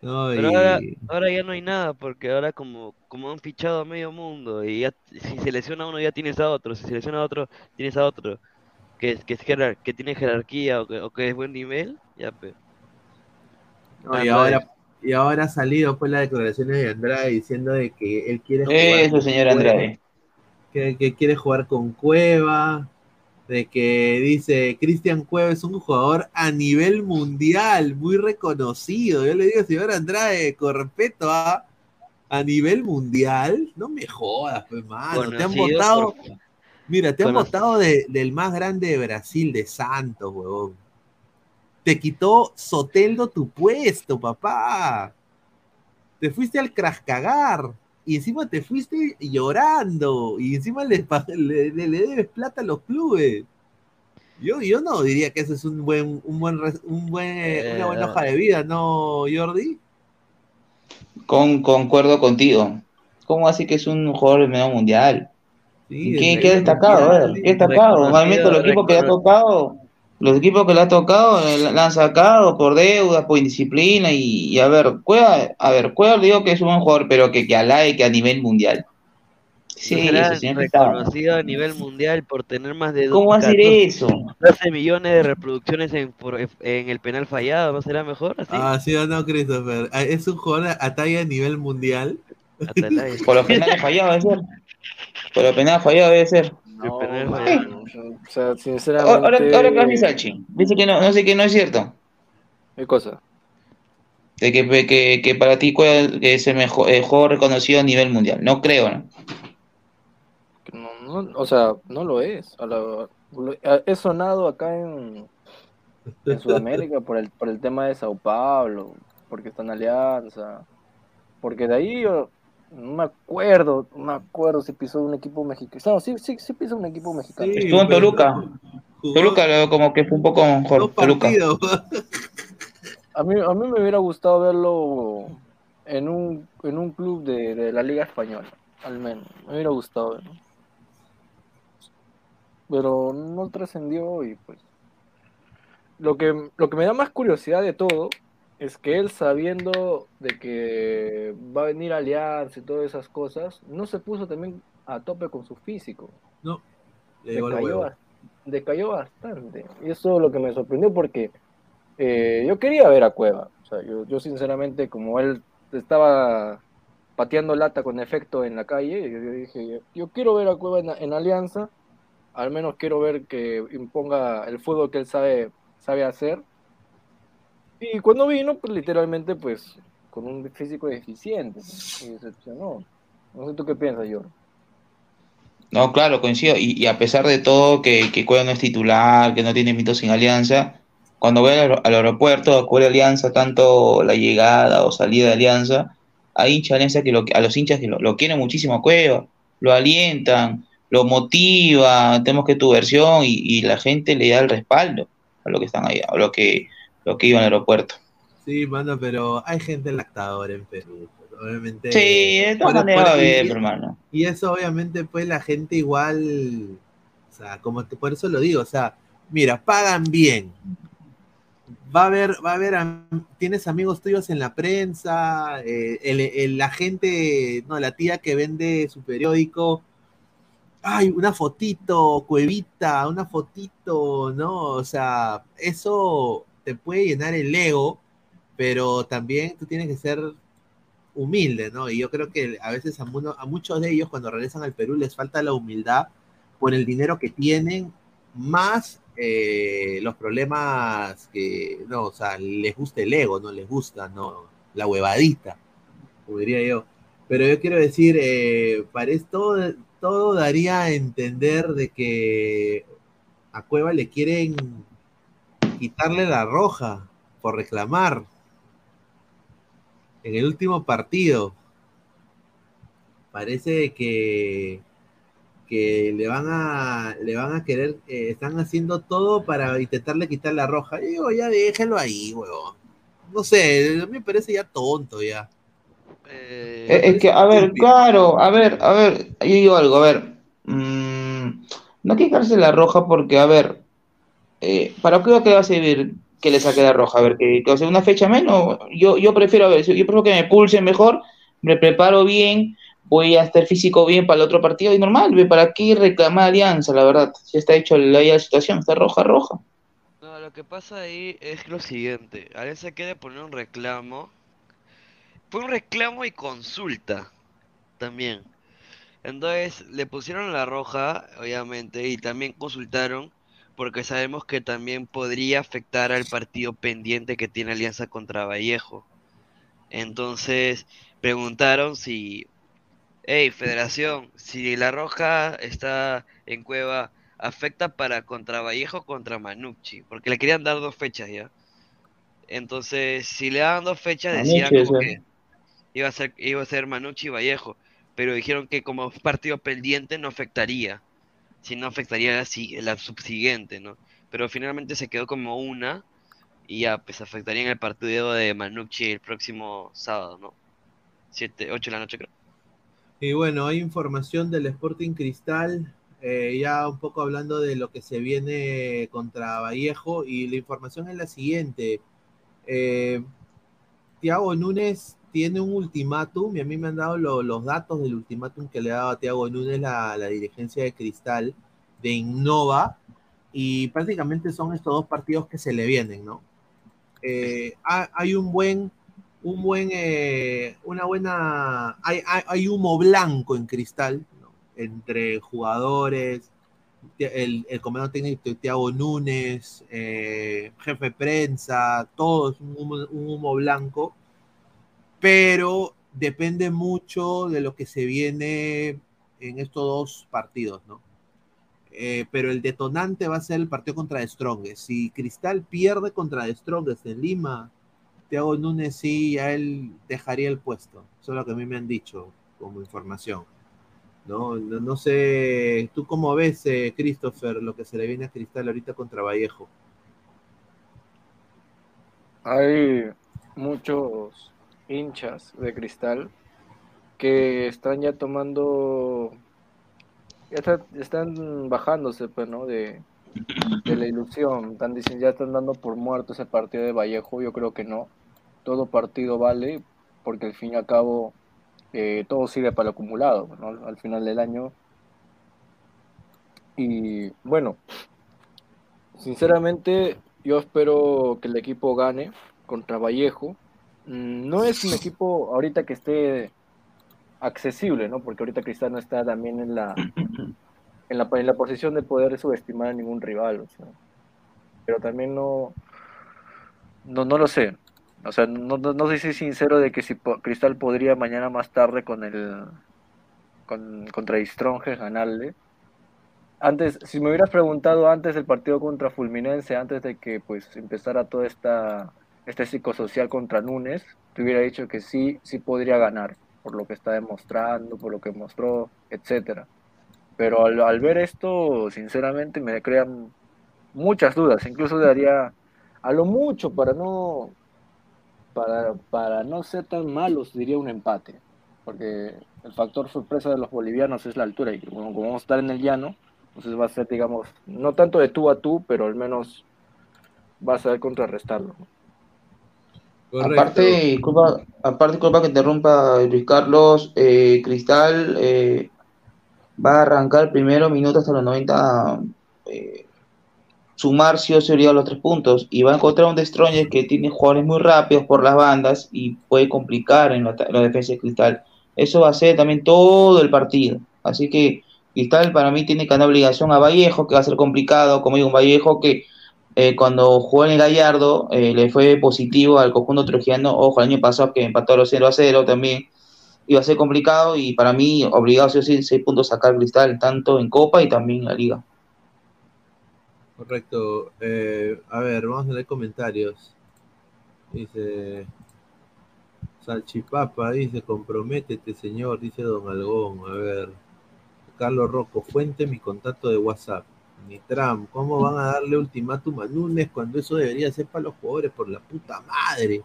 No, Pero ahora, ahora ya no hay nada, porque ahora como, como han fichado a medio mundo, y ya si se lesiona uno ya tienes a otro, si se lesiona a otro, tienes a otro, que, que, es jerar- que tiene jerarquía o que, o que es buen nivel, ya pe. No, y Andrade. ahora, y ahora ha salido pues las declaraciones de Andrade diciendo de que él quiere jugar Eso, con señor Cueva, Andrade. que, que quiere jugar con Cueva, de que dice Cristian Cueva es un jugador a nivel mundial, muy reconocido. Yo le digo, señor Andrade, con respeto a a nivel mundial, no me jodas, pues mano, te han votado, por- mira, te han votado de- del más grande de Brasil, de Santos, huevón. Te quitó Soteldo tu puesto, papá. Te fuiste al crascagar. Y encima te fuiste llorando. Y encima le, pa- le- le- le debes plata a los clubes. Yo, yo no diría que ese es un buen, un buen, res- un buen, una buena Eh. hoja de vida, ¿no, Jordi? Con, concuerdo contigo. ¿Cómo así que es un jugador de medio mundial? Sí, ¿Y qué, qué destacado? A ver, mundial, ¿qué ha destacado? Normalmente los equipos que le ha tocado, los equipos que le ha tocado, eh, la han sacado por deuda, por indisciplina y, y a ver, Cueva, a ver, Cueva le digo que es un buen jugador, pero que, que alae que a nivel mundial. Sí, está- reconocido a nivel mundial por tener más de ¿Cómo va a ser 14 eso? 12 millones de reproducciones en, por- en el penal fallado, ¿no será mejor así? Ah, sí o no, Christopher. Ah, Es un jugador a talla a nivel mundial. Atalaya. Por los penales fallados debe ser. Por debe ser. No, penal fallado. o sea, sinceramente. Ahora, ahora que Salchi, dice que no, no sé que no es cierto. ¿Qué cosa? De que, que, que para ti es el mejor el jugador reconocido a nivel mundial. No creo, ¿no? No, no, o sea, no lo es. A la- lo- a- he sonado acá en, en Sudamérica por el, por el tema de Sao Paulo, porque está en alianza. Porque de ahí yo no me acuerdo, no me acuerdo si pisó un equipo mexicano. No, sí, sí, sí pisó un equipo mexicano. Sí, Estuvo en Toluca. jugó Toluca como que fue un poco mejor. Toluca. a mí, a mí me hubiera gustado verlo en un, en un club de, de la Liga Española, al menos. Me hubiera gustado verlo. Pero no trascendió y pues. Lo que, lo que me da más curiosidad de todo es que él sabiendo de que va a venir Alianza y todas esas cosas, no se puso también a tope con su físico. No, le decayó, bastante. Y eso es lo que me sorprendió porque eh, yo quería ver a Cueva. O sea, yo, yo sinceramente, como él estaba pateando lata con efecto en la calle, yo, yo dije, yo quiero ver a Cueva en, en Alianza, al menos quiero ver que imponga el fútbol que él sabe, sabe hacer. Y cuando vino, pues literalmente, pues, con un físico deficiente, y decepcionó. No sé tú qué piensas, Jorge. No, claro, coincido. Y, y a pesar de todo, que, que Cueva no es titular, que no tiene mitos sin alianza, cuando voy al, al aeropuerto a cubrir alianza, tanto la llegada o salida de alianza, hay hinchas de alianza que lo, a los hinchas que lo, lo quieren muchísimo a Cueva, lo alientan, lo motivan, tenemos que tu versión y, y la gente le da el respaldo a lo que están ahí, a lo que, lo que iba al aeropuerto. Sí, mano, pero hay gente lactadora en Perú. pues, Obviamente. Sí, de todas maneras hermano. Y eso obviamente pues la gente igual, o sea, como te- por eso lo digo, o sea, mira, pagan bien. Va a haber, va a haber, tienes amigos tuyos en la prensa, eh, el- el- la gente, no, la tía que vende su periódico, ay, una fotito, cuevita, una fotito, ¿no? O sea, eso te puede llenar el ego, pero también tú tienes que ser humilde, ¿no? Y yo creo que a veces a, muno- a muchos de ellos cuando regresan al Perú les falta la humildad por el dinero que tienen, más eh, los problemas que, no, o sea, les gusta el ego, no les gusta, no, la huevadita, como diría yo. Pero yo quiero decir, eh, para todo daría a entender de que a Cueva le quieren quitarle la roja por reclamar en el último partido. Parece que, que le van a le van a querer, eh, están haciendo todo para intentarle quitar la roja. Y digo, ya déjenlo ahí, huevón. No sé, a mí me parece ya tonto ya. Eh, Es que, a ver, claro, a ver, a ver, yo digo algo, a ver, mm, no hay que quitarse la roja porque, a ver, eh, ¿para qué va a servir que le saque la roja? A ver, que, que, o sea, una fecha menos, yo, yo prefiero, a ver, yo prefiero que me pulse mejor, me preparo bien, voy a estar físico bien para el otro partido y normal, ¿para qué reclamar alianza, la verdad? Ya está hecho la, la situación, está roja, roja. No, lo que pasa ahí es lo siguiente. Alianza quiere poner un reclamo. Fue un reclamo y consulta también. Entonces le pusieron la roja, obviamente, y también consultaron porque sabemos que también podría afectar al partido pendiente que tiene Alianza contra Vallejo. Entonces preguntaron si, hey, Federación, si la roja está en Cueva, afecta para contra Vallejo o contra Manucci, porque le querían dar dos fechas ya. Entonces, si le daban dos fechas, decían Manucci, como que iba a ser, iba a ser Manucci y Vallejo, pero dijeron que como partido pendiente no afectaría, si no afectaría la, la subsiguiente, ¿no? Pero finalmente se quedó como una y ya, pues afectaría en el partido de Manucci el próximo sábado, ¿no? 7, 8 de la noche creo. Y bueno, hay información del Sporting Cristal, eh, ya un poco hablando de lo que se viene contra Vallejo, y la información es la siguiente. Eh, Tiago Núñez tiene un ultimátum, y a mí me han dado lo- los datos del ultimátum que le ha dado a Tiago Núñez la, la dirigencia de Cristal, de Innova, y prácticamente son estos dos partidos que se le vienen, ¿no? Eh, ha- hay un buen un buen, eh, una buena, hay, hay, hay humo blanco en cristal, entre jugadores, el, el comandante técnico Tiago Núñez, eh, jefe de prensa, todo es un humo, un humo blanco, pero depende mucho de lo que se viene en estos dos partidos, ¿no? Eh, pero el detonante va a ser el partido contra Strongest. Si Cristal pierde contra The Strongest en Lima, Thiago Núñez sí, ya él dejaría el puesto. Eso es lo que a mí me han dicho como información. No, no, no sé, ¿tú cómo ves, eh, Christopher, lo que se le viene a Cristal ahorita contra Vallejo? hay muchos hinchas de cristal que están ya tomando, están bajándose, pues, ¿no? De, de la ilusión. Están diciendo, ya están dando por muerto ese partido de Vallejo. Yo creo que no. Todo partido vale, porque al fin y al cabo eh, todo sirve para el acumulado. Al final del año. Y bueno, sinceramente, yo espero que el equipo gane contra Vallejo. Mm, No es un equipo ahorita que esté accesible, ¿no? Porque ahorita Cristiano está también en la, en la, en la posición de poder subestimar a ningún rival, o sea. Pero también no, no, no lo sé. O sea, no, no, no sé si sincero de que si Cristal podría mañana más tarde con el con, contra ganarle. Antes, si me hubieras preguntado antes del partido contra Fulminense, antes de que pues empezara toda esta este psicosocial contra Núñez, te hubiera dicho que sí, sí podría ganar, por lo que está demostrando, por lo que mostró, etcétera. Pero al, ver esto, sinceramente me crean muchas dudas, incluso daría a lo mucho para no para, no ser tan malos, diría un empate, porque el factor sorpresa de los bolivianos es la altura y como, como vamos a estar en el llano, entonces va a ser, digamos, no tanto de tú a tú, pero al menos va a saber contrarrestarlo. ¿no? Aparte, disculpa, aparte, que interrumpa Luis Carlos, eh, Cristal eh, va a arrancar primero minuto hasta los 90, eh, sumar sí o sí a los tres puntos y va a encontrar un Destroyer que tiene jugadores muy rápidos por las bandas y puede complicar en la, la defensa de Cristal. Eso va a ser también todo el partido. Así que Cristal para mí tiene que dar obligación a Vallejo, que va a ser complicado, como digo, un Vallejo que eh, cuando jugó en el Gallardo eh, le fue positivo al conjunto trujillano, ojo, el año pasado que empató a los 0 a 0 también, iba a ser complicado y para mí obligado sí o sí 6 puntos sacar Cristal, tanto en Copa y también en la Liga. Correcto. Eh, a ver, vamos a leer comentarios. Dice Salchipapa, dice, comprométete, señor, dice Don Algón. A ver, Carlos Rocco, fuente mi contacto de WhatsApp. Nitram, ¿cómo van a darle ultimátum a Núñez cuando eso debería ser para los jugadores por la puta madre?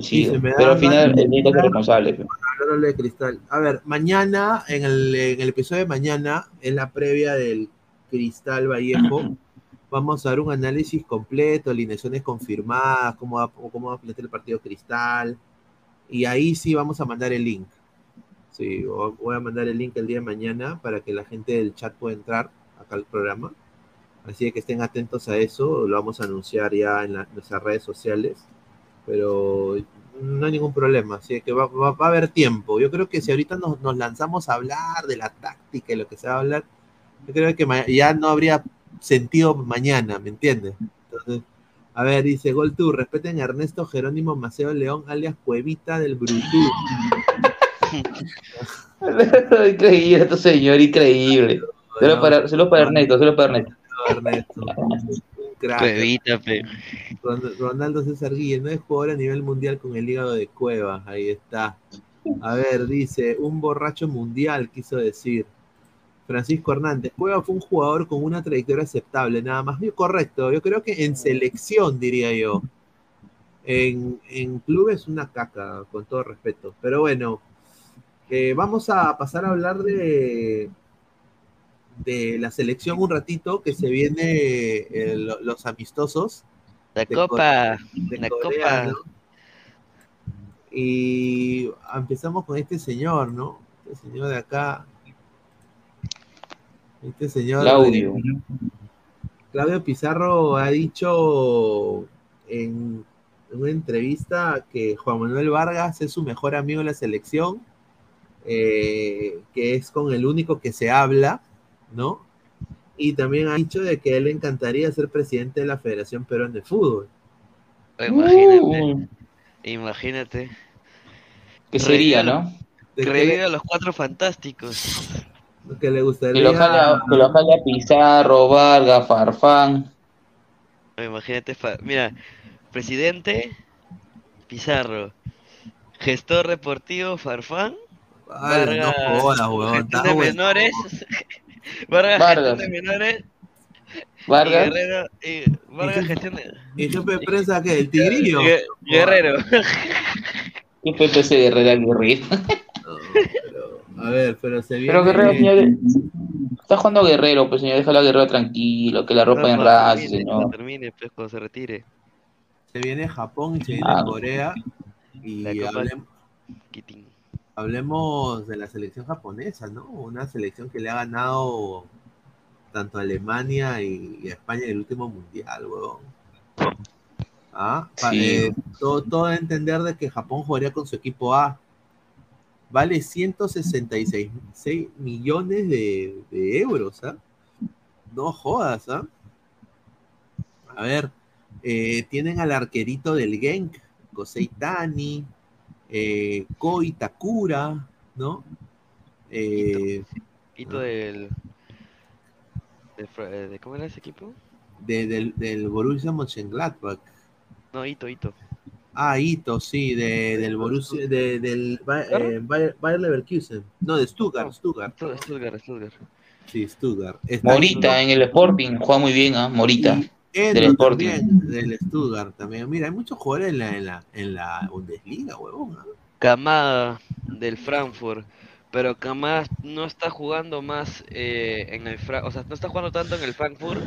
Sí, pero al final el único es responsable. Hablándole de cristal. A ver, mañana, en el, en el episodio de mañana, en la previa del Cristal Vallejo, vamos a dar un análisis completo, alineaciones confirmadas, cómo va, cómo va a plantear el partido Cristal. Y ahí sí vamos a mandar el link. Sí, vo- voy a mandar el link el día de mañana para que la gente del chat pueda entrar acá al programa. Así que estén atentos a eso, lo vamos a anunciar ya en la- nuestras redes sociales. Pero no hay ningún problema, así que va, va- va a haber tiempo. Yo creo que si ahorita nos, nos lanzamos a hablar de la táctica y lo que se va a hablar, yo creo que ya no habría sentido mañana, ¿me entiendes? Entonces, a ver, dice Gol tú, respeten a Ernesto Jerónimo Maceo León, alias Cuevita del Brutú. increíble, este señor, increíble. Solo para, solo para Ernesto, solo para Ernesto. Ernesto. Un crack. Cuevita, pe. Ron- Ronaldo César Guille, no es jugador a nivel mundial con el hígado de cueva, ahí está. A ver, dice, un borracho mundial, quiso decir. Francisco Hernández, Cueva fue un jugador con una trayectoria aceptable, nada más. Yo, correcto, yo creo que en selección, diría yo. En, en clubes una caca, con todo respeto. Pero bueno, eh, vamos a pasar a hablar de, de la selección un ratito, que se viene eh, lo- los amistosos. La de copa, Co- de la Corea, copa. ¿no? Y empezamos con este señor, ¿no? Este señor de acá. Este señor. Claudio. de- Claudio Pizarro ha dicho en una entrevista que Juan Manuel Vargas es su mejor amigo en la selección, eh, que es con el único que se habla, ¿no? Y también ha dicho de que a él le encantaría ser presidente de la Federación Peruana de Fútbol. Imagínate. Imagínate. ¿Qué sería, Revive- no? ¿De qué Revive a los cuatro fantásticos. que le Que gustaría lo jale a, que lo jale a Pizarro, Vargas, Farfán. Imagínate, fa- mira, presidente Pizarro, gestor deportivo Farfán, Ay, no jodas, de bueno. menores, Vargas, Vargas. gestión de menores, Vargas. Y Guerrero, y Vargas gestiona. ¿Y jefe de prensa qué? ¿El tigrillo? Gue- Guerrero. ¿Qué fue ese de Herrera Guerrero? A ver, pero se viene... Pero Guerrero, señor. Está jugando Guerrero, pues señor, déjalo a Guerrero tranquilo, que la ropa en Cuando ras, termine, señor. cuando termine, pues, cuando se retire. Se viene Japón y se viene Ah. Corea. Y La Copa hablem- Kitin. Hablemos de la selección japonesa, ¿no? Una selección que le ha ganado tanto a Alemania y, y a España en el último mundial, weón. Ah, Sí. eh, todo, todo a entender de que Japón jugaría con su equipo A. Vale 166 seis millones de, de euros, ¿ah? No jodas, ¿ah? A ver, eh, tienen al arquerito del Genk, Kosei Tani, eh, Koi Takura, ¿no? Eh, Hito del. Eh, de- ¿Cómo era ese equipo? de- del, del Borussia Mönchengladbach. No, Hito, Hito. Ah, Ito, sí, de, del Borussia, de- del Ba- eh, Bayer, Bayer Leverkusen. No, de Stuttgart, Stuttgart. Stutt- Stuttgart, Stuttgart. Sí, Stuttgart. Está Morita en el Sporting, juega muy bien, ¿ah? Morita. Endo del Sporting. también, del Stuttgart también. Mira, hay muchos jugadores en la, en la, en la Bundesliga, huevón. Kamada del Frankfurt. Pero Kamada no está jugando más eh, en el Fra- o sea, no está jugando tanto en el Frankfurt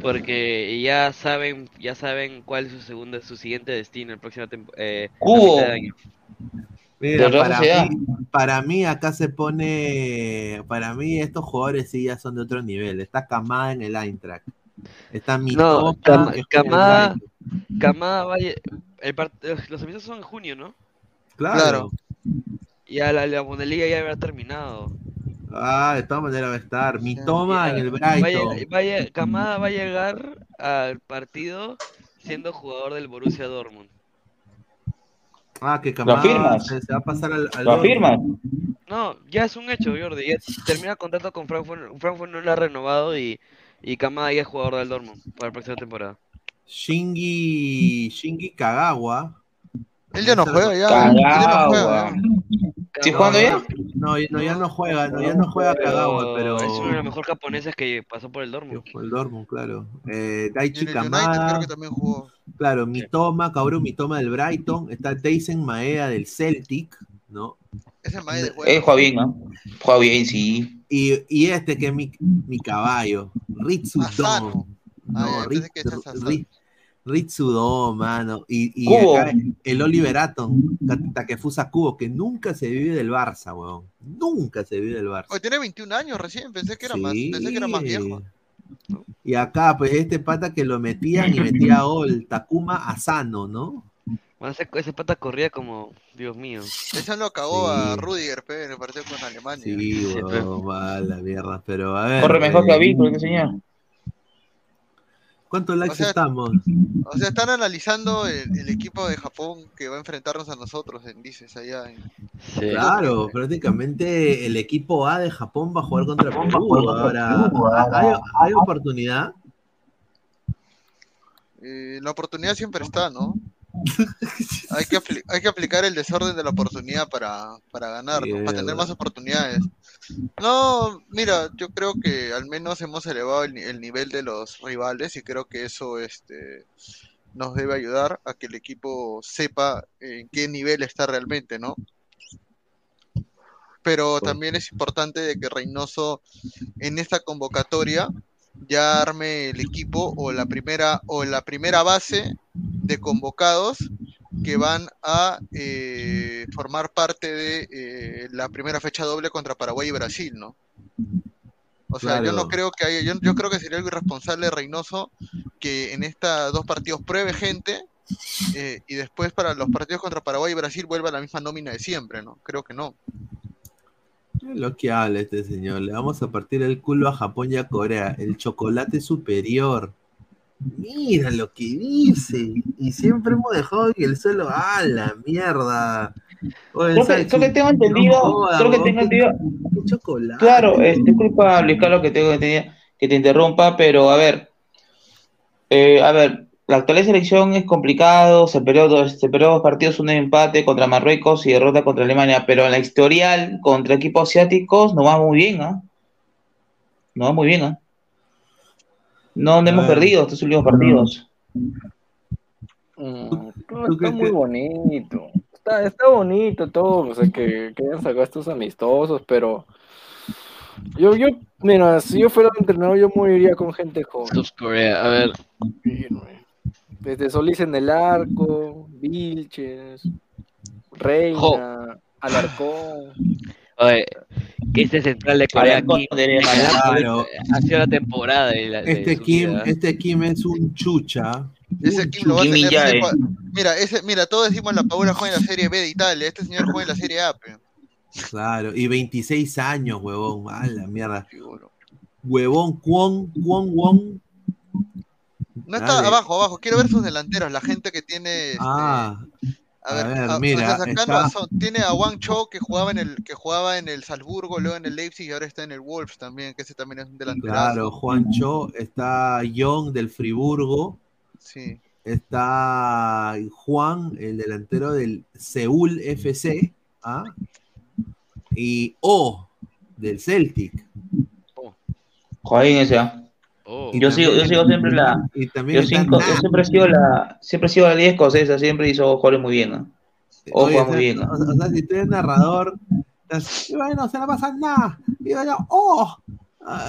porque ya saben, ya saben cuál es su segunda, su siguiente destino el próximo eh, Cubo. año. Mira, para mí, para mí acá se pone, para mí estos jugadores sí ya son de otro nivel. Está Kamada en el Eintracht. Está No, Mitoma Kam- que juega en el el eh, los amistosos son en junio, ¿no? Claro. Ya la, la Bundesliga ya habrá terminado. Ah, de todas maneras va a estar. Mitoma en el a Brighton. lleg- va a va a llegar al partido siendo jugador del Borussia Dortmund. Ah, que ¿Lo Kamada afirmas? se, se va a pasar al, al ¿Lo afirmas? No, ya es un hecho, Jordi. Ya termina contrato con Frankfurt. Frankfurt no lo ha renovado y, y Kamada ya es jugador del Dortmund para la próxima temporada. Shingi, Shingi Kagawa. Él ya no juega ya. Él ya no juega. Cagagua. ya. ¿Sí jugando ya? No, no, ya no juega, no, ya no juega Kagawa, pero Es uno de los mejores japoneses que pasó por el Dortmund. el Dortmund, claro. Eh, Daichi Kamada, creo que también jugó. claro, Mitoma, Kaoru Mitoma del Brighton, está Tyson Maeda del Celtic, ¿no? Ese Mae de Eh, juego. juega bien, ¿ah? Juega bien, sí. Y, y este que es mi, mi caballo, Ritsu Asano. Don. Ah, No, ya, pensé que Ritsu- decías Asano. Ri- Ritsu Don, mano. Y, y acá el Oliver Atom, Ta- Takefusa Kubo, que nunca se vive del Barça, weón. Nunca se vive del Barça. Oye, tiene 21 años recién. Pensé que era más, pensé que era más viejo. Y acá, pues, este pata que lo metían y metía gol, Takuma Asano, ¿no? Bueno, ese, ese pata corría como, Dios mío. Ese lo cagó a Sí. Rudiger, pe, en el partido con Alemania. Sí, weón, va la mierda. Pero a ver. Corre mejor que a Víctor, este señor. ¿Cuántos likes O sea, estamos? O sea, están analizando el, el equipo de Japón que va a enfrentarnos a nosotros, en dices, allá. En... Sí. Claro, prácticamente el equipo A de Japón va a jugar contra Perú. Ahora, ¿hay, hay oportunidad? Eh, la oportunidad siempre está, ¿no? Hay, que apli- hay que aplicar el desorden de la oportunidad para, para ganar, ¿no? para tener más oportunidades. No, mira, yo creo que al menos hemos elevado el, ni- el nivel de los rivales y creo que eso este, nos debe ayudar a que el equipo sepa en qué nivel está realmente, ¿no? Pero también es importante de que Reynoso en esta convocatoria ya arme el equipo o la primera o la primera base de convocados que van a eh, formar parte de eh, la primera fecha doble contra Paraguay y Brasil, ¿no? O sea, yo no creo que haya, yo, yo creo que sería algo irresponsable Reynoso que en estos dos partidos pruebe gente eh, y después para los partidos contra Paraguay y Brasil vuelva a la misma nómina de siempre, ¿no? Creo que no. Lo que habla este señor. Le vamos a partir el culo a Japón y a Corea. El chocolate superior. Mira lo que dice. Y siempre hemos dejado que el suelo. ¡Ah, la mierda! Oye, Creo que, que tengo entendido, jodas, creo que tengo entendido, chocolate. claro, este, Luis Carlos, que tengo entendido, que te interrumpa, pero a ver, eh, a ver, la actual selección es complicado, se perdió dos, se perdió dos partidos, un empate contra Marruecos y derrota contra Alemania, pero en la historial contra equipos asiáticos no va muy bien, ¿ah? No va muy bien, ¿ah? No, no hemos ver. perdido estos últimos partidos. Mm, ¿Tú está muy bonito. Está, está bonito todo, o sea, que, que hayan sacado estos amistosos, pero yo, yo, mira, si yo fuera entrenador, yo moriría con gente joven. South Korea, a ver. Desde Solís en el arco, Vilches, Reina, Alarcón. Oye, este central de Corea Kim, de- Claro. ha sido la temporada de la, de Este Kim, vida. este Kim es un chucha. Ese Kim lo va a tener. Mira, ese, mira, todos decimos la Paula juega en la Serie B de Italia. Este señor juega en la Serie A. pe. Claro, y 26 años, huevón. Mala mierda. Figuro. Huevón, Kwon, Kwon, Won. No está Dale. abajo, abajo. Quiero ver sus delanteros, la gente que tiene. este, Ah, a ver, a ver, a- o mira, sea, sacando está- a Son- tiene a Wang Cho que jugaba en el que jugaba en el Salzburgo, luego en el Leipzig y ahora está en el Wolves también, que ese también es un delantero. claro, Juancho. Está Young del Friburgo. Sí. Está Juan, el delantero del Seúl FC. ¿ah? Y O, del Celtic. Joaquín ese. Oh. Yo sigo, yo sigo siempre la. Y también Yo, cinco- yo siempre he sido la, siempre he sido la liga escocesa, siempre hizo jugadores muy bien, ¿no? O Oye, juega muy bien, ¿no? o sea, o sea, si tú eres narrador, estás, y bueno, se la pasa nada. Y bueno, ¡oh! Ah,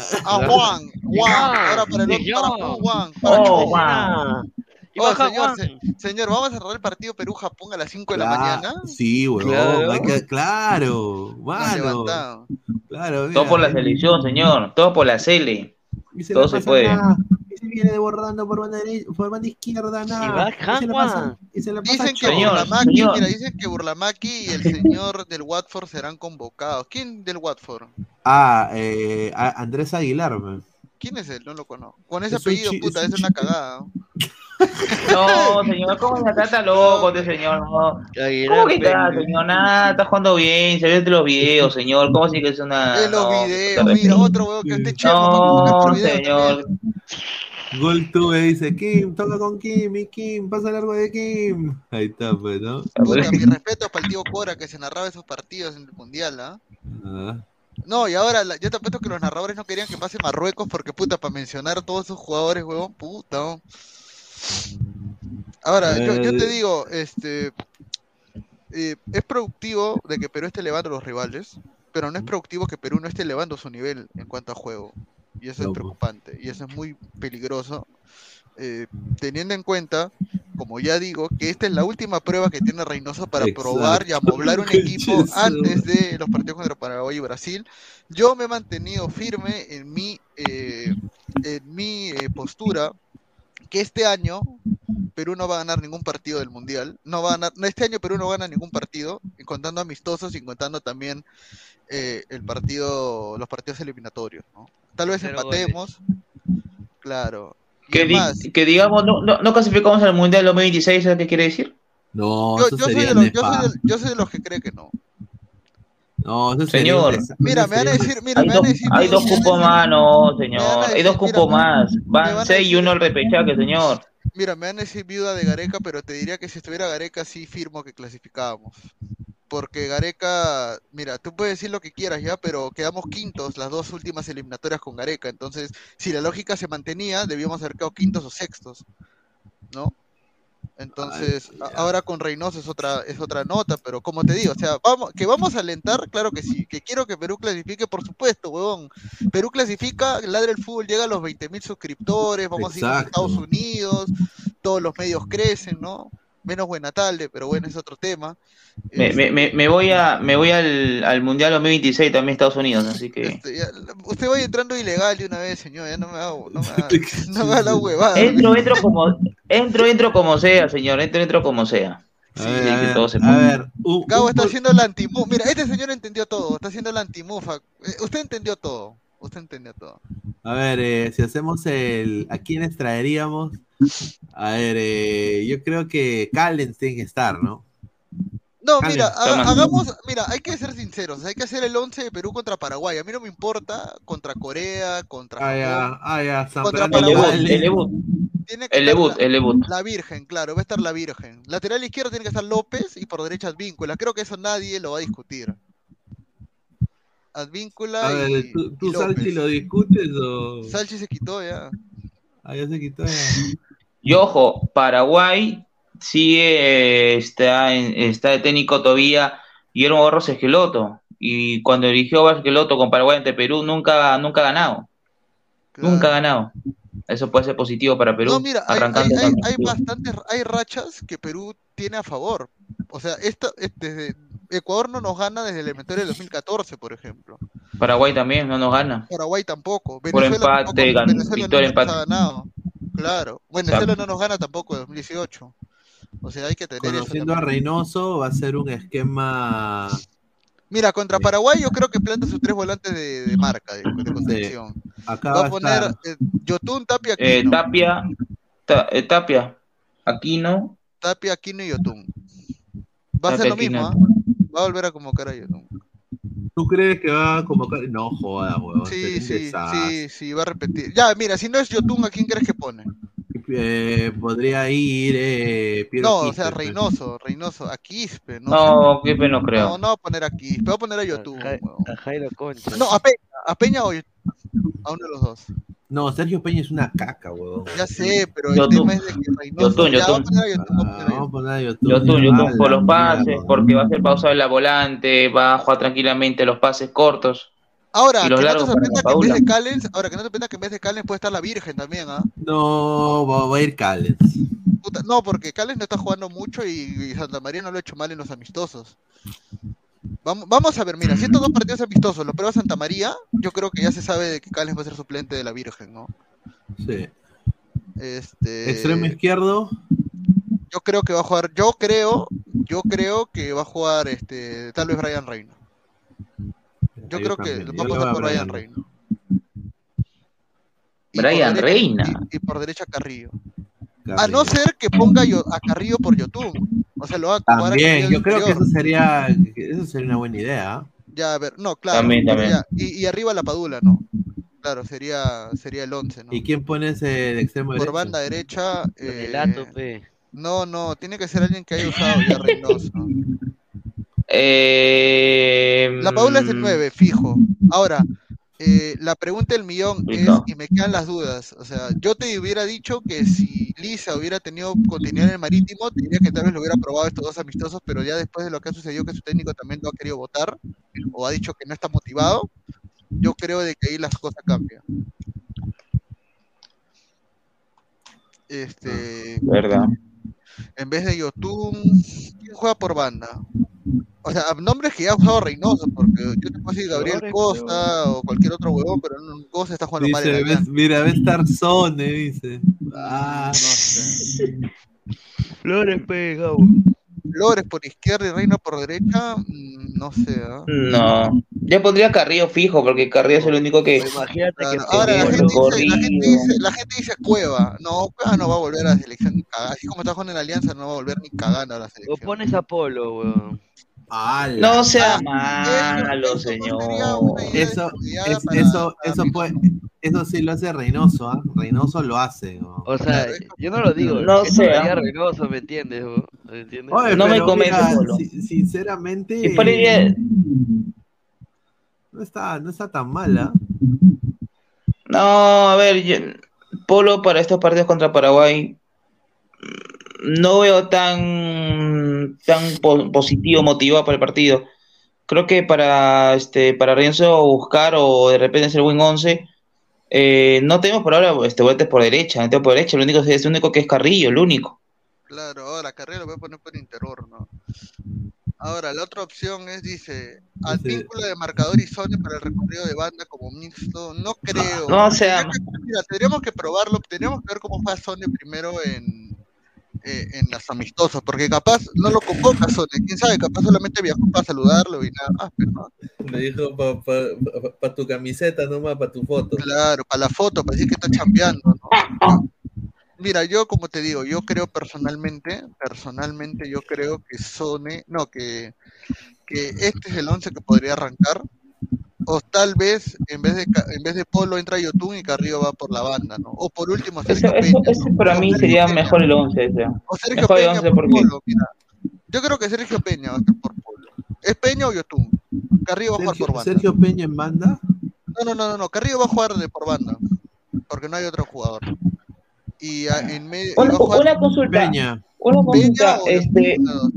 Juan, Juan, ahora para el otro, para Juan, para Oh, Juan. Oh, baja señor, Juan. se- señor, vamos a cerrar el partido Perú-Japón a las 5 de la mañana. Sí, huevón, Claro. que- claro, mano, claro, Todo mira, por la selección, señor. Todo por la Cele. Y se todo la se puede. nada, y se viene desbordando por banda, por banda izquierda, nada, Y baja y se la pasa, Juan. y se la pasa Dicen que. Señor, Burlamaki, señor. mira, dicen que Burlamaki y el señor del Watford serán convocados. ¿Quién del Watford? Ah, eh, Andrés Aguilar, man. ¿Quién es él? No lo conozco. Con ese Es apellido, puta, es es un una cagada. No, señor, ¿cómo se trata loco este señor? No. ¿Cómo que está, señor? Nada, está jugando bien, se ve de los videos, señor. ¿Cómo así que es una. En los no, videos, mira, otro huevo que esté poner No, señor. también. Gol tuve, dice Kim, toca con Kim, y Kim, pasa largo de Kim. Ahí está, pues, ¿no? Puta, mi respeto para el tío Cora que se narraba esos partidos en el Mundial, ¿ah? Ah, No, y ahora la- yo te apuesto que los narradores no querían que pase Marruecos porque, puta, para mencionar todos esos jugadores, huevón, puta. ¿no? Ahora, yo, yo te Eh. digo, este, eh, es productivo de que Perú esté elevando a los rivales, pero no es productivo que Perú no esté elevando su nivel en cuanto a juego. Y eso es No, pues. preocupante, y eso es muy peligroso, eh, teniendo en cuenta, como ya digo, que esta es la última prueba que tiene Reynoso para probar y Exacto. amoblar un equipo antes de los partidos contra Paraguay y Brasil. Yo me he mantenido firme en mi, eh, en mi eh, postura que este año Perú no va a ganar ningún partido del Mundial. No va a ganar, no, este año Perú no gana ningún partido, y contando amistosos y contando también eh, el partido, los partidos eliminatorios. ¿no? Tal vez empatemos. Claro. Que, di- además, que digamos, no, no, no clasificamos al Mundial 2026, ¿sabes qué quiere decir? No, yo, eso yo soy de los, yo, soy de, yo soy de los que cree que no. No, eso Señor. Mira, me van a decir, mira, Hay me van dos, a decir, hay dos cupos más, no, señor. Hay dos cupos más. van seis y uno al repechaje, señor. Mira, me van a decir viuda de Gareca, pero te diría que si estuviera Gareca sí firmo que clasificábamos. Porque Gareca, mira, tú puedes decir lo que quieras ya, pero quedamos quintos las dos últimas eliminatorias con Gareca. Entonces, si la lógica se mantenía, debíamos haber quedado quintos o sextos, ¿no? Entonces, ahora con Reynoso es otra, es otra nota, pero como te digo, o sea, vamos, que vamos a alentar, claro que sí, que quiero que Perú clasifique, por supuesto, huevón. Perú clasifica, Ladra el Fútbol llega a los 20.000 suscriptores, vamos a ir a. Estados Unidos, todos los medios crecen, ¿no? Menos Buenatalde, pero bueno, es otro tema. Me, me, me, me voy a me voy al, al Mundial 2026 también Estados Unidos, así que Este, ya, usted vaya entrando ilegal de una vez, señor, ya no me hago, no me haga, no me haga la huevada. entro, entro como entro, entro como sea, señor, entro, entro como sea. A ver, que todo se a Gabo está haciendo la antimufa. Mira, este señor entendió todo, está haciendo la antimufa. Eh, Usted entendió todo, usted entendió todo. A ver, eh, si hacemos el. ¿A quiénes traeríamos? A ver, eh, yo creo que Callens tiene que estar, ¿no? No, Calen, mira, hagamos, mira, hay que ser sinceros, hay que hacer el 11 de Perú contra Paraguay. A mí no me importa contra Corea, contra Ah, ya, ah, ya, Contra Zambrano El debut, Paraguay. el debut, Tiene que el debut, la, el debut. la Virgen, claro, va a estar la Virgen. Lateral izquierdo tiene que estar López y por derecha Advíncula. Creo que eso nadie lo va a discutir. Advíncula A ver, y, ¿tú, y tú Salchi López. lo discutes o.? Salchi se quitó ya. Ah, ya se quitó. ya. Y ojo, Paraguay sigue, está, en- está de técnico todavía Guillermo Barros Esqueloto. Y cuando eligió Barros Esqueloto con Paraguay ante Perú, nunca, nunca ha ganado. Nunca ha ganado. Eso puede ser positivo para Perú. No, mira, hay, bastantes, hay rachas que Perú tiene a favor. O sea, esta, es- desde Ecuador no nos gana desde el elementario del 2014, por ejemplo. Paraguay también no nos gana. Paraguay tampoco. Por Venezuela empate, tampoco, gan- Venezuela victoria, no nos ha empate. ganado. Claro. Venezuela no nos gana tampoco en 2018. O sea, hay que tener eso Conociendo a también. Reynoso, va a ser un esquema. Mira, contra Paraguay yo creo que planta sus tres volantes de, de marca, de, de contención. Acá Va va a poner eh, Yotun, Tapia, Eh, Aquino. Tapia, Ta- eh, Tapia, Aquino. Tapia, Aquino y Yotun. Va a ser lo mismo, Aquino. ¿ah? Va a volver a convocar a Yotun. ¿Tú crees que va a convocar? No jodas, huevón. Sí, sí, sí, sí, va a repetir. Ya, mira, si no es Yotun, ¿a quién crees que pone? Eh, podría ir eh, Piero No, o sea, pues. Reynoso, Reynoso, a Quispe, no. No, Quispe no creo. No, no va a poner a Quispe, va a poner a Yotun. A Jairo Concha. No, a Peña, a Peña o Yotun. A uno de los dos. No, Sergio Peña es una caca, huevón. Ya sé, pero el Yotun. tema es de que Reynoso. Yotun, Yotun. Yotun, Ah. Yotun, Yotun Ah, por los pases, porque va a ser pausado la volante, va a jugar tranquilamente los pases cortos. Ahora, que los no te largos para sorprenda que en vez de Callens, ahora que no te que en vez de Callens puede estar la Virgen también, ¿ah? No, va, va a ir Callens. Puta, no, porque Callens no está jugando mucho y, y Santa María no lo ha hecho mal en los amistosos. Vamos, vamos a ver, mira, si estos dos partidos amistosos lo prueba Santa María, yo creo que ya se sabe de que Callens va a ser suplente de la Virgen, ¿no? Sí. Este, Extremo izquierdo. yo creo que va a jugar, yo creo, yo creo que va a jugar este, tal vez Brian Reino. Yo Yo creo que también, va a yo le pasar voy a por Brian. Reino. Brian Reina. Y, y por derecha Carrillo. A no ser que ponga yo, a Carrillo por Yotun. O sea, lo va a a También, de yo creo que eso sería, eso sería una buena idea. Ya, a ver, no, claro. También, también. ya, Y, y arriba la Padula, ¿no? Claro, sería, sería el 11, ¿no? ¿Y quién pone ese de extremo Por derecho? banda derecha. eh, Relato, pe. no, no, tiene que ser alguien que haya usado ya Reynoso. Eh, La Padula es mm, el 9, fijo. Ahora, eh, la pregunta del millón es, y me quedan las dudas. O sea, yo te hubiera dicho que si Lisa hubiera tenido continuidad en el marítimo, te diría que tal vez lo hubiera probado estos dos amistosos, pero ya después de lo que ha sucedido, que su técnico también lo ha querido votar, o ha dicho que no está motivado, yo creo de que ahí las cosas cambian. Este, Verdad. en vez de Yotun, ¿quién juega por banda? O sea, nombres que ya ha usado Reynoso, porque yo te puedo decir Gabriel Costa o cualquier otro huevón, pero no, Costa está jugando mal en Dice, la ves- mira, ve estar Zone, dice. Ah, No sé. Flores, pe, Gabo. Flores por izquierda y Reino por derecha, mm, no sé. ¿ah? No. Yo pondría Carrillo fijo, porque Carrillo es el único que. Imagínate que Claro, Ahora la gente, dice, la, gente corrido. dice, la gente dice Cueva. No, Cueva no va a volver a la selección ni cagando. Así como está jugando en la Alianza, no va a volver ni cagando a la o selección. pones a Polo, weón. Ala. No sea Ah, malo, eso señor. Eso, descabellada es- para- eso, para eso puede, eso sí lo hace Reynoso, ¿ah? Reynoso lo hace. ¿no? O sea, yo no lo digo. No sé, ¿ah? Reynoso, ¿me entiendes? ¿Me entiendes? Oye, No me si- sinceramente, Y por ahí, no está, no está tan mala. No, a ver, yo- Polo para estos partidos contra Paraguay no veo tan tan po- positivo, motivado para el partido. Creo que para este para Renzo buscar o de repente hacer buen 11 eh, no tenemos por ahora este volantes por derecha, no tenemos por derecha, el único es el único que es Carrillo, el único. Claro, ahora carrera lo voy a poner por interior, ¿no? Ahora, la otra opción es, dice, al vínculo de marcador y zone para el recorrido de banda como mixto, no creo. No, o sea, mira, tendríamos que probarlo, tendríamos que ver cómo juega Sone primero en, eh, en las amistosas, porque capaz no lo convoca quién sabe, capaz solamente viajó para saludarlo y nada más, pero no. Me dijo para pa, pa- pa tu camiseta nomás, para tu foto. Claro, para la foto, para decir que está chambeando, ¿no? Mira, yo como te digo, yo creo personalmente, personalmente yo creo que Sone, no, que, que este es el 11 que podría arrancar, o tal vez en vez de Ca- en vez de Polo entra Yotun y Carrillo va por la banda, ¿no? O por último Sergio eso- Peña, eso ¿no? para O mí Sergio sería Peña, mejor el 11 ese. O Sergio Mejor el Peña 11 por porque Polo, mira. Yo creo que Sergio Peña va a ser por Polo. ¿Es Peña o Yotun? Carrillo va a jugar por banda. Sergio Peña en banda. No, no, no, no, no, Carrillo va a jugar de por banda, porque no hay otro jugador. Y a- en medio. Una, una consulta. Peña. Una consulta, Peña o este, Leonardo.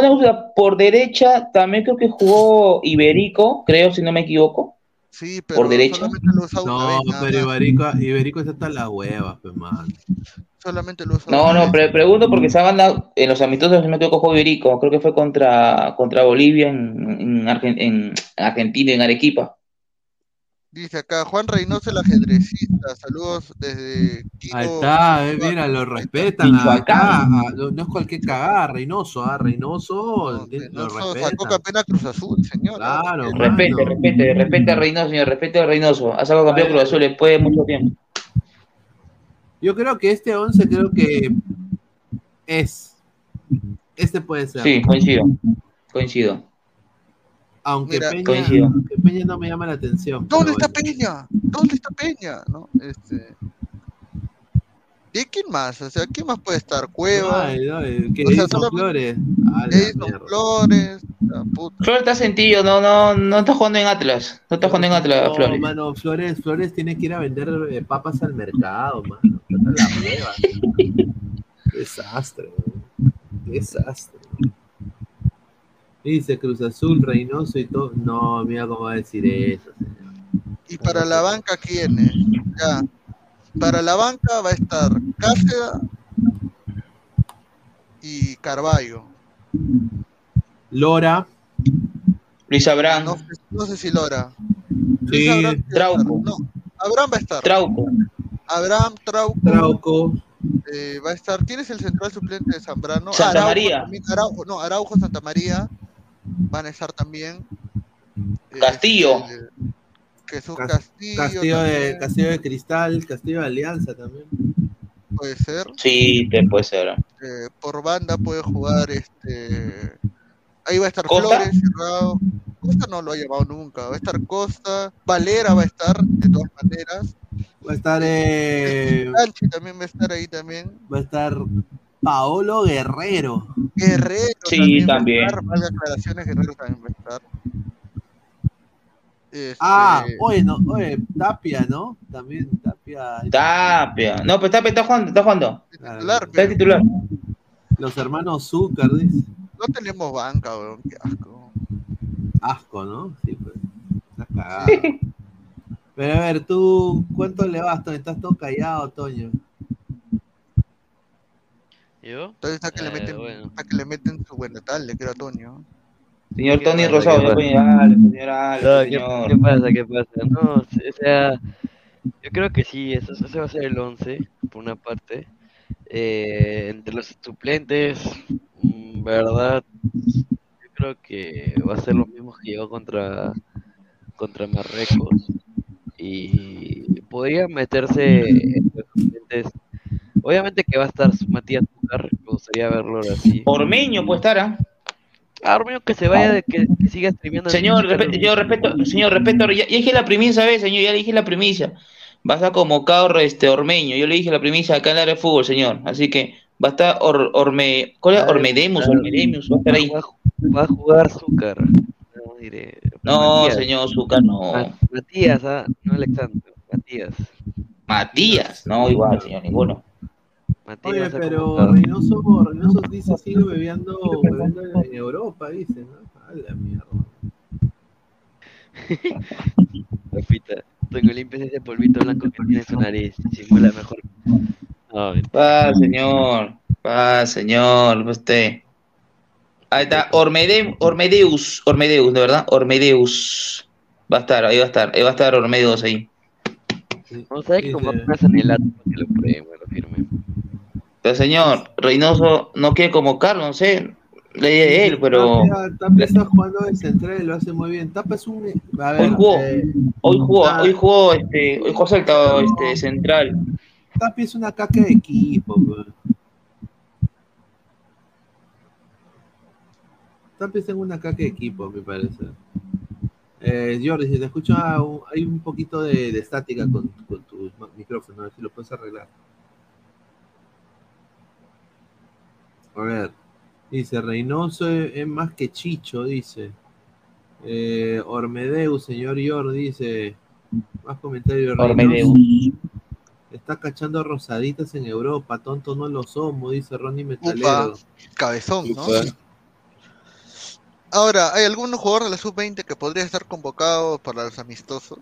Una consulta. Por derecha también creo que jugó Iberico, creo, si no me equivoco. Sí, Por derecha. solamente lo usa una No, vez. pero. Iberico, Iberico está hasta las huevas, pues, man. Solamente lo usa No, no, pre- pregunto porque esa banda en los amistosos, si no me equivoco, jugó Iberico. Creo que fue contra, contra Bolivia en, en, Argen- en Argentina, en Arequipa. Dice acá, Juan Reynoso, el ajedrecista. Saludos desde Quito. Ahí está, eh, mira, lo respetan acá. ah, No no es cualquier cagada, Reynoso, ah, Reynoso eh, lo No, sacó respetan. campeón a Cruz Azul, señor. Claro, Respete, respete, respete a Reynoso, señor, respete a Reynoso. Ha sacado campeón Cruz Azul después de mucho tiempo. Yo creo que este 11 creo que es. Este puede ser. Sí, coincido. Coincido. Aunque Mira, Peña, aunque Peña no me llama la atención. ¿Dónde está bueno. Peña? ¿Dónde está Peña? ¿No? Este... ¿Y quién más? O sea, ¿quién más puede estar? Cueva. Ay, no, que O sea, Flores. Edison. Flores. la puta. Flores está sentido, no, no, no está jugando en Atlas. No está jugando en Atlas, No, Flores. mano, Flores, Flores tiene que ir a vender eh, papas al mercado, mano. La hueva. Desastre, man. Desastre. Dice Cruz Azul, Reynoso y todo. No, mira cómo va a decir eso. Y para la banca, ¿quién es? Ya. Para la banca va a estar Cáceres y Carballo. Lora. Luis Abraham, No, sé- no sé si Lora. Sí, Abraham. Trauco. No, Abraham va a estar. Trauco. Abraham, Trauco. Trauco. eh, va a estar. ¿Quién es el central suplente de Zambrano? Santa Araujo María. también, Araujo, no, Araujo, Santa María. Van a estar también. Castillo. Este, Jesús Cas- Castillo. Castillo de, Castillo Cristal, Castillo de Alianza también. Puede ser. Sí, te puede ser. Eh, por banda puede jugar este. Ahí va a estar ¿Costa? Flores, cerrado. Costa no lo ha llamado nunca. Va a estar Costa. Valera va a estar, de todas maneras. Va a estar, eh, Canchi también va a estar ahí también. va a estar Paolo Guerrero. Guerrero Sí, también. Va también. a estar. Valga aclaraciones, Guerrero también va a estar. Este, Ah, oye, no, oye, Tapia, ¿no? También Tapia. Tapia. No, pero Tapia está jugando, está jugando. titular, Está titular. Los hermanos Zúcar, dice. no tenemos banca, weón. Qué asco. Asco, ¿no? Sí, pues. Estás cagado. Pero a ver, tú, ¿cuánto le vas? Estás todo callado, Toño. ¿Yo? Entonces está que, le Eh, meten, bueno. está que le meten su buen natal, le creo a Toño. Señor ¿Qué Tony Rosado, señor, ¿qué, señor. qué pasa? ¿Qué pasa? No, o sea, yo creo que sí, eso, ese va a ser el 11, por una parte. Eh, entre los suplentes, mm, verdad, yo creo que va a ser lo mismo que llegó contra, contra Marruecos. Y podría meterse en los suplentes. Obviamente que va a estar Matías Zúcar, me gustaría verlo ahora sí. Ormeño puede estar, ¿ah? Ah, Ormeño que se vaya, de que, que siga streameando. Señor, yo respeto, señor, respeto, ya, ya dije la primicia, ¿sabes, señor? Ya le dije la primicia. Vas a convocar este Ormeño, yo le dije la primicia acá en la área de fútbol, señor. Así que va a estar Or- Orme, ¿cuál es? Ormedemus. Ormedemus, va a estar ahí. Va, a- jugar Zúcar. No, diré, No, Matías. señor Zucca, no. Ma- Matías, ah, no Alexander. Matías. Matías, no, igual, señor, ninguno. Oye, pero. Reynoso, Reynoso dice sigue bebiendo, bebiendo en Europa, dice, ¿no? A la mierda. Rafita, Toño, limpies ese polvito blanco que tiene en su nariz. Simula mejor. No, señor, va, señor, usted. Ahí está, Ormede, Ormedeus, Ormedeus, de verdad, Ormedeus. Va a estar, ahí va a estar, ahí va a estar Ormedeus ahí. no sabes que como a Sanelato para que lo prueben, lo firme. Pero señor, Reynoso no quiere convocarlo, no sé, idea de él, pero Tapia, Tapia está jugando de central lo hace muy bien. Tapia es un. A ver, hoy jugó, eh, hoy jugó, ah. hoy jugó, este, hoy jugó Salta, este, central. Tapia es una caca de equipo, weón. Tapia es una caca de equipo, me parece. Eh, Jordi, si te escucho, ah, hay un poquito de, de estática con, con tu micrófono, a ver si lo puedes arreglar. A ver, dice Reynoso es, es más que Chicho, dice. Eh, Ormedeus, señor Jordi, dice. Más de Reynoso. Ormedeus. Está cachando rosaditas en Europa, tonto no lo somos, dice Ronnie Metalero. Upa, cabezón, ¿no? Ahora, ¿hay algún jugador de la sub-20 que podría estar convocado para los amistosos?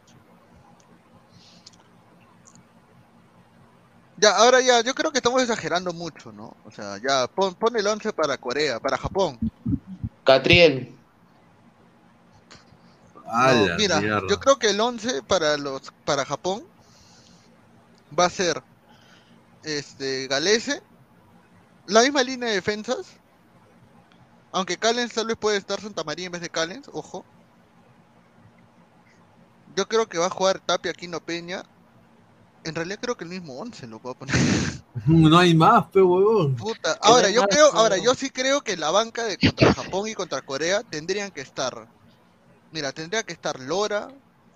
Ya, ahora ya, yo creo que estamos exagerando mucho, ¿no? O sea, ya, pon, pon el 11 para Corea, para Japón. Catriel. A No, la mira, mierda. yo creo que el 11 para los para Japón va a ser este Galese, la misma línea de defensas, aunque Callens tal vez puede estar Santa María en vez de Callens, ojo. Yo creo que va a jugar Tapia Aquino Peña. En realidad creo que el mismo 11 lo a poner. No hay más, pe huevón. Puta. Ahora yo más, creo, ahora yo sí creo que la banca de contra Japón y contra Corea tendrían que estar. Mira, tendría que estar Lora,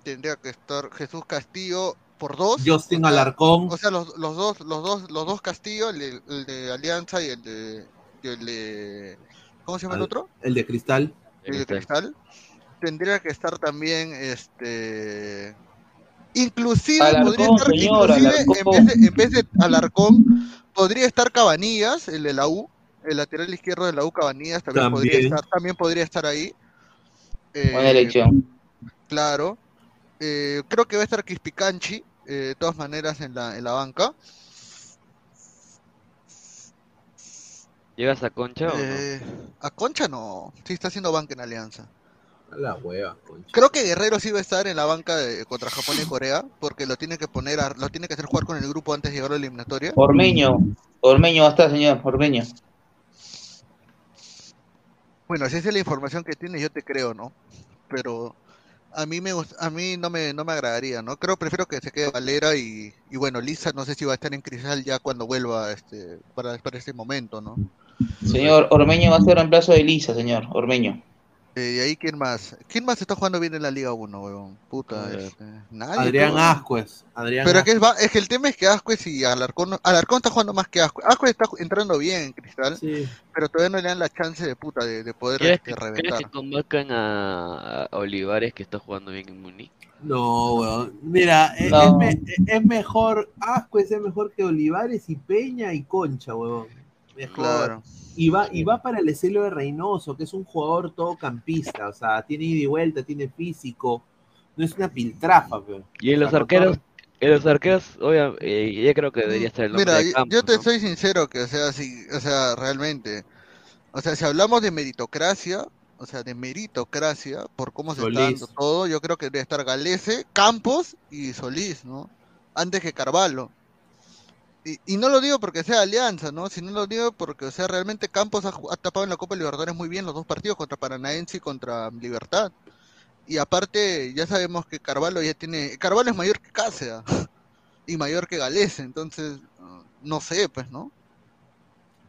tendría que estar Jesús Castillo por dos. Justin o sea, Alarcón. O sea, los, los dos, los dos, los dos Castillo, el de, el de Alianza y el de, y el de ¿cómo se llama el otro? El de Cristal. El de Cristal. Tendría que estar también este inclusive Alarcón, podría estar señor, inclusive en vez, de, en vez de Alarcón podría estar Cabanillas, el de la U, el lateral izquierdo de la U Cabanillas también, podría estar, también podría estar ahí. Eh, Buena elección. Claro. Eh, creo que va a estar Kispicanchi, eh, de todas maneras, en la, en la banca. ¿Llegas a Concha o no? Eh, a Concha no, sí está haciendo banca en Alianza. A la hueva, concha. Creo que Guerrero sí va a estar en la banca de- contra Japón y Corea, porque lo tiene que poner, a- lo tiene que hacer jugar con el grupo antes de llegar a la eliminatoria. Ormeño. Ormeño va a estar, señor. Ormeño. Bueno, si esa es la información que tienes, yo te creo, ¿no? Pero a mí me a mí no me no me agradaría, ¿no? Creo prefiero que se quede Valera y, y bueno, Lisa no sé si va a estar en Cristal ya cuando vuelva este para, para ese momento, ¿no? Señor, Ormeño va a ser reemplazo de Lisa, señor. Ormeño. Eh, y ahí quién más? ¿Quién más está jugando bien en la Liga 1, huevón? Puta, este, nadie. Adrián pero- Ascuez. Adrián Pero Ascuez. que es, va- es que el tema es que Ascuez y Alarcón, no- Alarcón está jugando más que Ascuez. Ascuez está entrando bien en Cristal, Sí. pero todavía no le dan la chance de puta de, de poder ¿Crees este, que, crees reventar. que convocan a, a Olivares que está jugando bien en Múnich? No, weón. Mira, e- No. Es, me- es mejor, Ascuez es mejor que Olivares y Peña y Concha, weón. Mejor. Claro. Y va, y va para el estilo de Reynoso, que es un jugador todo campista, o sea, tiene ida y vuelta, tiene físico, no es una piltrafa, weón. Y en los arqueros, en los arqueros, obviamente, ya creo que debería estar el nombre Mira, de yo- Campos, yo te ¿no? soy sincero que, o sea, si, o sea, realmente, o sea, si hablamos de meritocracia, o sea, de meritocracia, por cómo se está dando todo, yo creo que debe estar Galese, Campos y Solís, ¿no? Antes que Carvalho. Y, y no lo digo porque sea Alianza, ¿no? Sino lo digo porque, o sea, realmente Campos ha, tapado en la Copa Libertadores muy bien los dos partidos contra Paranaense y contra Libertad. Y aparte, ya sabemos que Carvalho ya tiene. Carvalho es mayor que Cáceres y mayor que Galese, entonces, uh, no sé, pues, ¿no?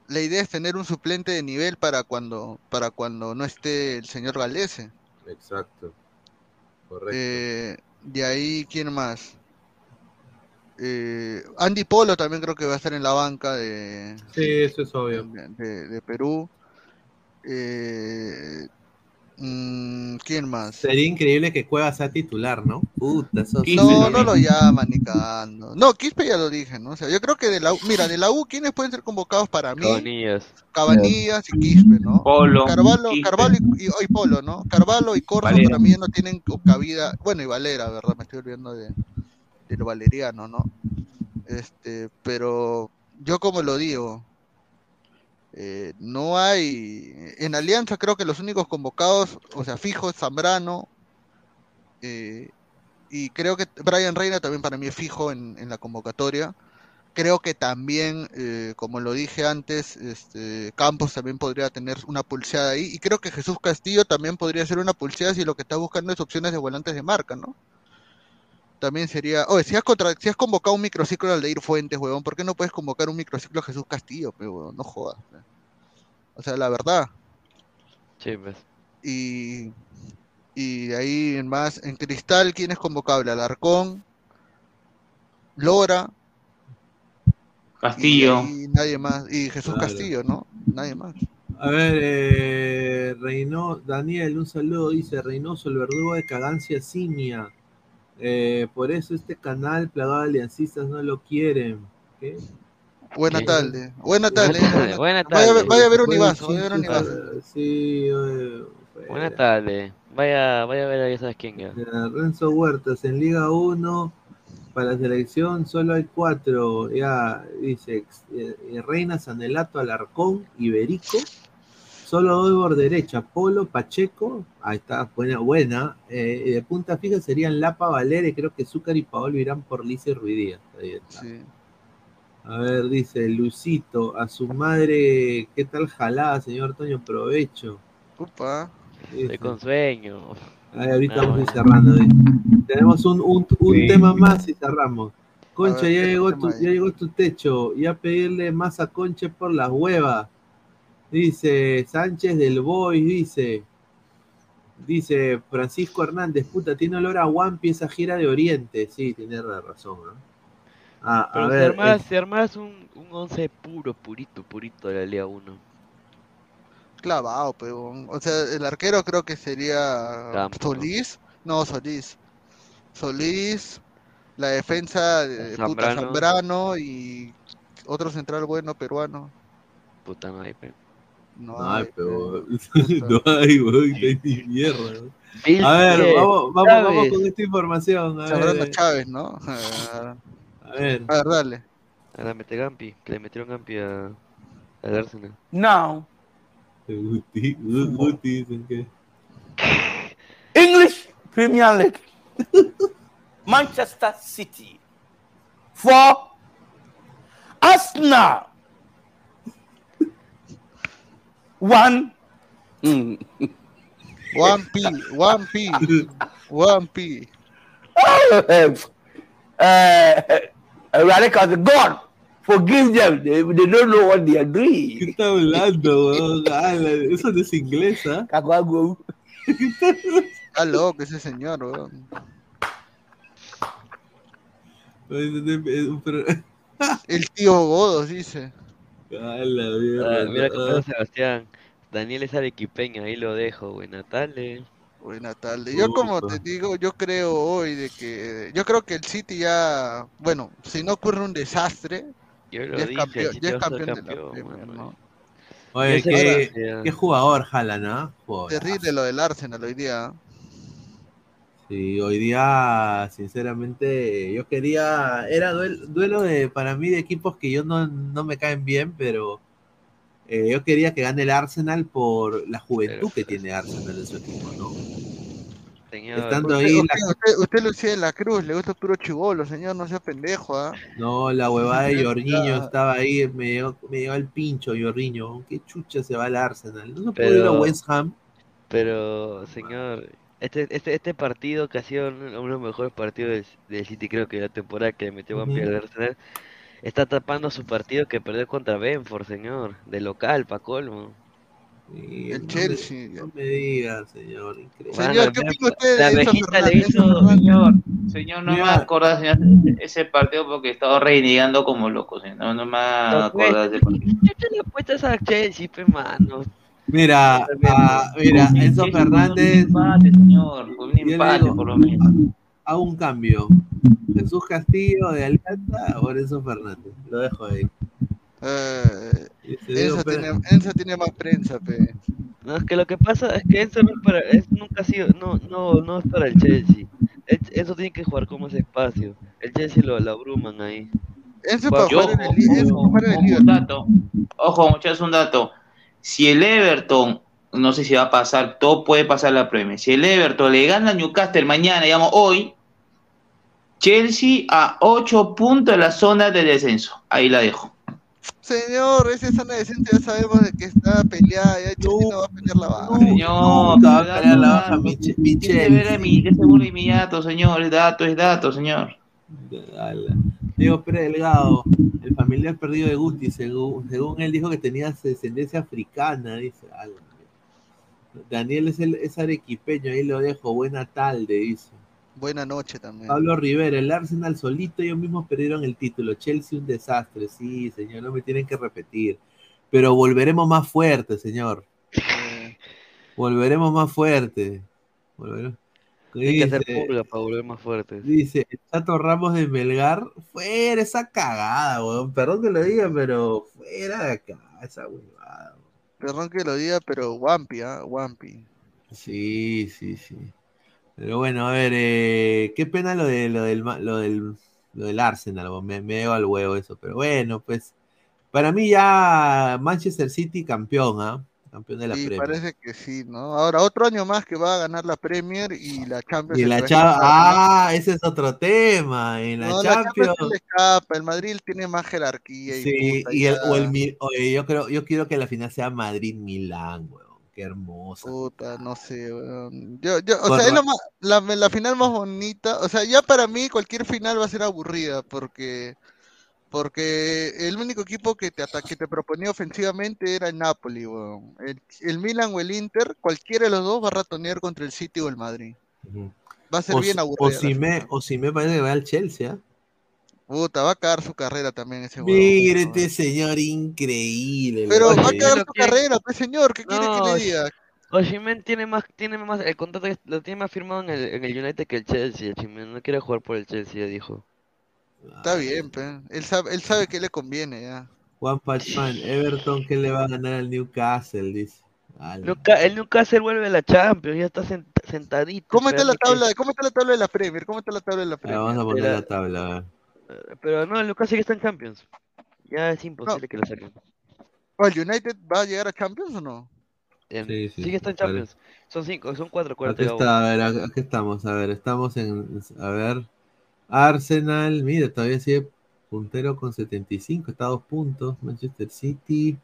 La idea es tener un suplente de nivel para cuando, para cuando no esté el señor Galese. Exacto. Correcto. Eh, de ahí, ¿quién más? Eh, Andy Polo también creo que va a estar en la banca de, sí, eso es obvio. de, de- de Perú. Eh, mm, ¿Quién más? Sería increíble que Cueva sea titular, ¿no? Puta, eso sí. No, no lo llaman ni cagando. No, Quispe ya lo dije, ¿no? O sea, yo creo que de la U, mira, de la U, ¿quiénes pueden ser convocados para mí? Cabanillas. Cabanillas y Quispe, ¿no? Polo. Carvalho, Quispe. Carvalho y, y- y Polo, ¿no? Carvalho y Corso Valera. para mí ya no tienen cabida. Bueno, y Valera, ¿verdad? Me estoy olvidando de, del valeriano, ¿no? Este, pero yo como lo digo, eh, no hay. En Alianza creo que los únicos convocados, o sea, fijos, Zambrano. eh, y creo que Brian Reina también para mí es fijo en, en la convocatoria. Creo que también, eh, como lo dije antes, este, Campos también podría tener una pulseada ahí. Y creo que Jesús Castillo también podría ser una pulseada si lo que está buscando es opciones de volantes de marca, ¿no? También sería. Oye, si has, contra- si has convocado un microciclo al de Ir Fuentes, huevón, ¿por qué no puedes convocar un microciclo a Jesús Castillo, pe, huevón? No jodas. pe. O sea, la verdad. Sí, pues. Y, y de ahí en más, en Cristal, ¿quién es convocable? Alarcón, Lora, Castillo. y nadie más. Y Jesús Claro. Castillo, ¿no? Nadie más. A ver, eh, Reino, Daniel, un saludo, dice Reynoso, el verdugo de Cagancia Simia. Eh, por eso este canal plagado de aliancistas no lo quieren. ¿Qué? Buena ¿Qué? tarde. Buena tarde. tarde, buena Vaya, a ver- tarde. vaya a ver un Bueno, Ibazo, sí, vaya a ver un sí, Ibazo. Sí, eh, Buenas tardes. Vaya, vaya a ver a ya sabes quién Renzo Huertas en Liga 1 para la selección solo hay cuatro. Ya dice eh, eh, Reina, Sanelato, Alarcón, Iberico. Solo dos por derecha, Polo, Pacheco. Ahí está, buena, buena. Eh, y de punta fija serían Lapa, Valera y creo que Zúcar y Paolo irán por Lice y Ruidías. Ahí está. A ver, dice Lucito, a su madre, ¿qué tal jalada, señor Toño? Provecho. Upa. Estoy con sueño. Ahí ahorita Ah, vamos a ir bueno. cerrando. Tenemos un, un, un Sí. tema más y cerramos. Concha, ver, ya ¿qué llegó, tu, ya llegó tu techo. Ya pedirle más a Conche por las huevas. Dice Sánchez del Boy, dice. Dice Francisco Hernández, puta, tiene olor a One Piece gira de Oriente. Sí, tiene la razón. ¿no? Ah, Pero a si ver, armas, eh, si armas un, un 11 puro, purito, purito de la Liga 1. Clavado, pero. O sea, el arquero creo que sería Campo. Solís. No, Solís. Solís. La defensa de puta Zambrano. Zambrano y otro central bueno peruano. Puta no hay, pe. No, No hay, pero. pe. no hay, weón, no hay ni mierda. weón. A ver, vamos, vamos, vamos con esta información. A ver, Chávez, ¿no? A ver. A ver, dale. A la mete Gampi, que le metieron Gampi a, al Arsenal. Now, Guti, Gu- Guti dicen que. English Premier League. Manchester City. For Arsenal. One. Mm. One P, One P, One P. uh, Radical, God, forgive them. They, they don't know what they are doing. ¿Qué está hablando, weón? Ala, Eso no es inglés, ¿ah? Está loco ese señor, weón. El tío Godos dice. La mierda, Ah, mira no. pasa Sebastián. Daniel es arequipeño, ahí lo dejo, buena tarde. Buena tarde. Yo como te digo, yo creo hoy de que yo creo que el City ya, bueno, si no ocurre un desastre, Yo lo ya es dije, campeón, ya es campeón de la campeón, Premier, mano. ¿no? Oye, qué, jugador Haaland, ¿ah? Joder. Terrible lo del Arsenal hoy día. Sí, hoy día, sinceramente, yo quería. Era duel- duelo de, para mí de equipos que yo no, no me caen bien, pero eh, yo quería que gane el Arsenal por la juventud que tiene Arsenal en su equipo, ¿no? Señor, Estando Usted, ahí, usted, la, usted, usted Lucía de la Cruz, le gusta puro chivolo, señor, no sea pendejo, ¿ah? no, la huevada de Jorginho estaba ahí, me llegó, me llegó el pincho Jorginho. ¿Qué chucha se va al Arsenal? No se puede ir a West Ham. Pero, señor, este, este, este partido que ha sido uno de los mejores partidos del, del City, creo que de la temporada que metió Ujú. al Arsenal, está tapando su partido que perdió contra Benford, señor, de local, pa' colmo. Sí, El no me- Chelsea. No me digas, señor. Increíble. Señor, ¿qué opina usted la abejita le hizo... Señor, señor, no me acordás señor, ese partido porque estaba renegando como loco, señor. No, no me No, acordás de ese partido. ¿qué te le apuestas a Chelsea, pe, mano? Mira, ah, mira, Enzo Fernández. Un empate, señor. Un empate, digo, por lo menos. hago un cambio. Jesús Castillo de Alianza o Enzo Fernández. Lo dejo ahí. Eh, Enzo, tiene, Enzo tiene más prensa, pe. No, es que lo que pasa es que Enzo no es para, es, nunca ha sido, no, no, no es para el Chelsea. El- Enzo tiene que jugar como ese espacio. El Chelsea lo, lo abruman ahí. Enzo para jugar en el. Ojo, muchachos, un dato. Si el Everton, no sé si va a pasar, todo puede pasar la Premier. Si el Everton le gana a Newcastle mañana, digamos hoy, Chelsea a 8 puntos de la zona de descenso. Ahí la dejo. Señor, esa zona decente ya sabemos de que está peleada, ya Chelsea no va a pelear la baja. Señor, Nunca va a pelear la baja mi, mi ¿Qué se verá Chelsea. mi- qué seguro inmediato, señor? Es dato, es dato, señor. Diego Pérez Delgado, el familiar perdido de Guti, según, según él dijo que tenía descendencia africana, dice. Ala. Daniel es, el, es arequipeño, ahí lo dejo. Buena tarde, dice. Buena noche también. Pablo Rivera, el Arsenal solito, ellos mismos perdieron el título. Chelsea un desastre, sí, señor, no me tienen que repetir. Pero volveremos más fuertes, señor. Eh, Volveremos más fuertes. Volveremos- Hay que hacer Dice- purga para volver más fuertes. Dice, Chato Ramos de Melgar, fuera esa cagada, weón. Perdón que lo diga, pero fuera de acá, esa huevada. Perdón que lo diga, pero Wampi, ¿ah? Wampi. Sí, sí, sí. Pero bueno, a ver, eh, qué pena lo de lo del lo del lo del Arsenal, weón. me, me al huevo eso, pero bueno, pues para mí ya Manchester City campeón, ¿ah? Campeón de la Sí, Premier. parece que sí, ¿no? Ahora, otro año más que va a ganar la Premier y la Champions. Y la ¿no? ah, ese es otro tema. En la No, la Champions Champions. le escapa. El Madrid tiene más jerarquía. Y Sí, puta, y el, o el oye, yo creo, yo quiero que la final sea Madrid-Milán, weón. Qué hermosa. puta, no sé, weón. Yo, yo, o sea, es Ra- lo más- la, la final más bonita. O sea, ya para mí cualquier final va a ser aburrida porque porque el único equipo que te que te proponía ofensivamente era el Napoli, weón. El, el Milan o el Inter, cualquiera de los dos va a ratonear contra el City o el Madrid. Va a ser O, bien si- aburrida. o si me, o si me parece que va al Chelsea, ¿ah? Puta, va a cagar su carrera también ese huevón. Mire este señor increíble. Pero va a cagar su que- carrera, pues señor, ¿qué quiere que No, le diga? Osimhen tiene más, tiene más, el contrato que- lo tiene más firmado en el, en el United que el Chelsea, Osimhen no quiere jugar por el Chelsea, ya dijo. Está bien, pe. Él sabe, él sabe que le conviene ya. Juan Pachman, Everton, ¿qué le va a ganar al Newcastle? Dice. El Newcastle vuelve a la Champions, ya está sent- sentadito. ¿Cómo está la tabla? ¿Cómo está la tabla de la Premier? ¿Cómo está la tabla de la Ah, Premier? vamos a poner Era- la tabla. que- Pero no, el Newcastle ya está en Champions. Ya es imposible que lo saquen. ¿O ¿El United va a llegar a Champions o no? En- Sí, sí, sí que está en vale. Champions. Son cinco, son cuatro, cuartos. Aquí está, a ver, aquí estamos, a ver, estamos en, a ver, Arsenal, mira, todavía sigue puntero con 75, está a dos puntos, Manchester City,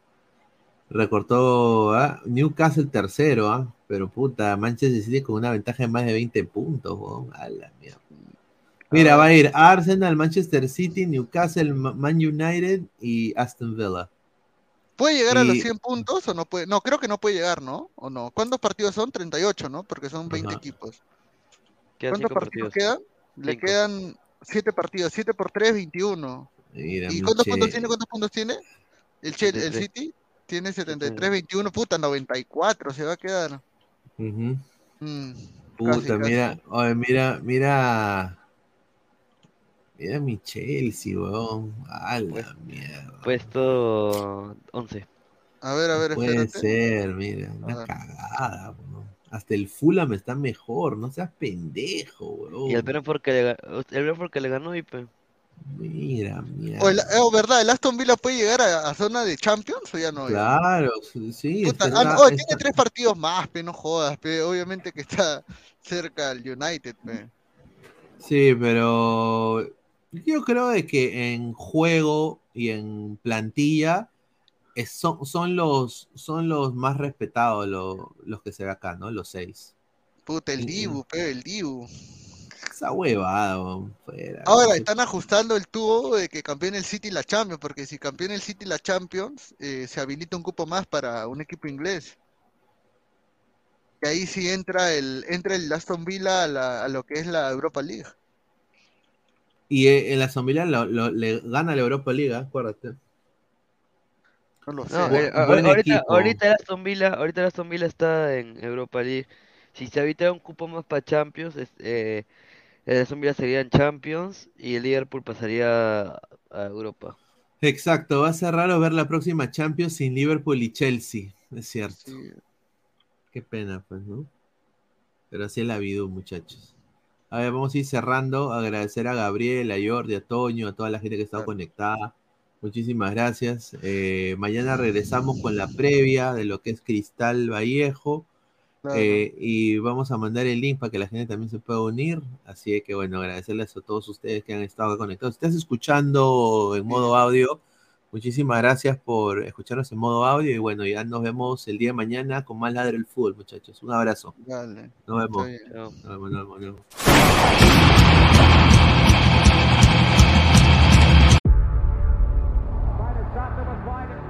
recortó ah, Newcastle tercero, ah, pero puta, Manchester City con una ventaja de más de 20 puntos, a la mierda. Mira, va a ir Arsenal, Manchester City, Newcastle, Ma- Man United y Aston Villa. ¿Puede llegar a los Y- 100 puntos o no puede? No, creo que no puede llegar, ¿no? ¿O no? ¿Cuántos partidos son? 38, ¿no? Porque son 20 Ajá. equipos. ¿Cuántos partidos. quedan? Le Cinco. quedan 7 partidos. 7 por 3, 21. Mira, ¿Y cuántos puntos tiene? ¿Cuántos puntos tiene? El, Chel- el 73. City tiene 73, 21, puta, 94 se va a quedar. Ujú. Mm, Puta, casi, casi. mira, oye, mira, mira. Mira mi Chelsea, weón. A la Pues, mierda. Puesto 11. A ver, a ver, Puede espérate. ser, mira, una cagada, weón. Hasta el Fulham está mejor, no seas pendejo, weón. Y el Brentford que le, el Brentford que le ganó y pues, Mira, mira. O el, eh, oh, ¿verdad? ¿El Aston Villa puede llegar a, a zona de Champions o ya no? Claro, sí, sí, Puta, está- ah, no, oh, está- tiene tres partidos más, pe, no jodas, pe. Obviamente que está cerca al United, pe. Sí, pero yo creo de que en juego y en plantilla es- son, son los son los más respetados lo- los que se ve acá, ¿no? Los seis. Puta, el Dibu, pe, el Dibu. Esa huevada, fuera. Ahora están ajustando el tubo de que campeone el City la Champions, porque si campeona el City la Champions, eh, se habilita un cupo más para un equipo inglés. Y ahí sí entra el, entra el Aston Villa a, la- a lo que es la Europa League. Y eh, en la Aston lo, lo- le gana la Europa League, acuérdate. No lo sé. No, eh, ahorita, ahorita el Aston Villa, ahorita el Aston Villa está en Europa League. Si se habitara un cupo más para Champions, es- eh, el Aston Villa sería en Champions y el Liverpool pasaría a a Europa. Exacto, va a ser raro ver la próxima Champions sin Liverpool y Chelsea, es cierto. Sí. Qué pena, pues, ¿no? Pero así es la vida, muchachos. A ver, vamos a ir cerrando. Agradecer a Gabriel, a Jordi, a Toño, a toda la gente que está conectada. Muchísimas gracias. Eh, mañana regresamos con la previa de lo que es Cristal Vallejo. Claro. Eh, y vamos a mandar el link para que la gente también se pueda unir. Así que bueno, agradecerles a todos ustedes que han estado conectados. Si estás escuchando en modo audio, muchísimas gracias por escucharnos en modo audio. Y bueno, ya nos vemos el día de mañana con más Ladre el Fútbol, muchachos. Un abrazo. Dale. Nos vemos. Nos vemos, nos vemos, nos vemos.